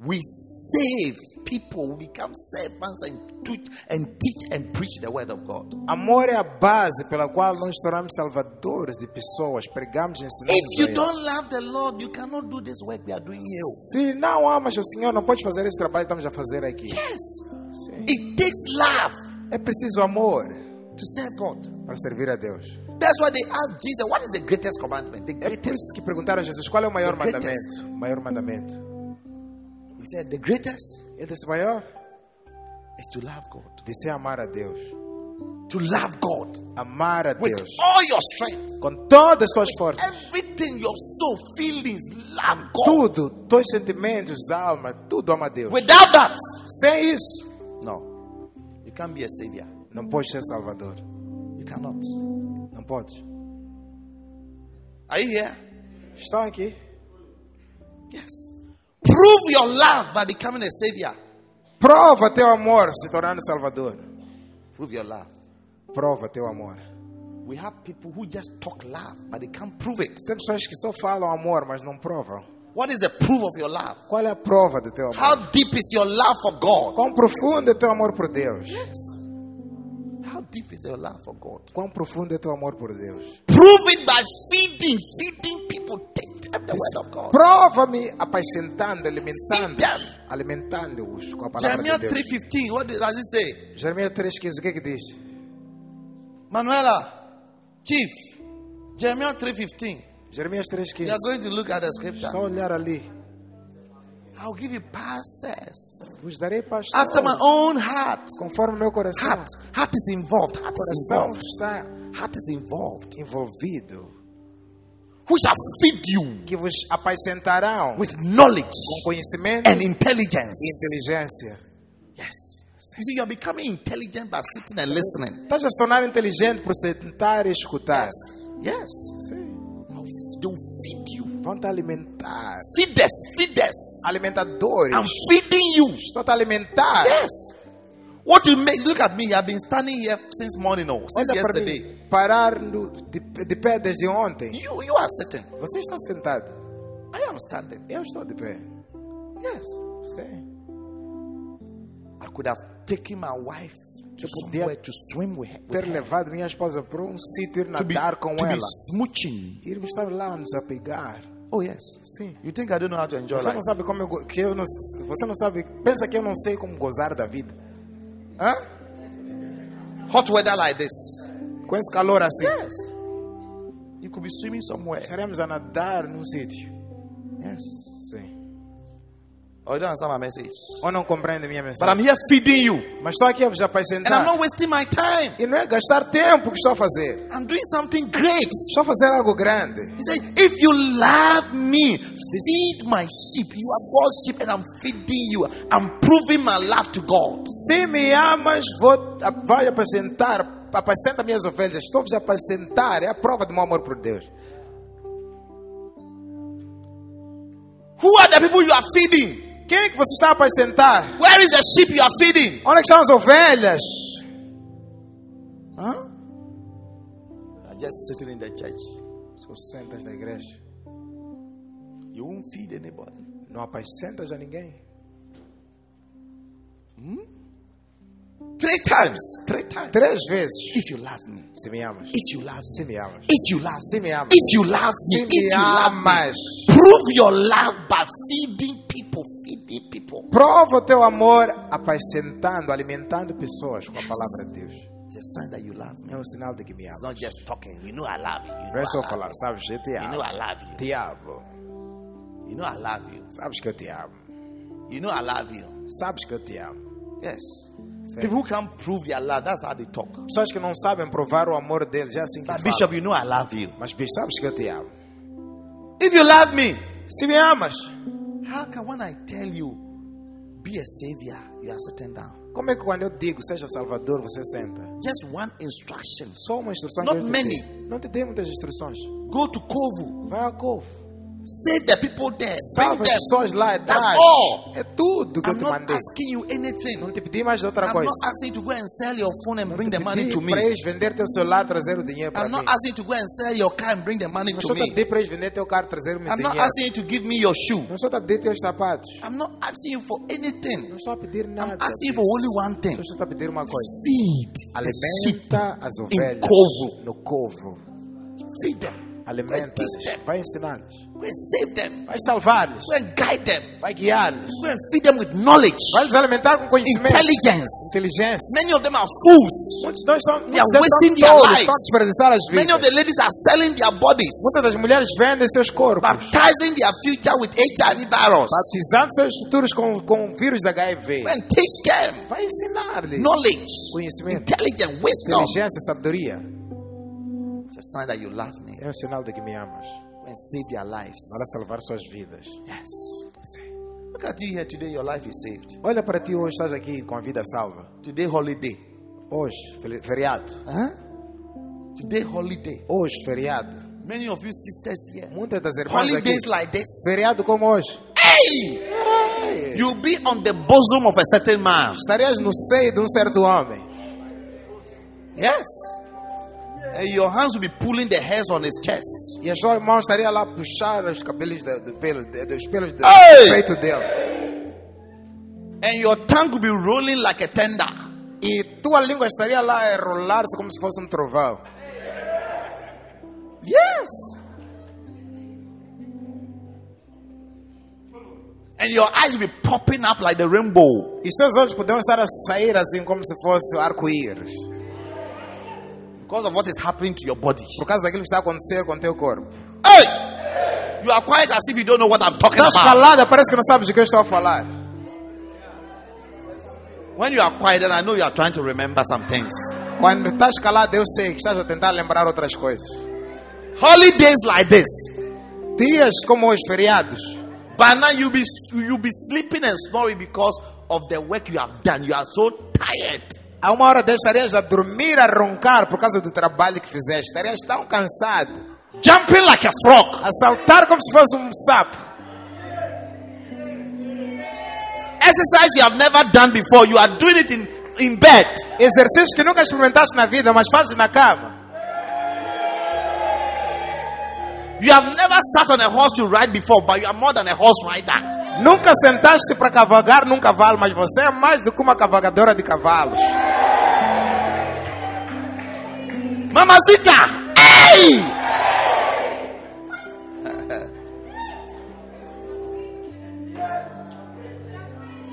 we save people, we become servants and teach and teach and preach the word of God. Amor é a base pela qual nós tornamos salvadores de pessoas, pregamos e ensinamos If you don't love the Lord, you cannot do this work we are doing here. Se não amas o Senhor, não podes fazer esse trabalho que estamos a fazer aqui. Yes. Sim. It takes love É preciso amor to serve God. para servir a Deus. That's why they asked Jesus, What is the greatest commandment? The É por greatest. isso que perguntaram a Jesus qual é o maior greatest. mandamento. O maior mandamento. He said, The greatest Ele disse: maior is to love God. disse amar a Deus. To love God Amar a with Deus all your strength, com todas as tuas forças. everything, your soul, feelings, love God. Tudo, teus sentimentos, alma, tudo ama a Deus. Without that, Sem isso, no, you can't be a savior. não podes ser salvador. You cannot. Não podes. Are you here? Estão aqui. Yes. Prove your love by becoming a savior. Prova teu amor se tornando salvador. Prove your love. Prova teu amor. We have people who just talk love, but they can't prove it. Tem pessoas que só falam amor, mas não provam. What is the proof of your love? Qual é a prova do teu amor? How deep is your love for God? Quão profundo é teu amor por Deus? How deep is your love for God? Quão profundo é teu amor por Deus? Prove it by feeding, feeding people. Take them the word of God. Prova-me apacentando, alimentando, alimentando-os com a palavra Jeremiah de Deus. 3:15. What does it say? Jeremias 3,15, o que que diz? Manuela, Chief. Jeremiah 3:15. Jeremias We 3,15. are going to look at the scripture. Só olhar ali. I'll give you pastors Vos darei paz after my own heart. conforme meu coração. Heart, heart is involved. Heart is involved. está Heart is involved. envolvido. Who shall feed you Que vos apacentarão with knowledge com conhecimento and intelligence? inteligência. Yes. You see, you are becoming intelligent by sitting and listening. Estás a se tornar inteligente por sentar e escutar. Yes. Sim. They'll feed. Vão te alimentar. Feeders, feeders. Alimentadores. I'm feeding you. Só te alimentar. Yes. What you make? Look at me. I've been standing here since morning, oh, since Olha para yesterday. mim. Parar no- de, de pé desde ontem. You, you are sitting. Você está sentado. I am standing. Eu estou de pé. Yes. Sim. I could have taken my wife to somewhere to swim with her. Ter levado minha esposa para um sítio, ir to be, nadar com ela. smooching. Irmos estar lá nos apegar. Oh yes. Sim. You think I don't know how to enjoy Você life? não sabe como eu, que eu não, você não sabe, pensa que eu não sei como gozar da vida. Huh? Hot weather like this. Com esse calor assim. Yes. You could be swimming somewhere. Estaremos a nadar num sítio. Yes. Oh, you don't understand my message. Ou não compreende minha But I'm mensagem. here feeding you. Mas estou aqui a vos And I'm apresentar. not wasting my time. E não é gastar tempo que estou a fazer. I'm doing something great. Estou a fazer algo grande. He said, If you love me, feed my sheep. You are God's sheep, and I'm feeding you. I'm proving my love to God. Se me amas, vou, vai apresentar, apacenta minhas ovelhas. Estou-vos a apresentar. É a prova do meu amor por Deus. Who are the people you are feeding? Quem é que você está a apresentar? Where is the sheep you are feeding? Onde é estão as ovelhas? Huh? You are just sitting in the church. Só sentas na igreja. You won't feed anybody. Não apacentas a ninguém. Three times. Three times. Três vezes. If you love me. Se me amas. If you love Se me. me amas. If you love Se me. me amas. If you love Se me. me If you love me. amas. Prove your love by feeding people. Feeding people. Prova o teu amor apacentando, alimentando pessoas com a palavra de Deus. It's a sign that you love me. É um sinal de que me It's amas. not just talking. You know I love you. You Não é só falar, you. sabes, eu te You know amo. I love you. Te amo. You know I love you. Sabes que eu te amo. You know I love you. Sabes que eu te amo. Yes. People who can't prove their love, that's how they talk. Pessoas que não sabem provar o amor deles, é assim que But falam. Bishop, you know I love you. Mas bicho, sabes que eu te amo. If you love me, Se me amas, how can when I tell you, be a savior, you are sitting down? como é que quando eu digo seja salvador, você senta? Just one instruction. Só uma instrução Not te many. dei. Não te dei muitas instruções. Go to Kovu. Vai ao couve. Save the people there. Bring as them. pessoas lá That's all. Eh, é tudo que I'm te not mandei. asking you anything. Não te pedi mais outra I'm coisa. not asking you to go and sell your phone and Não bring the money to me. para vender teu celular, trazer o dinheiro para I'm not asking you to go and sell your car and bring the money Não to me. para vender teu carro, trazer o I'm not asking you to give me your shoe. Não pedir teus sapatos. I'm not asking you for anything. Não estou a pedir nada. I'm asking you for only one thing. Só estou a pedir uma coisa. Feed the sheep. Alimenta as ovelhas no covo. Feed them. Them. Vai them. Vai salvar-lhes. Them. Vai guiá-los. Vai lhes alimentar com conhecimento. Inteligência. Many of them are fools. Muitos deles são, They are muitos wasting their lives. estão a desperdiçar as Many of vidas. the ladies are selling their bodies, Muitas das mulheres vendem seus corpos. baptizing their future with HIV virus. Batizando seus futuros com, com o vírus da HIV. And teach them Vai ensinar-lhes. knowledge, Conhecimento. intelligence, wisdom. Inteligência, sabedoria. Sign that you love me. É um sinal de que me amas. And save their lives. Para salvar suas vidas. Yes. Look at you here today. Your life is saved. Olha para ti hoje, estás aqui com a vida salva. Today holiday. Hoje, feri- feriado. Huh? Today holiday. Hoje, feriado. Many of you sisters here. Muitas das irmãs aqui. Holidays like this. Feriado como hoje. Hey! You'll be on the bosom of a certain man. Estarias no seio de um certo homem. Yes. And your hands will be pulling the hairs on his chest. E as suas mãos estariam lá a puxar os cabelos do, do pelo, dos pelos do Ei! peito dele. And your tongue will be rolling like a tender. E tua língua estaria lá a rolar-se como se fosse um trovão. Yes. And your eyes will be popping up like the rainbow. E os teus olhos poderão estar a sair assim como se fosse arco-íris. Because of what is happening to your body. Por causa daquilo que está a acontecer com o teu corpo. Hey! You are quiet as if you don't know what I'm talking Estás about. calada, parece que não sabes do que eu estou a falar. When you are quiet, then I know you are trying to remember some things. Quando estás calada, eu sei que estás a tentar lembrar outras coisas. Holidays like this. Dias como os feriados. By now you'll be you'll be sleeping and snoring because of the work you have done. You are so tired. A uma hora desta estarias a dormir, a roncar por causa do trabalho que fizeste. Estarias tão cansado. Jumping like a frog. A saltar como se fosse um sapo. Exercise you have never done before. You are doing it in, in bed. Exercícios que nunca experimentaste na vida, mas fazes na cama. You have never sat on a horse to ride before, but you are more than a horse rider. Nunca sentaste para cavalgar num cavalo, mas você é mais do que uma cavalgadora de cavalos. Mamacita! Hey!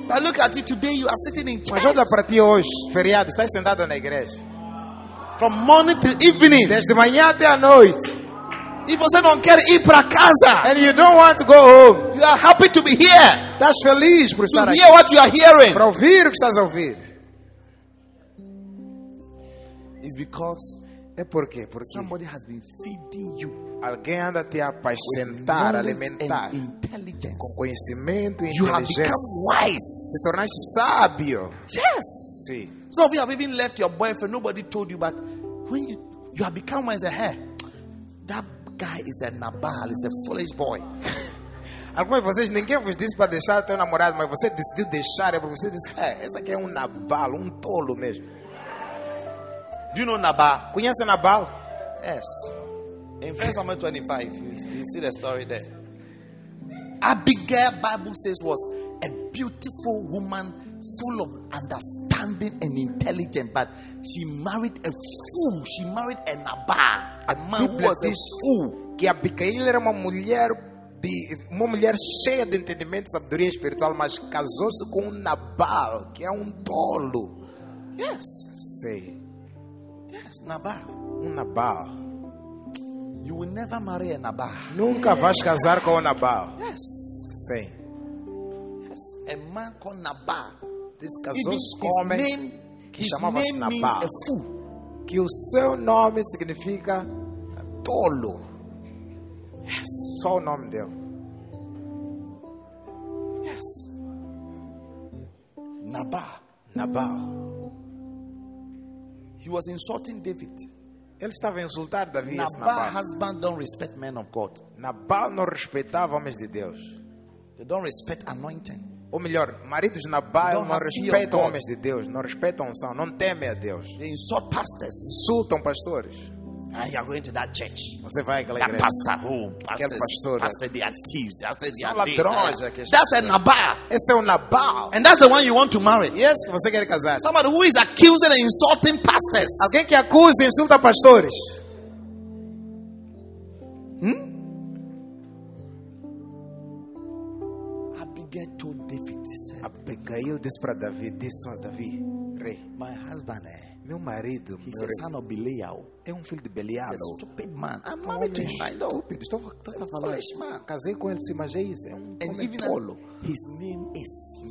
but look at you today. You are sitting in Mas church olha para ti hoje, feriado, estás sentada na igreja. from morning to evening. Desde manhã até a noite. E você não quer ir para casa. And you don't want to go home. You are happy to be here. Estás feliz por To estar aqui. hear what you are hearing. Para ouvir o que estás a ouvir. It's because É por quê? Porque somebody has been feeding you alguém anda te a apacentar, alimentar com conhecimento e You have become Te wise. tornaste sábio. Yes. Sim. Some of you have even left your boyfriend. Nobody told you, but when you you have become wise, eh, hey, that guy is a nabal, is a foolish boy. Alguns de vocês, ninguém vos disse para deixar teu namorado, mas você decidiu deixar, é porque você disse, é, esse aqui é um Nabal, um tolo mesmo. Do you know Nabal? Conhece Nabal? Yes. In First Samuel 25, you, you see the story there. Abigail, Bible says, was a beautiful woman full of understanding and intelligence, but she married a fool. She married a Nabal, a man who was a fool. que Abigail era uma mulher de uma mulher cheia de entendimento e sabedoria espiritual, mas casou-se com um Nabal, que é um tolo. Yes, Sei, yes, Nabal. um Nabal. You will never marry a Nabal. Nunca vais casar com o Nabal. Yes, Sei. yes. A man called Nabal. Even casou-se com um homem que chamava-se Nabal. que o seu nome significa tolo. Só o nome dele. Yes. Nabal. Nabal. He was insulting David. Ele estava a insultar Davi. Nabal husband don't respect men of God. Nabal não respeitava homens de Deus. They don't respect anointing. Ou melhor, maridos de Nabal não respeitam homens de Deus, não respeitam unção, não temem a Deus. They insult pastors. Insultam pastores. Ah, you are going to that church. Você vai àquela That igreja. pastor, oh, pastors, pastor. pastor, they are thieves. Pastor, they are ladrões, That's a. Nabal. Esse é o Nabal. And that's the one you want to marry. Esse que você quer casar. Somebody who is accusing and insulting pastors. Alguém que acusa e insulta pastores. Abigail told David, he Abigail disse para Davi, disse a Davi, rei, My husband, eh, meu marido he's meu a son of Belial. é um filho de Belial. A stupid man. I'm Um married to him. I know. estúpido. Estou, estou a falar. Man. Casei com ele, sim, mas é isso. É um And homem even tolo. his name is,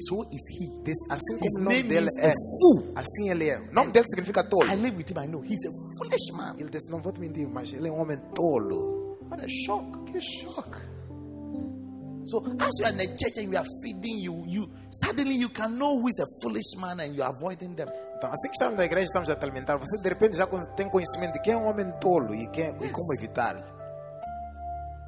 so is he. This, assim His como o nome dele é a fool. Assim ele é. O nome dele significa tolo. I live with him, I know. He's a foolish man. Ele disse, não vou te mentir, mas ele é um homem tolo. What a shock. Que choque. So as you are in the church and we are feeding you, you suddenly you can know who is a foolish man and you are avoiding them. Então, assim que estamos na igreja, estamos a te alimentar. Você de repente já tem conhecimento de quem é um homem tolo e, quem, e como evitar.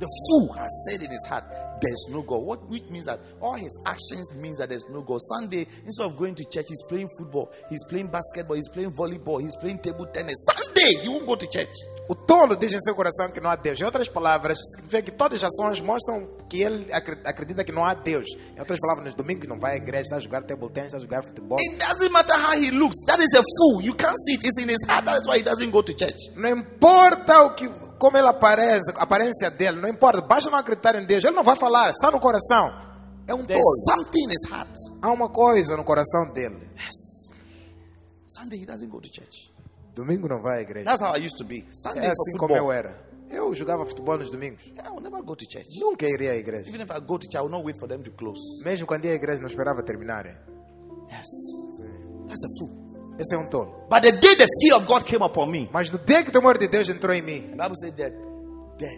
The fool has said in his heart, There's no God. What which means that all his actions means that there's no God. Sunday, instead of going to church, he's playing football, he's playing basketball, he's playing volleyball, he's playing table tennis. Sunday, he won't go to church. O tolo diz em seu coração que não há Deus. Em outras palavras, significa que todas as ações mostram que ele acre- acredita que não há Deus. Em outras palavras, nos domingos não vai à igreja, está a jogar table tennis, está a jogar futebol. It doesn't matter how he looks. That is a fool. You can't see it. It's in his heart. That's why he doesn't go to church. Não importa o que, como ele aparece, a aparência dele, não importa. Basta não acreditar em Deus. Ele não vai falar, está no coração. É um There's tolo. something in his heart. Há uma coisa no coração dele. Sunday, he doesn't go to church. Domingo não vai à igreja. That's how I used to be. Sunday É assim como eu era. Eu jogava futebol nos domingos. I will never go to church. Nunca iria à igreja. Even if I go to church, I will not wait for them to close. Mesmo quando ia à igreja, não esperava terminar. Yes. That's a fool. Esse é um tolo. But the day the fear of God came upon me, Mas no dia que o temor de Deus entrou em mim, the Bible says that the,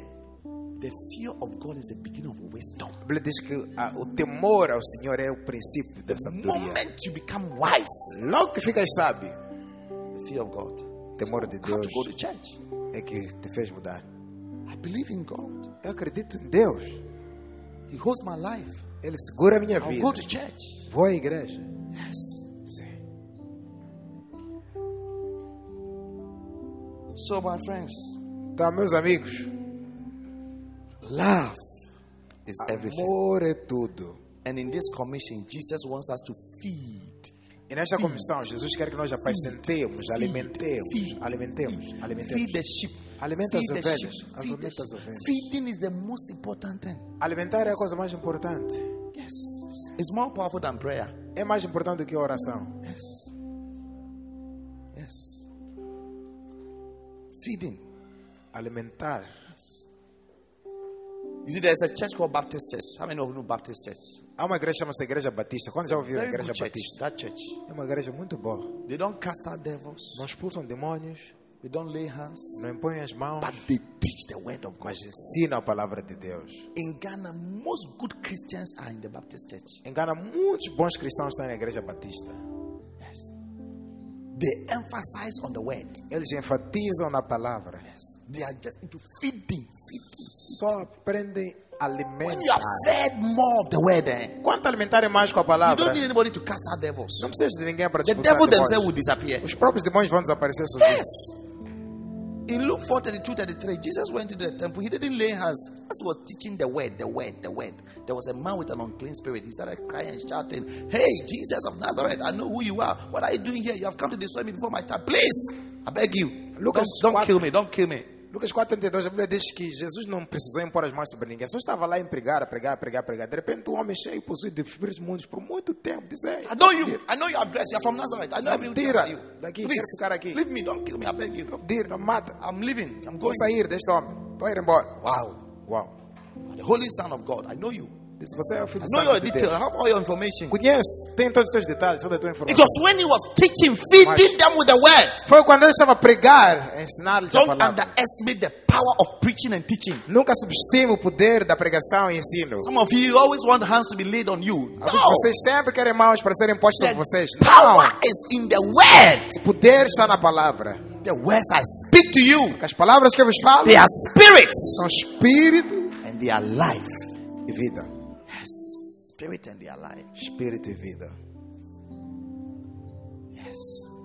the fear of God is the beginning of wisdom. a Bíblia diz que ah, o temor ao Senhor é o princípio da The sabedoria. moment you become wise, Logo que ficas sábio, the fear of God, temor de Deus to go to church. é que te fez mudar. I believe in God. Eu acredito em Deus. He holds my life. Ele segura a minha I'll vida. go to church. Vou à igreja. Yes. Sim. So, my friends, Então, meus amigos, love is everything. amor é tudo. And in this commission, Jesus wants us to feed. E nesta comissão, Jesus quer que nós apacentemos, alimentemos, alimentemos, Feed alimentemos. the sheep. Alimenta as ovelhas. Alimenta as ovelhas. Feeding is the most important thing. Alimentar é a coisa mais importante. Yes. It's more powerful than prayer. É mais importante do que a oração. Yes. Yes. Feeding. Alimentar. You see, there's a church called Baptist Church. How many of you know Baptist Church? Há uma igreja que chama-se Igreja Batista. Quando já ouviram a Igreja. Batista? That church. É uma igreja muito boa. They don't cast out devils. Não expulsam demônios, They don't lay hands. não impõem as mãos, But they teach the word of God. mas ensinam a palavra de Deus. In Ghana, most good Christians are in the Baptist Church. Em Ghana, muitos bons cristãos estão na Igreja Batista. Yes. They emphasize on the word. Eles enfatizam na palavra. They are just into feeding. Feeding. Só aprendem When you alimentar. are fed more of the word, eh, Quanto alimentarem mais com a you palavra, don't need anybody to cast out devils. não precisa de ninguém para The expulsar devil themselves demônios. will disappear. Os próprios demônios vão desaparecer sozinhos. Yes. In Luke 4 32 33, Jesus went into the temple. He didn't lay hands. As he was teaching the word, the word, the word, there was a man with an unclean spirit. He started crying and shouting, Hey, Jesus of Nazareth, I know who you are. What are you doing here? You have come to destroy me before my time. Please, I beg you. Lucas don't, don't 4. kill me. Don't kill me. Lucas 4,32, a Bíblia diz que Jesus não precisou impor as mãos sobre ninguém, só estava lá em pregar, a pregar, a pregar, a pregar. De repente, um homem cheio, possuído de espíritos imundos por muito tempo, Ei, I know you. I know your address. You're from Nazareth. I know everything about you. Daqui, Please, quero ficar aqui. leave me. Don't kill me. I beg you. dir, não mata. I'm leaving. I'm Vou going. sair deste homem, a ir embora. Wow. Uau. The Holy Son of God. I know you. Disse, você é o filho know your de details. I Deus. have all your information. Conhece, tem todos os seus detalhes, toda a tua It informação. was when he was teaching, feeding them with the word. Foi quando ele estava a pregar, a ensinar-lhes a Don't palavra. underestimate the power of preaching and teaching. Nunca subestime o poder da pregação e ensino. Some of you always want hands to be laid on you. Alguns de vocês sempre querem mãos para serem postas sobre vocês. power Não. is in the word. O poder está na palavra. The words I speak to you, as palavras que eu vos falo they are spirits são espírito and they are life. e vida. Spirit and they are life. Espírito e vida. Yes,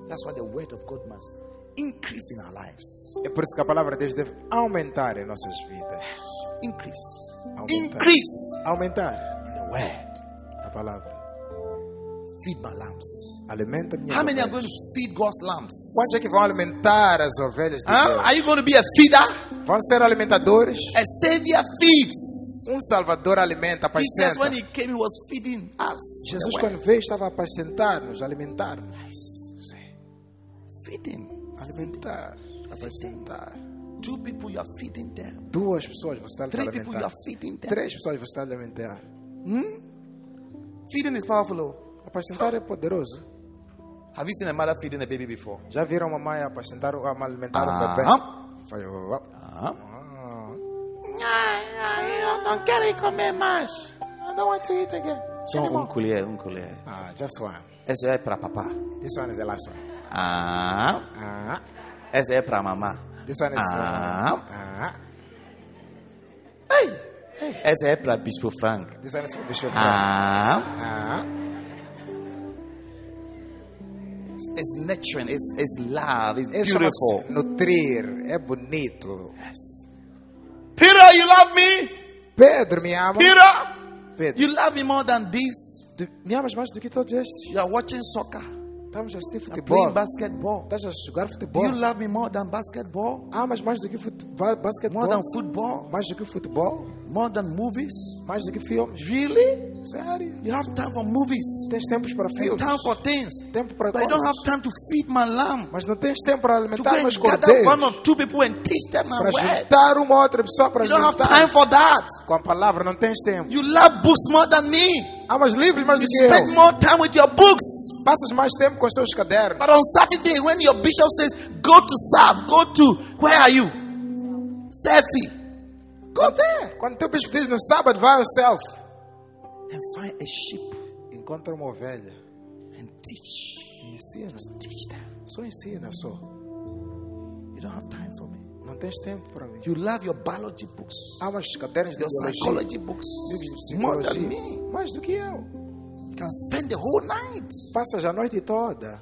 that's why the word of God must increase in our lives. É por isso que a palavra de Deus deve aumentar em nossas vidas. Increase, Aumentar. increase Aumentar in the word. a palavra. Feed my lambs. Alimenta minhas How many are ovelhas. going to feed God's lambs? Quantos é que vão alimentar as ovelhas de Huh? Deus? Are you going to be a feeder? Vão ser alimentadores? A savior feeds. Um Salvador alimenta, Jesus, when apacenta. he came, he was feeding us. Jesus, quando veio, estava a apacentar-nos, alimentar-nos. feeding. Alimentar, apacentar. Two people, you are feeding them. Duas pessoas você está Three people, you alimentar. are feeding them. Três pessoas você está a alimentar. Feeding is powerful. oh. Apacentar é poderoso. Have you seen a mother feeding a baby before? Já viram uma mãe apacentar, a alimentar um Ah. bebê? Faz, ó, ó. Uh-huh. Ah. Eu não quero ir comer mais. I don't want to eat again. Só um colher, um colher. Ah, just one. Essa é para papá. This one is the last one. Ah, Ah, essa é para mamá. this one is Ah. Ah, Essa é para Bispo Frank. this one is for Bishop. Ah, Ah, it's nurturing, it's, it's love, it's Isso beautiful. chama-se nutrir, é bonito. Peter, you love me? Pedro, me ama. Peter, Pedro, you love me more than this? tu me amas mais do que todos estes. You are watching soccer, Estamos a assistir playing futebol. basketball. Estás a jogar Do futebol. you love me more than basketball? Amas mais do que futebol, basquetebol. More than football? Mais do que futebol. More than movies? Mais do que filmes. Really? Sério. You have time for movies, Tens tempos para filmes. time for things, Tempo para but you don't have coisas. time to feed my lamb. Mas não tens tempo para alimentar meus gather one cordeiros. or two people and teach them my Para juntar uma outra pessoa para You don't have time for that. Com a palavra não tens tempo. You love books more than me. Amas livros mais do You que spend eu. more time with your books. Passas mais tempo com os teus cadernos. But on Saturday, when your bishop says, go to serve, go to, where are you? Selfie. Go there. Quando teu bispo diz no sábado, vai ao self. And find a sheep Encontra uma ovelha. and teach. Ensina. Teach them. Só ensina, só. You don't have time for tens tempo para mim. You love your biology books, Amas os cadernos de biologia. psychology books Livros de more than me. Mais do que eu. You can spend the whole night Passas a noite toda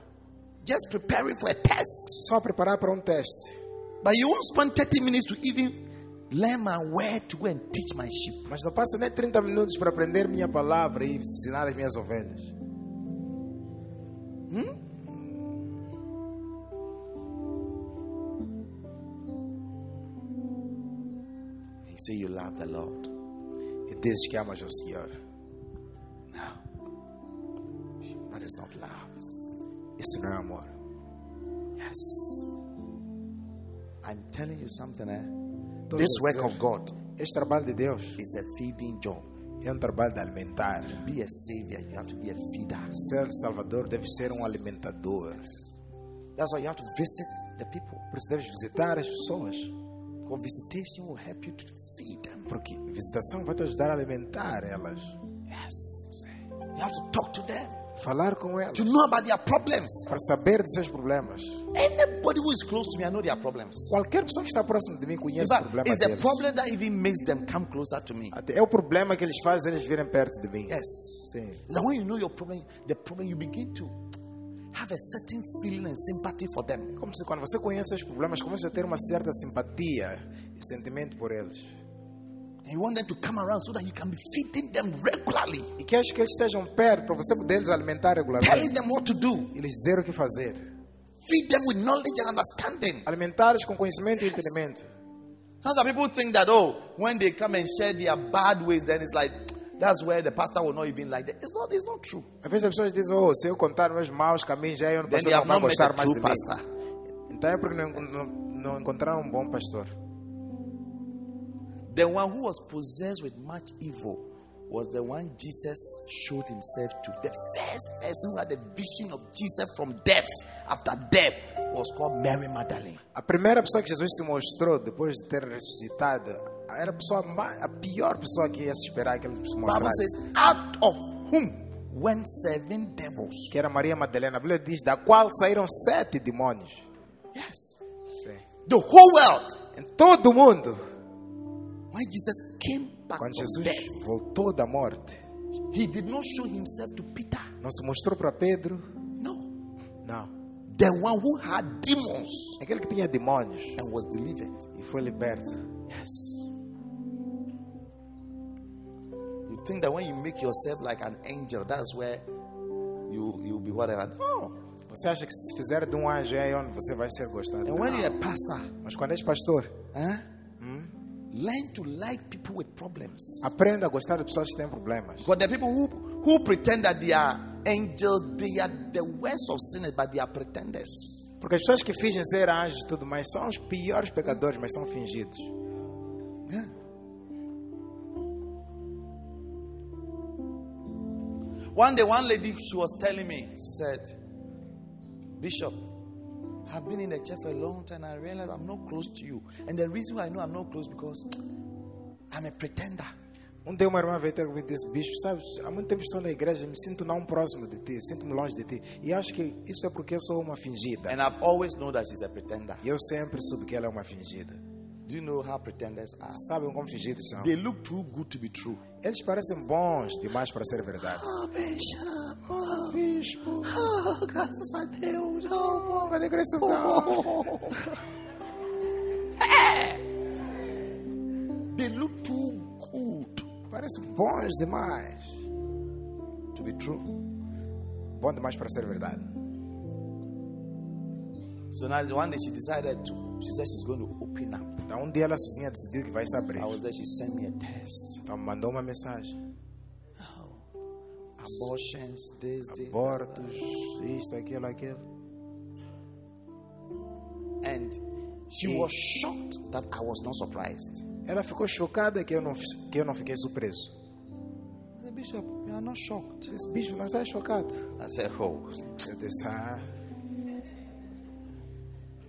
just preparing for a test. só a preparar para um teste. But you won't spend 30 minutes to even learn my word to go and teach my sheep. Mas não passa nem 30 minutos para aprender minha palavra e ensinar as minhas ovelhas. You say you love the Lord. E amas o Senhor. No. That is not love. Isso não é amor. Yes. I'm telling you something, eh? This work of God Este trabalho de Deus is a feeding job. é um trabalho de alimentar. Be a savior, you have to be a feeder. Ser salvador deve ser um alimentador. That's why you have to visit the people. Por isso deves visitar as pessoas. Because visitation will help you to. Porque visitação vai te ajudar a alimentar elas. Yes. You have to talk to them Falar com elas. to know about their problems. Para saber de seus problemas. Anybody who is close to me, I know their problems. Qualquer pessoa que está próximo de mim conhece o problema it's the problem that even makes them come closer to me. Até é o problema que eles fazem eles virem perto de mim. Yes. Sim. That when you know your problem, the problem, you begin to have a certain feeling and sympathy for them. Como se quando você conhece os problemas, começa a ter uma certa simpatia e sentimento por eles. And you want them to come around so that you can be feeding them regularly, E queres que eles estejam perto para você poder os alimentar telling regularmente. them what to do, E lhes dizer o que fazer. feed them with knowledge and understanding. Com conhecimento e entendimento. Some people think that, oh, when they come and share their bad ways, then it's like, that's where the pastor will not even like that. It's not, it's not true. Às vezes as pessoas dizem, oh, se eu contar meus maus caminhos, aí o Then they pastor não vai gostar mais de mim. Então é porque não, não, não encontraram um bom pastor. The one who was possessed with much evil was the one Jesus showed himself to. The first person who had a vision of Jesus from death, after death, was called Mary Magdalene. A primeira pessoa que Jesus se mostrou depois de ter ressuscitado era a, pessoa mais, a pior pessoa que ia se esperar que ele se Bible mostrasse. says, out of whom went seven devils. Que era Maria Madalena. A Bíblia diz: da qual saíram sete demônios. Yes. Sim. The whole world. Em todo o mundo. When Jesus came back Quando Jesus death, voltou da morte, he did not show himself to Peter. não se mostrou para Pedro. No. Não. The one who had demons Aquele que tinha demônios and was delivered. e foi liberto. Yes. You think that when you make yourself like an angel, that's where you you'll be whatever. No. Você acha que se fizer de um anjo é onde você vai ser gostado? And when Não. you're a pastor, Mas quando és pastor, huh? Learn to like people with problems. aprenda a gostar de pessoas que têm problemas. But the people who who pretend that they are angels, they are the worst of sinners, but they are pretenders. Porque as pessoas que fingem ser anjos e tudo mais são os piores pecadores, mas são fingidos. Yeah. One day, one lady she was telling me, she said, Bishop, I've been in the church for a long time. I realize I'm not close to you. And the reason why I know I'm not close because I'm a pretender. Um dia uma irmã veio ter comigo e disse, bispo, sabes, há muito tempo estou na igreja, me sinto não próximo de ti, sinto-me longe de ti. E acho que isso é porque eu sou uma fingida. And I've always known that she's a pretender. E eu sempre soube que ela é uma fingida. Do you know how pretenders are? Sabem como fingidos são? They look too good to be true. Eles parecem bons demais para ser verdade. Oh, Bishop. Oh, Bispo, oh graças a Deus. Oh, bom, cadê Cristo? Não. They look too good Parecem bons demais. to be true. Bom demais para ser verdade. So now one day she decided to, she said she's going to open up. Então um dia ela sozinha decidiu que vai se abrir. I was there, she sent me a text. Então mandou uma mensagem. Abortions, this, this. Abortos, isto, aquilo, aquilo. And she E- was shocked that I was not surprised. Ela ficou chocada que eu não, que eu não fiquei surpreso. Said, Bishop, you are not shocked. Disse, bispo, não está chocado? I said, Oh, Eu disse, ah,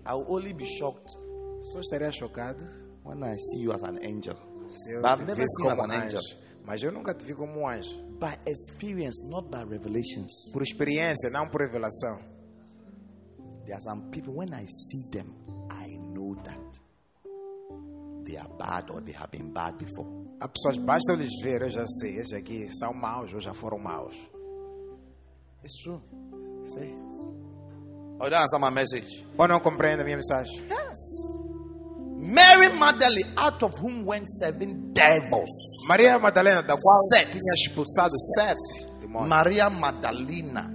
I will only be shocked só estaria chocado when I see you as an angel. se eu But I've never seen as an angel. Mas eu nunca te vi como um anjo. By experience, not by revelations. Por experiência, não por revelação. There are some people, when I see them, I know that they are bad or they have been bad before. Há pessoas, basta eu lhes ver, eu já sei, esses aqui são maus ou já foram maus. It's true. Sei. Oh, you don't my message. Ou não compreende a minha mensagem? Yes. Mary Magdalene, out of whom went seven devils. Maria Madalena, da qual Sete. tinha expulsado sete demônios. Maria Madalena,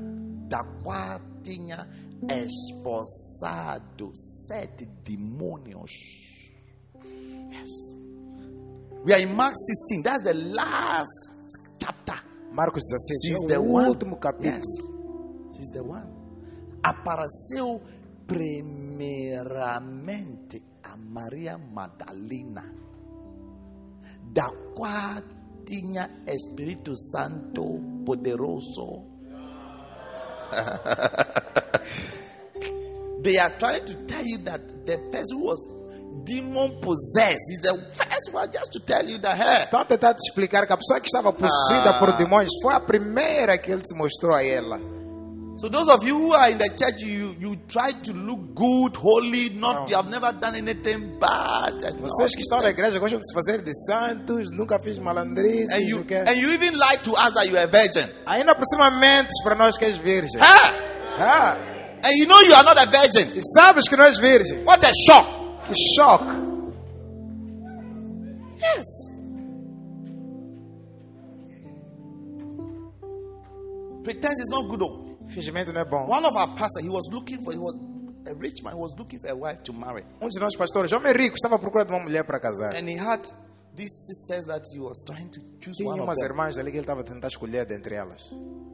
da qual tinha expulsado sete demônios. Yes. We are in Mark 16. That's the last chapter. Marcos 16, She's the one. último capítulo. Yes. She's the one. Apareceu primeiramente a Maria Madalena, da qual tinha Espírito Santo poderoso. they are trying to tell you that the person who was demon possessed is the first one just to tell you that hey, Estão a tentar te explicar que a pessoa que estava possuída Ah. por demônios foi a primeira que ele se mostrou a ela. So those of you who are in the church, you you try to look good, holy, not No. you have never done anything bad. and Vocês que estão na igreja gostam de se fazer de santos, nunca fiz malandrices, and you and you even lie to us that you are a virgin. Ainda por cima mentes para nós que és virgem. Ah! Ah, And you know you are not a virgin. e sabes que não és virgem. What a shock! Que choque. Yes. Pretense is not good. Though. Fingimento não é bom. One of our pastors, he was looking for he was a rich man. He was looking for a wife to marry, Um de nós pastores, homem rico, estava à procura de uma mulher para casar. and he had these sisters that he was trying to choose Tinha one of umas them. irmãs ali que ele estava a tentar escolher dentre elas.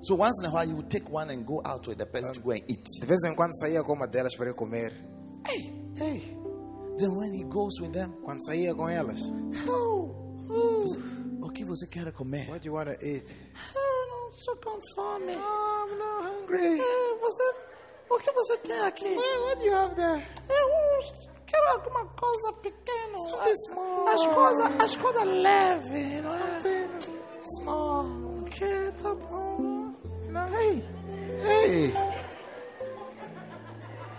So once in a while, he would take one and go out with the person to go and eat. De vez em quando saía com uma delas para ir comer. Hey, Ei, then when he goes with them, quando saía com elas, oh, oh, okay, que você quer comer? What do you want to eat? Não estou com fome. I'm not hungry. É, você, o que você tem aqui? What do you have there? Eu quero alguma coisa pequena. Something small. As coisas, as coisas leves, não é? Something small. Que tá bom. No, hey. Hey.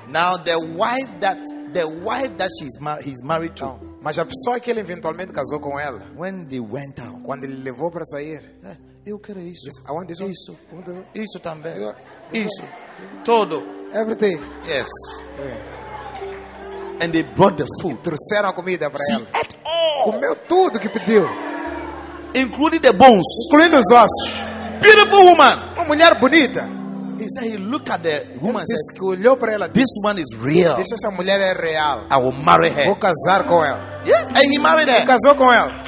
Now the wife that the wife that she's mar- he's married to, Não. Mas a pessoa que ele eventualmente casou com ela, when they went out, quando ele levou para sair, "Eh, eu quero isso, disse, I want this one. isso, isso também, isso, todo. Everything. Yes. É. And they brought the food. Trouxeram a comida para ela. ate all, Comeu tudo que pediu, including the bones. incluindo os ossos. Beautiful woman. Uma mulher bonita. He said he looked at the woman Disse said, que olhou para ela. "This woman is real. Disse essa mulher é real. I will marry Vou her." casar com ela. Yes, and he married her. Casou com ela.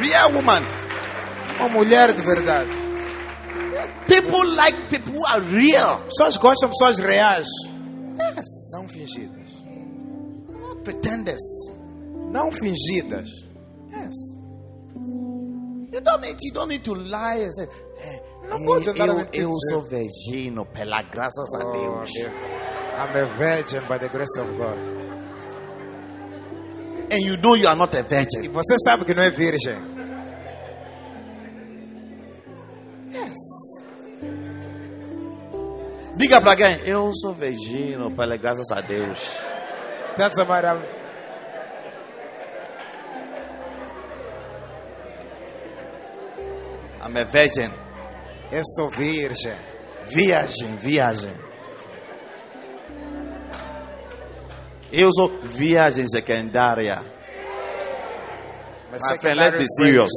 Real woman. Uma mulher de verdade. People like people who are real. Pessoas gostam de pessoas reais. Yes. Não fingidas. Not pretenders. Não fingidas. Yes. You don't need you don't need to lie and say, eh, Não pode a eu, eu sou virgino, pela graças a Oh, Deus. Deus. I'm a virgin by the grace of God. And you know you are not a E virgin. você sabe que não é virgem. Yes. Diga para alguém, eu sou virgino, pela graças a Deus. That's somebody I'm- I'm a virgin. Eu sou virgem. Viagem, viagem. Eu sou viagem secundária. Mas My friend, let's be serious.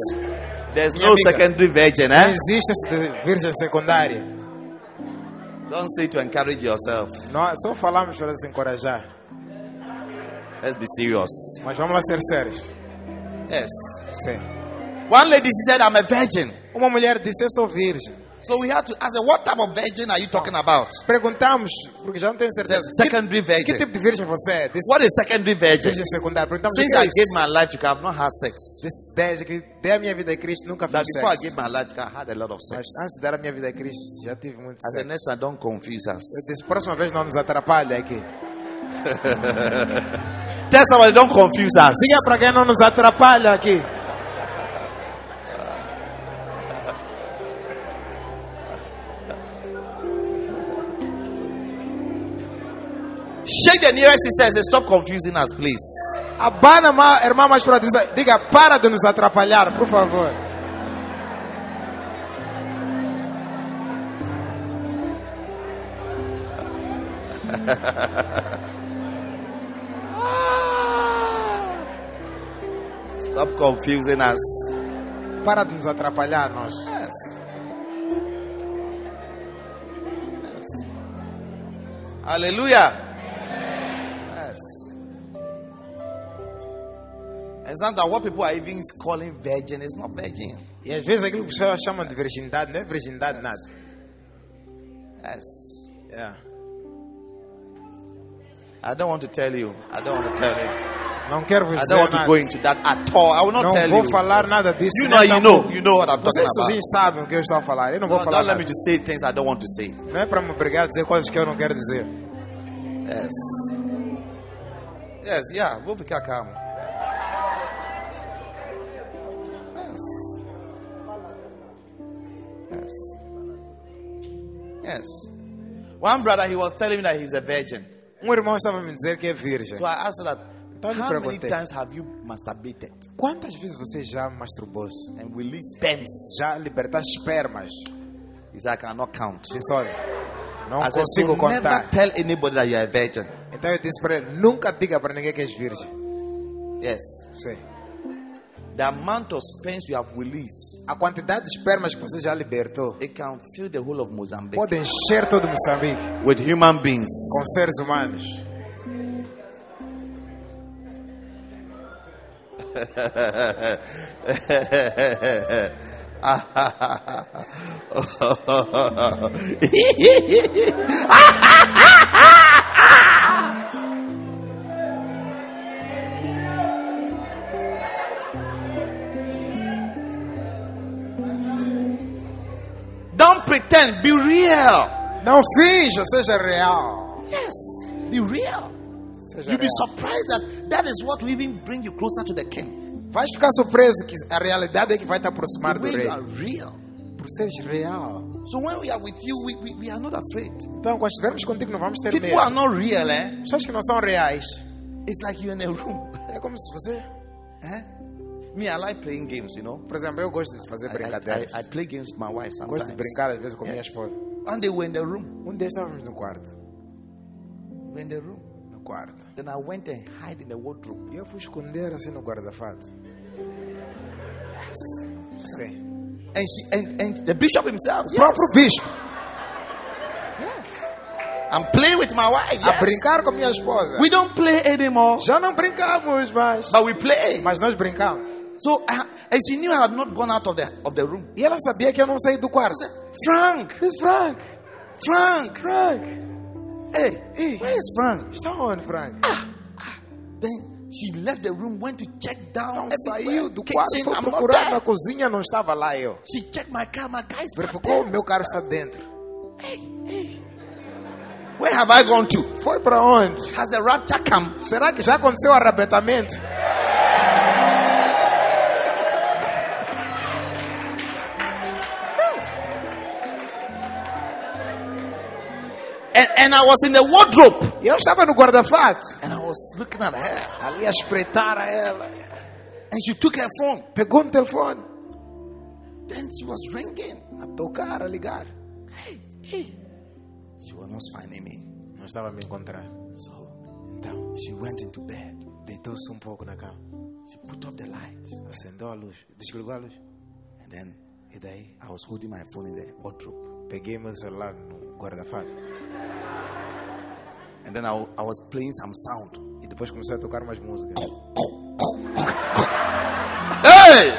There's Minha no amiga. secondary virgin, Não eh? existe esse de virgem secundária. Don't say to encourage yourself. Nós só falamos para se encorajar. Let's be serious. Mas vamos lá ser sérios. Yes. Sim. One lady said, I'm a virgin. Uma mulher disse, eu sou virgem. So we had to ask what type of virgin are you talking about? Perguntamos, porque já não tenho certeza. Secondary Que, que virgin. tipo de virgem você é? Disse, What is secondary virgin? virgem secundária. Perguntamos, Since I é gave my life to God, I've not had sex. Disse, desde que dei a minha vida a Cristo, nunca fiz before I sexo. gave my life to God, I had a lot of sex. Mas antes de dar a minha vida a Cristo, já tive muito I said, sexo. next time, don't confuse us. Eu disse, próxima vez não nos atrapalha aqui. Tell somebody, don't confuse us. Diga para quem não nos atrapalha aqui. The nearest sister and say, stop confusing us, please. Abana a irmã mais para diga, para de nos atrapalhar, por favor. Stop confusing us. Para de nos atrapalhar, nós. Yes. Yes. Hallelujah. Yes. And sometimes what people are even calling virgin is not virgin. E às vezes aquilo que as pessoas chamam de virgindade não é virgindade nada. Yes. Yeah. I don't want to tell you. I don't want to tell you. Não quero vos I don't want to nada. go into that at all. I will not Não tell vou you. falar nada disso. You nem know, you know, tampouco. you know what I'm talking Vocês about. sozinhos sabem o que eu estou a falar. Eu não vou No, falar don't let nada. me just say things I don't want to say. Não é para me obrigar a dizer coisas que eu não quero dizer. Yes. Yes, yeah, vou ficar calmo. Yes. Yes. Yes. One brother, he was telling me that he's a virgin. Um irmão estava me dizer que é virgem. So I asked that, Então how many times have you masturbated Quantas vezes você já masturbou-se? and released sperms? Já libertaste espermas? He said, I cannot count. Disse, olha, não said, consigo so never contar. tell anybody that you're a virgin. Então eu disse para ele, nunca diga para ninguém que és virgem. Yes. Sim. The amount of sperms you have released, A quantidade de espermas que você já libertou it can fill the whole of Mozambique pode encher todo Moçambique with human beings. com seres humanos. Don't pretend, be real. Não finja, seja real. Yes, be real. You'll be surprised that that is what will even bring you closer to the king. Vais ficar surpreso que a realidade é que vai te aproximar do rei. you. Por seres real. So when we are with you, we, we, we are not afraid. Então, quando estivermos contigo, não vamos ter People medo. are not real, eh? Pessoas que não são reais. It's like you're in a room. É como se você. Eh? Me, I like playing games, you know. Por exemplo, eu gosto de fazer I, brincadeiras. I, I play games with my wife Gosto sometimes. de brincar às vezes com minha Yes. esposa. One day we were in the room. Um dia estávamos no quarto. We were in the room. Quarto. Then I went and hid in the wardrobe. E eu fui esconder assim no guarda-fato. Sim. And she and, and the bishop himself. Yes. próprio bispo. yes. I'm playing with my wife. A Yes. brincar com minha esposa. We don't play anymore. Já não brincamos mais. But we play. Mas nós brincamos. So uh, and she knew I had not gone out of the of the room. E ela sabia que eu não saí do quarto. Frank, Diz Frank. Frank. Frank. Hey, Ei, where is Frank? está onde, Frank? Then she left the room, went to check down. Então saiu do quarto, Kitchen, foi I'm not procurar na cozinha, não estava lá eu. She checked my car. My is back Verificou, meu carro está dentro. Where have I gone to? Foi para onde? Has the rapture come? Será que já aconteceu o arrebatamento? And, and I was in the wardrobe. E eu estava no guarda-fato. And I was looking at her. Ali a espreitar a ela. And she took her phone. Pegou no telefone. Then she was ringing. A tocar, a ligar. She was not finding me. Não estava a me encontrar. So Então, she went into bed. deitou-se um pouco na cama. She put off the light. Acendeu a luz. Desligou a luz. And then Daí, I was holding my phone in the wardrobe. peguei meu celular no guarda-fato. And then I, I was playing some sound. E depois comecei a tocar umas músicas. Hey!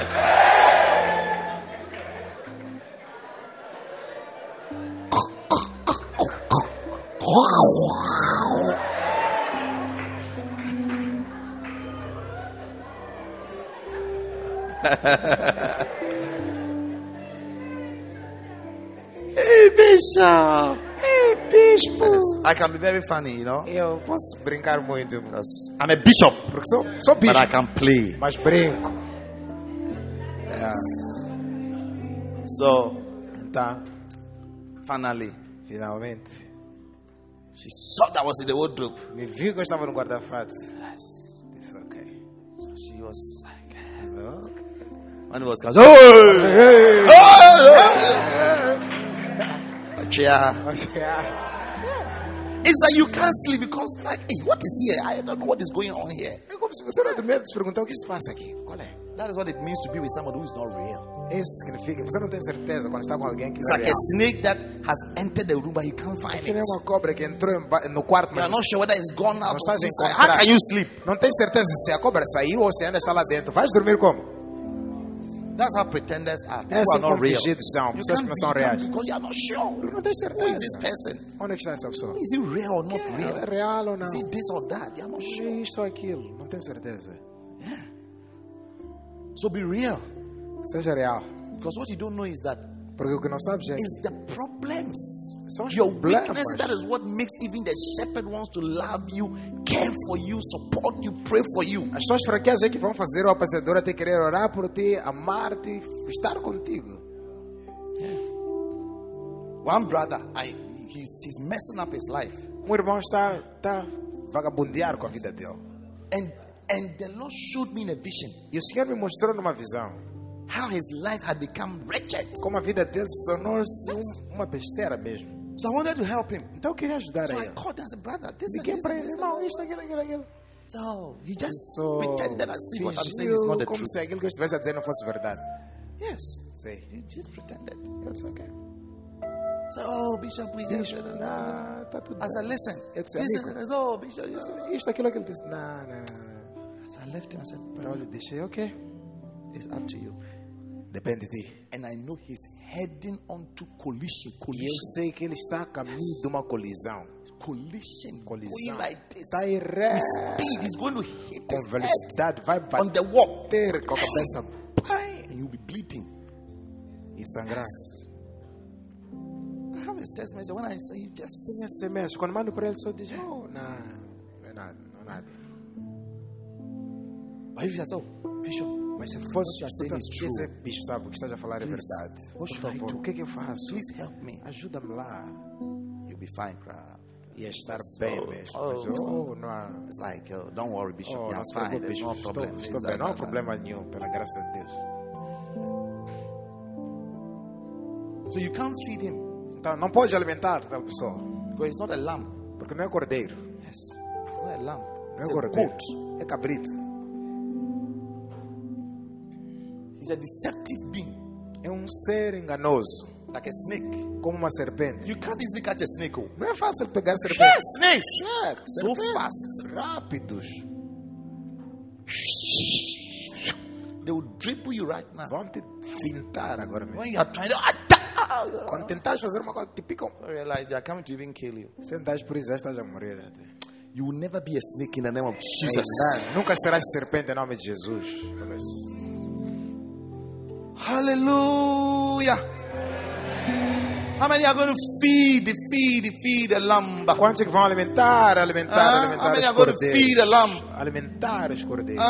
hey, Bishop! Ei, bispo! I can be very funny, you know, Eu posso brincar muito. because I'm a bishop, Porque sou, sou but I can play. Mas brinco. Yeah. So, Tá. finally, Finalmente. she saw that I was in the wardrobe. Me viu que eu estava no guarda-fato. Disse, ok. So she was like, Ok. when it was, hey! Yeah. It's like you can't sleep because, like, hey, what is here? I don't know what is going on here. É como se você não tivesse perguntar o que se passa aqui. Qual é? That is what it means to be with someone who is not real. Isso significa você não tem certeza quando está com alguém que It's não é like a real. snake that has entered the room, but you can't find Que nem it. uma cobra que entrou no quarto, You mas are not sure whether it's gone out. Não estás a. How can you sleep? não tem certeza se a cobra saiu ou se ainda está lá dentro. Vais dormir como? That's how pretenders are. People are not real. são. You Pessoas can't que não são be- can't reais. because you are not sure. Não tens Who is this person? Onde é que está essa pessoa? Is he real or not É real? real ou não? Is he this or that? You are not É sure. isto ou aquilo. Não tem certeza. So be real. Seja real. Because what you don't know is that Porque o que não sabes é is the problems. São Your problemas. weaknesses, that is what makes even the shepherd wants to love you, care for you, support you, pray for you. As tuas fraquezas é que vão fazer o apacedor até querer orar por ti, amar-te, estar contigo. One brother, I he's he's messing up his life. Um irmão está, está vagabundear com a vida dele. And and the Lord showed me in a vision E o Senhor me mostrou numa visão how his life had become wretched. como a vida dele se tornou-se um- uma besteira mesmo. So I wanted to help him. Então eu queria ajudar So a I ele. called and said, brother, this Liguei para ele, irmão, isto, aquilo, aquilo, aquilo. So he just Só pretended as if what I'm saying is not the como truth. se aquilo que eu estivesse a dizer não fosse verdade. Yes, Sei. he just pretended. Eu disse, ok. So, oh, Bishop, we just. Não, está tudo I said, listen, Eu disse, listen. amigo. Said, oh, Bishop, yes. Isto, aquilo, aquilo. Não, não. não. So I left him. I said, Então brother, eu lhe deixei, ok. it's up to you. Depende de ti. And I know he's heading onto collision, E eu collision, sei que ele está a caminho de uma colisão. collision, Colisão. like this. Está a ré. Speed, he's going to hit Com velocidade. Vai on the bater com a cabeça. Pai! And you'll be bleeding. E sangrar. have his text message. When I say, he just Tem SMS. Quando mando para ele, só diz: Oh, não, não é nada, não é nada. But if you say, Bishop, Mas se fosse you saying is true. Bispo, sabe, o que estás a falar é verdade. Por favor, o que é que eu faço? please help me. Ajuda-me lá. You'll be fine, crowd. Ia estar bem Oh, mesmo. oh, Mas, oh. não há. It's like, oh, don't worry, Bishop. Oh, não se fine. preocupe, There's no bispo. problem. Estou, bem, não há problema nenhum, pela graça de Deus. So you can't feed him Então, não pode alimentar tal pessoa, because he's not a lamb. porque não é cordeiro, Yes, it's not a lamb. não It's é cordeiro, é cabrito. He's a deceptive being, É um ser enganoso, like a snake. como uma serpente. You can't easily catch a snake. Oh. Não é fácil pegar serpente. snakes. É, So fast. rápidos. They will dribble you right now. Vão te pintar agora mesmo. When you are trying to Quando tentares fazer uma coisa, te picam. realize they are coming to even kill you. Se andares por isso, já estás a morrer. até. You will never be a snake in the name of Jesus. Jesus. Nunca serás serpente em nome de Jesus. Hallelujah. How many are going to feed, feed, feed the lamb? Quantos é que vão alimentar, alimentar, alimentar how many are going to feed the lamb? Alimentar os cordeiros.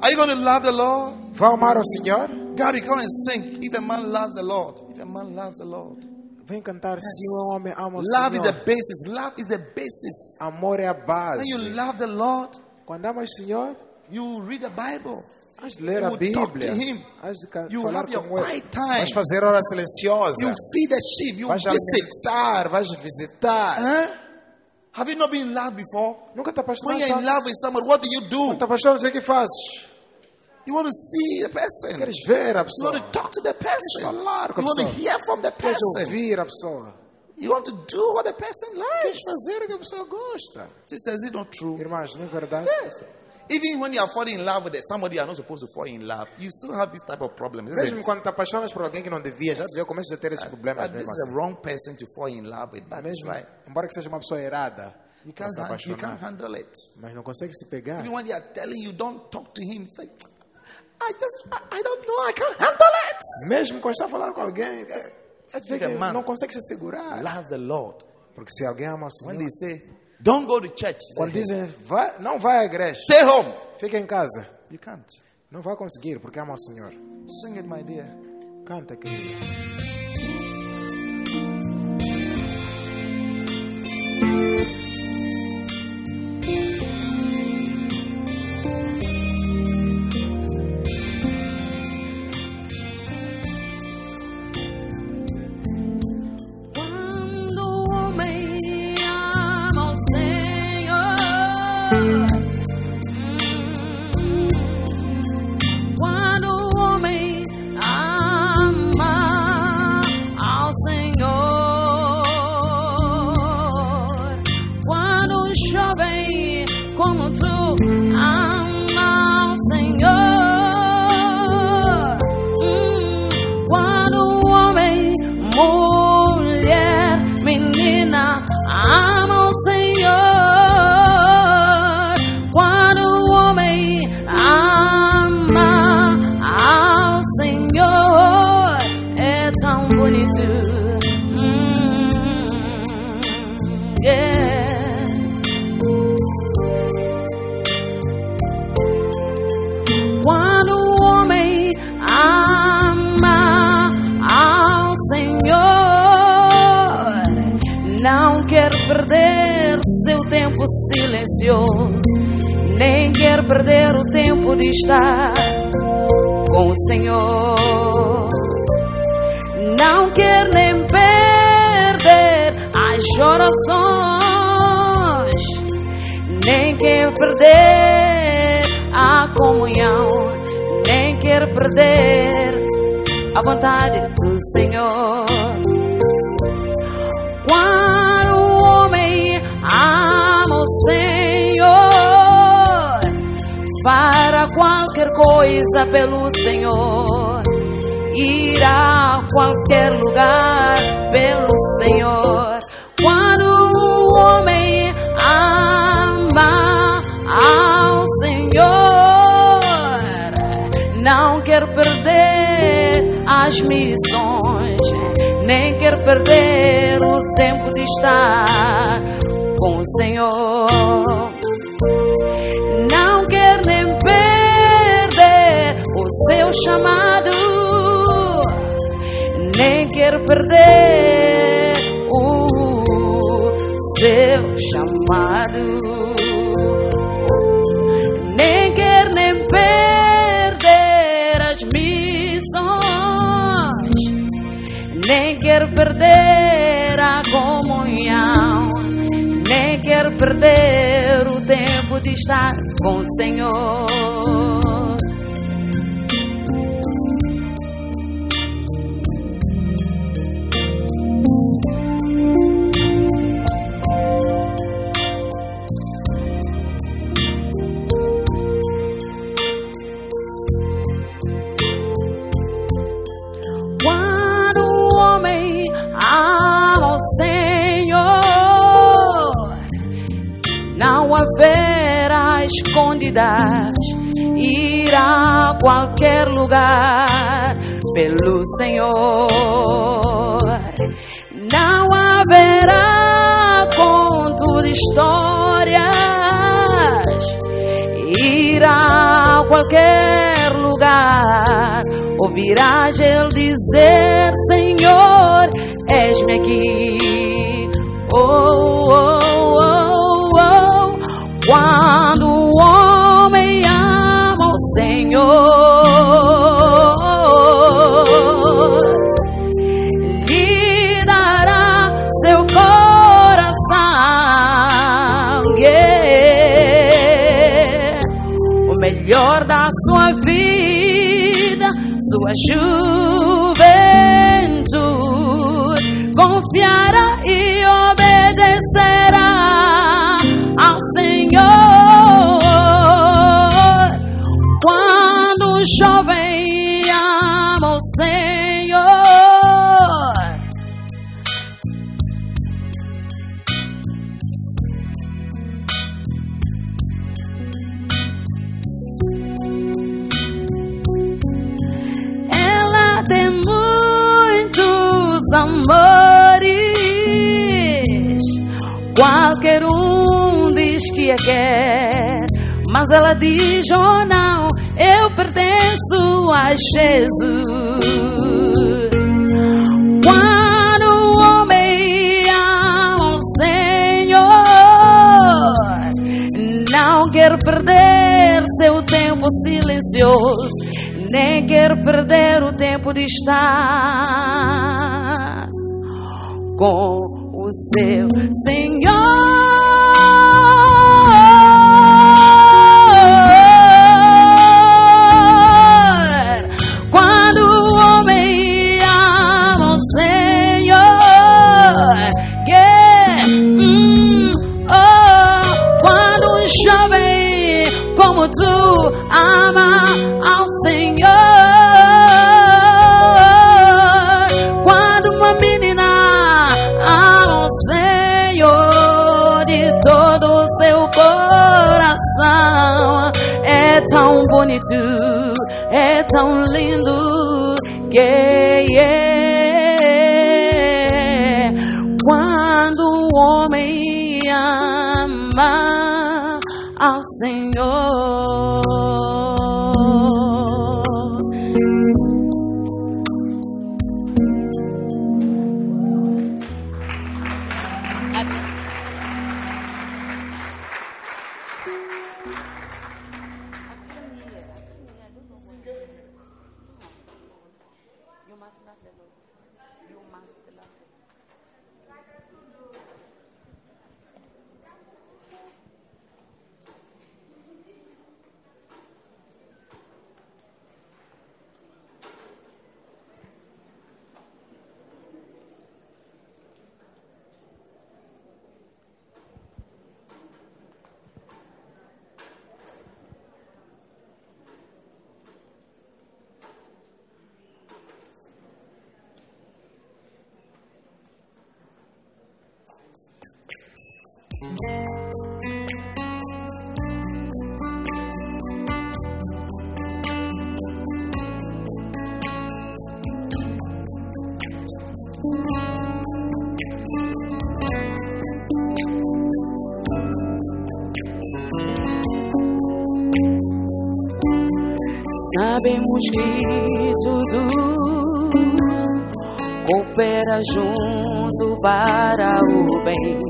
Are you going to love the Lord? Vão amar ao Senhor? Gary, come and sing. If a man loves the Lord, if a man loves the Lord, Vem cantar se um homem ama o love is the basis. Love is the basis. Amor é a base. When you love the Lord, Quando amas o Senhor, you read the Bible. Has de ler You a Bíblia. Has de You falar have your com ele. quiet time. Vais fazer hora silenciosa. You feed the sheep. You Vais visit. alimentar, vais visitar. Huh? Have you not been in love before? Nunca te When you're in apaixonaste? love with someone, what do you Quando te do? apaixonas, o que fazes? You want to see the person. Queres ver a You pessoa. want to talk to the person. falar com You a want to pessoa. hear from the Queres person. ouvir a pessoa. You want to do what the person Queres likes. fazer o que a pessoa gosta. Sister, is it not true? Irmãos, não é verdade? Yes. Even when you are falling in love with somebody you are not supposed to fall in love, you still have this type of problem, Mesmo quando te apaixonas por alguém que não devia, já, já começas a ter esses problemas But this mesmo is assim. the wrong person to fall in love with. It's Mesmo, right. embora que seja uma pessoa errada, You can't, you can't handle it. mas não consegue se pegar. Even when they are telling you, don't talk to him, it's like, I just, I, I don't know, I can't handle it. Mesmo quando está falando com alguém, é, é que não consegue se segurar. Love the Lord. Porque se alguém ama o When Senhor, they say, don't go to church, quando dizem, vai, não vai à igreja, stay home. fica em casa, You can't. não vai conseguir, porque ama o Senhor. Sing it, my dear. Canta, querido. Quer perder a vontade do Senhor. Quando o homem ama o Senhor, fará qualquer coisa pelo Senhor, irá a qualquer lugar pelo Senhor. Não quer perder as missões, nem quer perder o tempo de estar com o Senhor. Não quer nem perder o seu chamado, nem quer perder perder a comunhão, nem quer perder o tempo de estar com o Senhor. Escondidas, irá a qualquer lugar pelo Senhor. Não haverá conto de histórias, irá a qualquer lugar. Ouvirás ele dizer: Senhor, és-me aqui. Oh, oh, oh, oh. Quando sua juventude, confiará quer, mas ela diz: Oh não, eu pertenço a Jesus. Quando o homem ama o Senhor, não quer perder seu tempo silencioso, nem quer perder o tempo de estar com o seu Senhor. Bonito, é tão lindo que é Sabemos que tudo coopera junto para o bem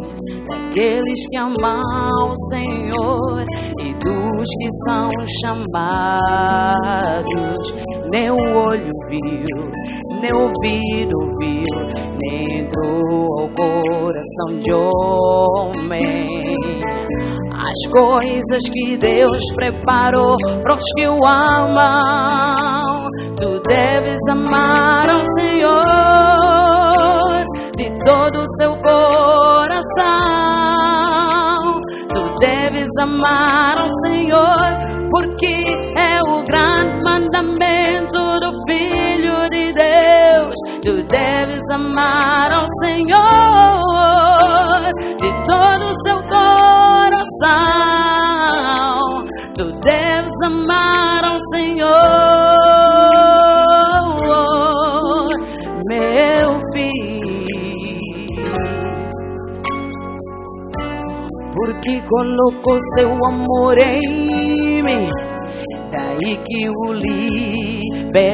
daqueles que amam o Senhor e dos que são chamados. Nem o olho viu, nem o ouvido viu, nem entrou ao coração de homem as coisas que Deus preparou para os que o amam. Tu deves amar ao Senhor de todo o seu amar ao Senhor porque é o grande mandamento do Filho de Deus. Tu deves amar ao Senhor de todo o seu coração. Tu deves amar ao Senhor, porque colocou seu amor em mim. Daí que o libertarei,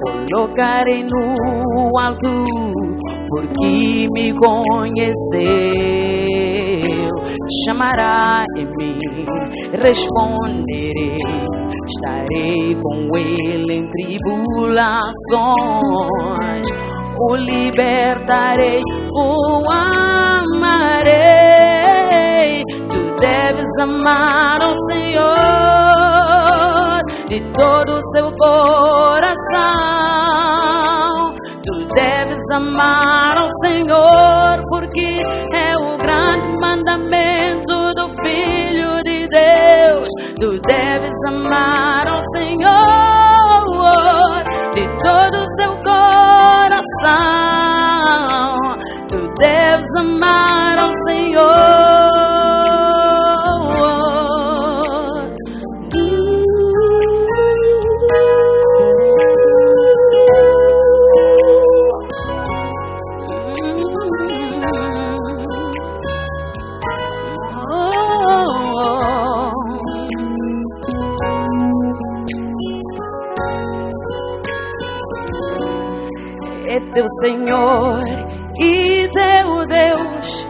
colocarei no alto porque me conheceu. Chamará em mim, responderei. Estarei com ele em tribulações. O libertarei, o deves amar ao Senhor de todo o seu coração. Tu deves amar ao Senhor, porque é o grande mandamento do Filho de Deus. Tu deves amar ao Senhor de todo o seu coração. Tu deves amar ao Senhor. Teu Senhor e teu Deus,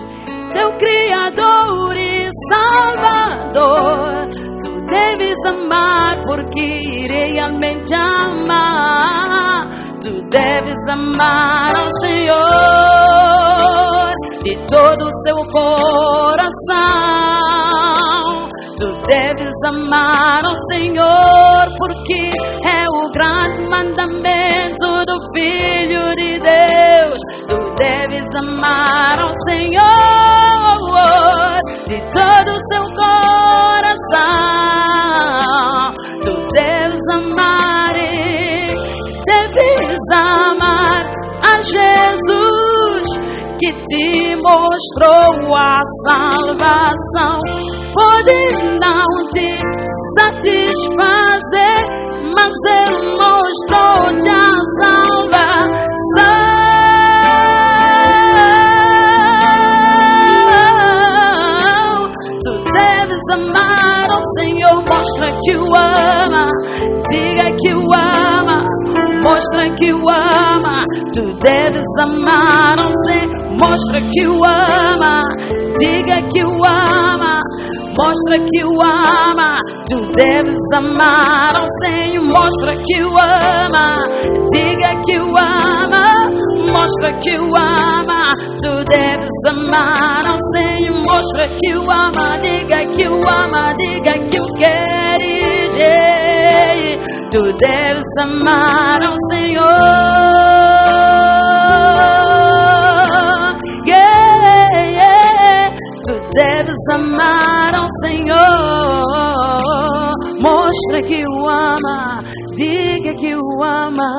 teu Criador e Salvador. Tu deves amar porque realmente amar. Tu deves amar ao Senhor de todo o seu coração. Tu deves amar ao Senhor, porque é o grande mandamento do Filho de Deus. Tu deves amar ao Senhor de todo o seu coração. Tu deves amar, e deves amar a Jesus que te mostrou a salvação. Pode não te satisfazer, mas Ele mostrou-te a salvação. Mostra que o ama, tu deves amar ao Senhor. Mostra que o ama, diga que o ama. Mostra que o ama, tu deves amar ao Senhor. Mostra que o ama, diga que o ama. Mostra que o ama, tu deves amar ao Senhor. Mostra que o ama, diga que o ama, diga que o queres. Tu deves amar ao Senhor. Yeah, yeah. Tu deves amar ao Senhor. Mostra que o ama, diga que o ama.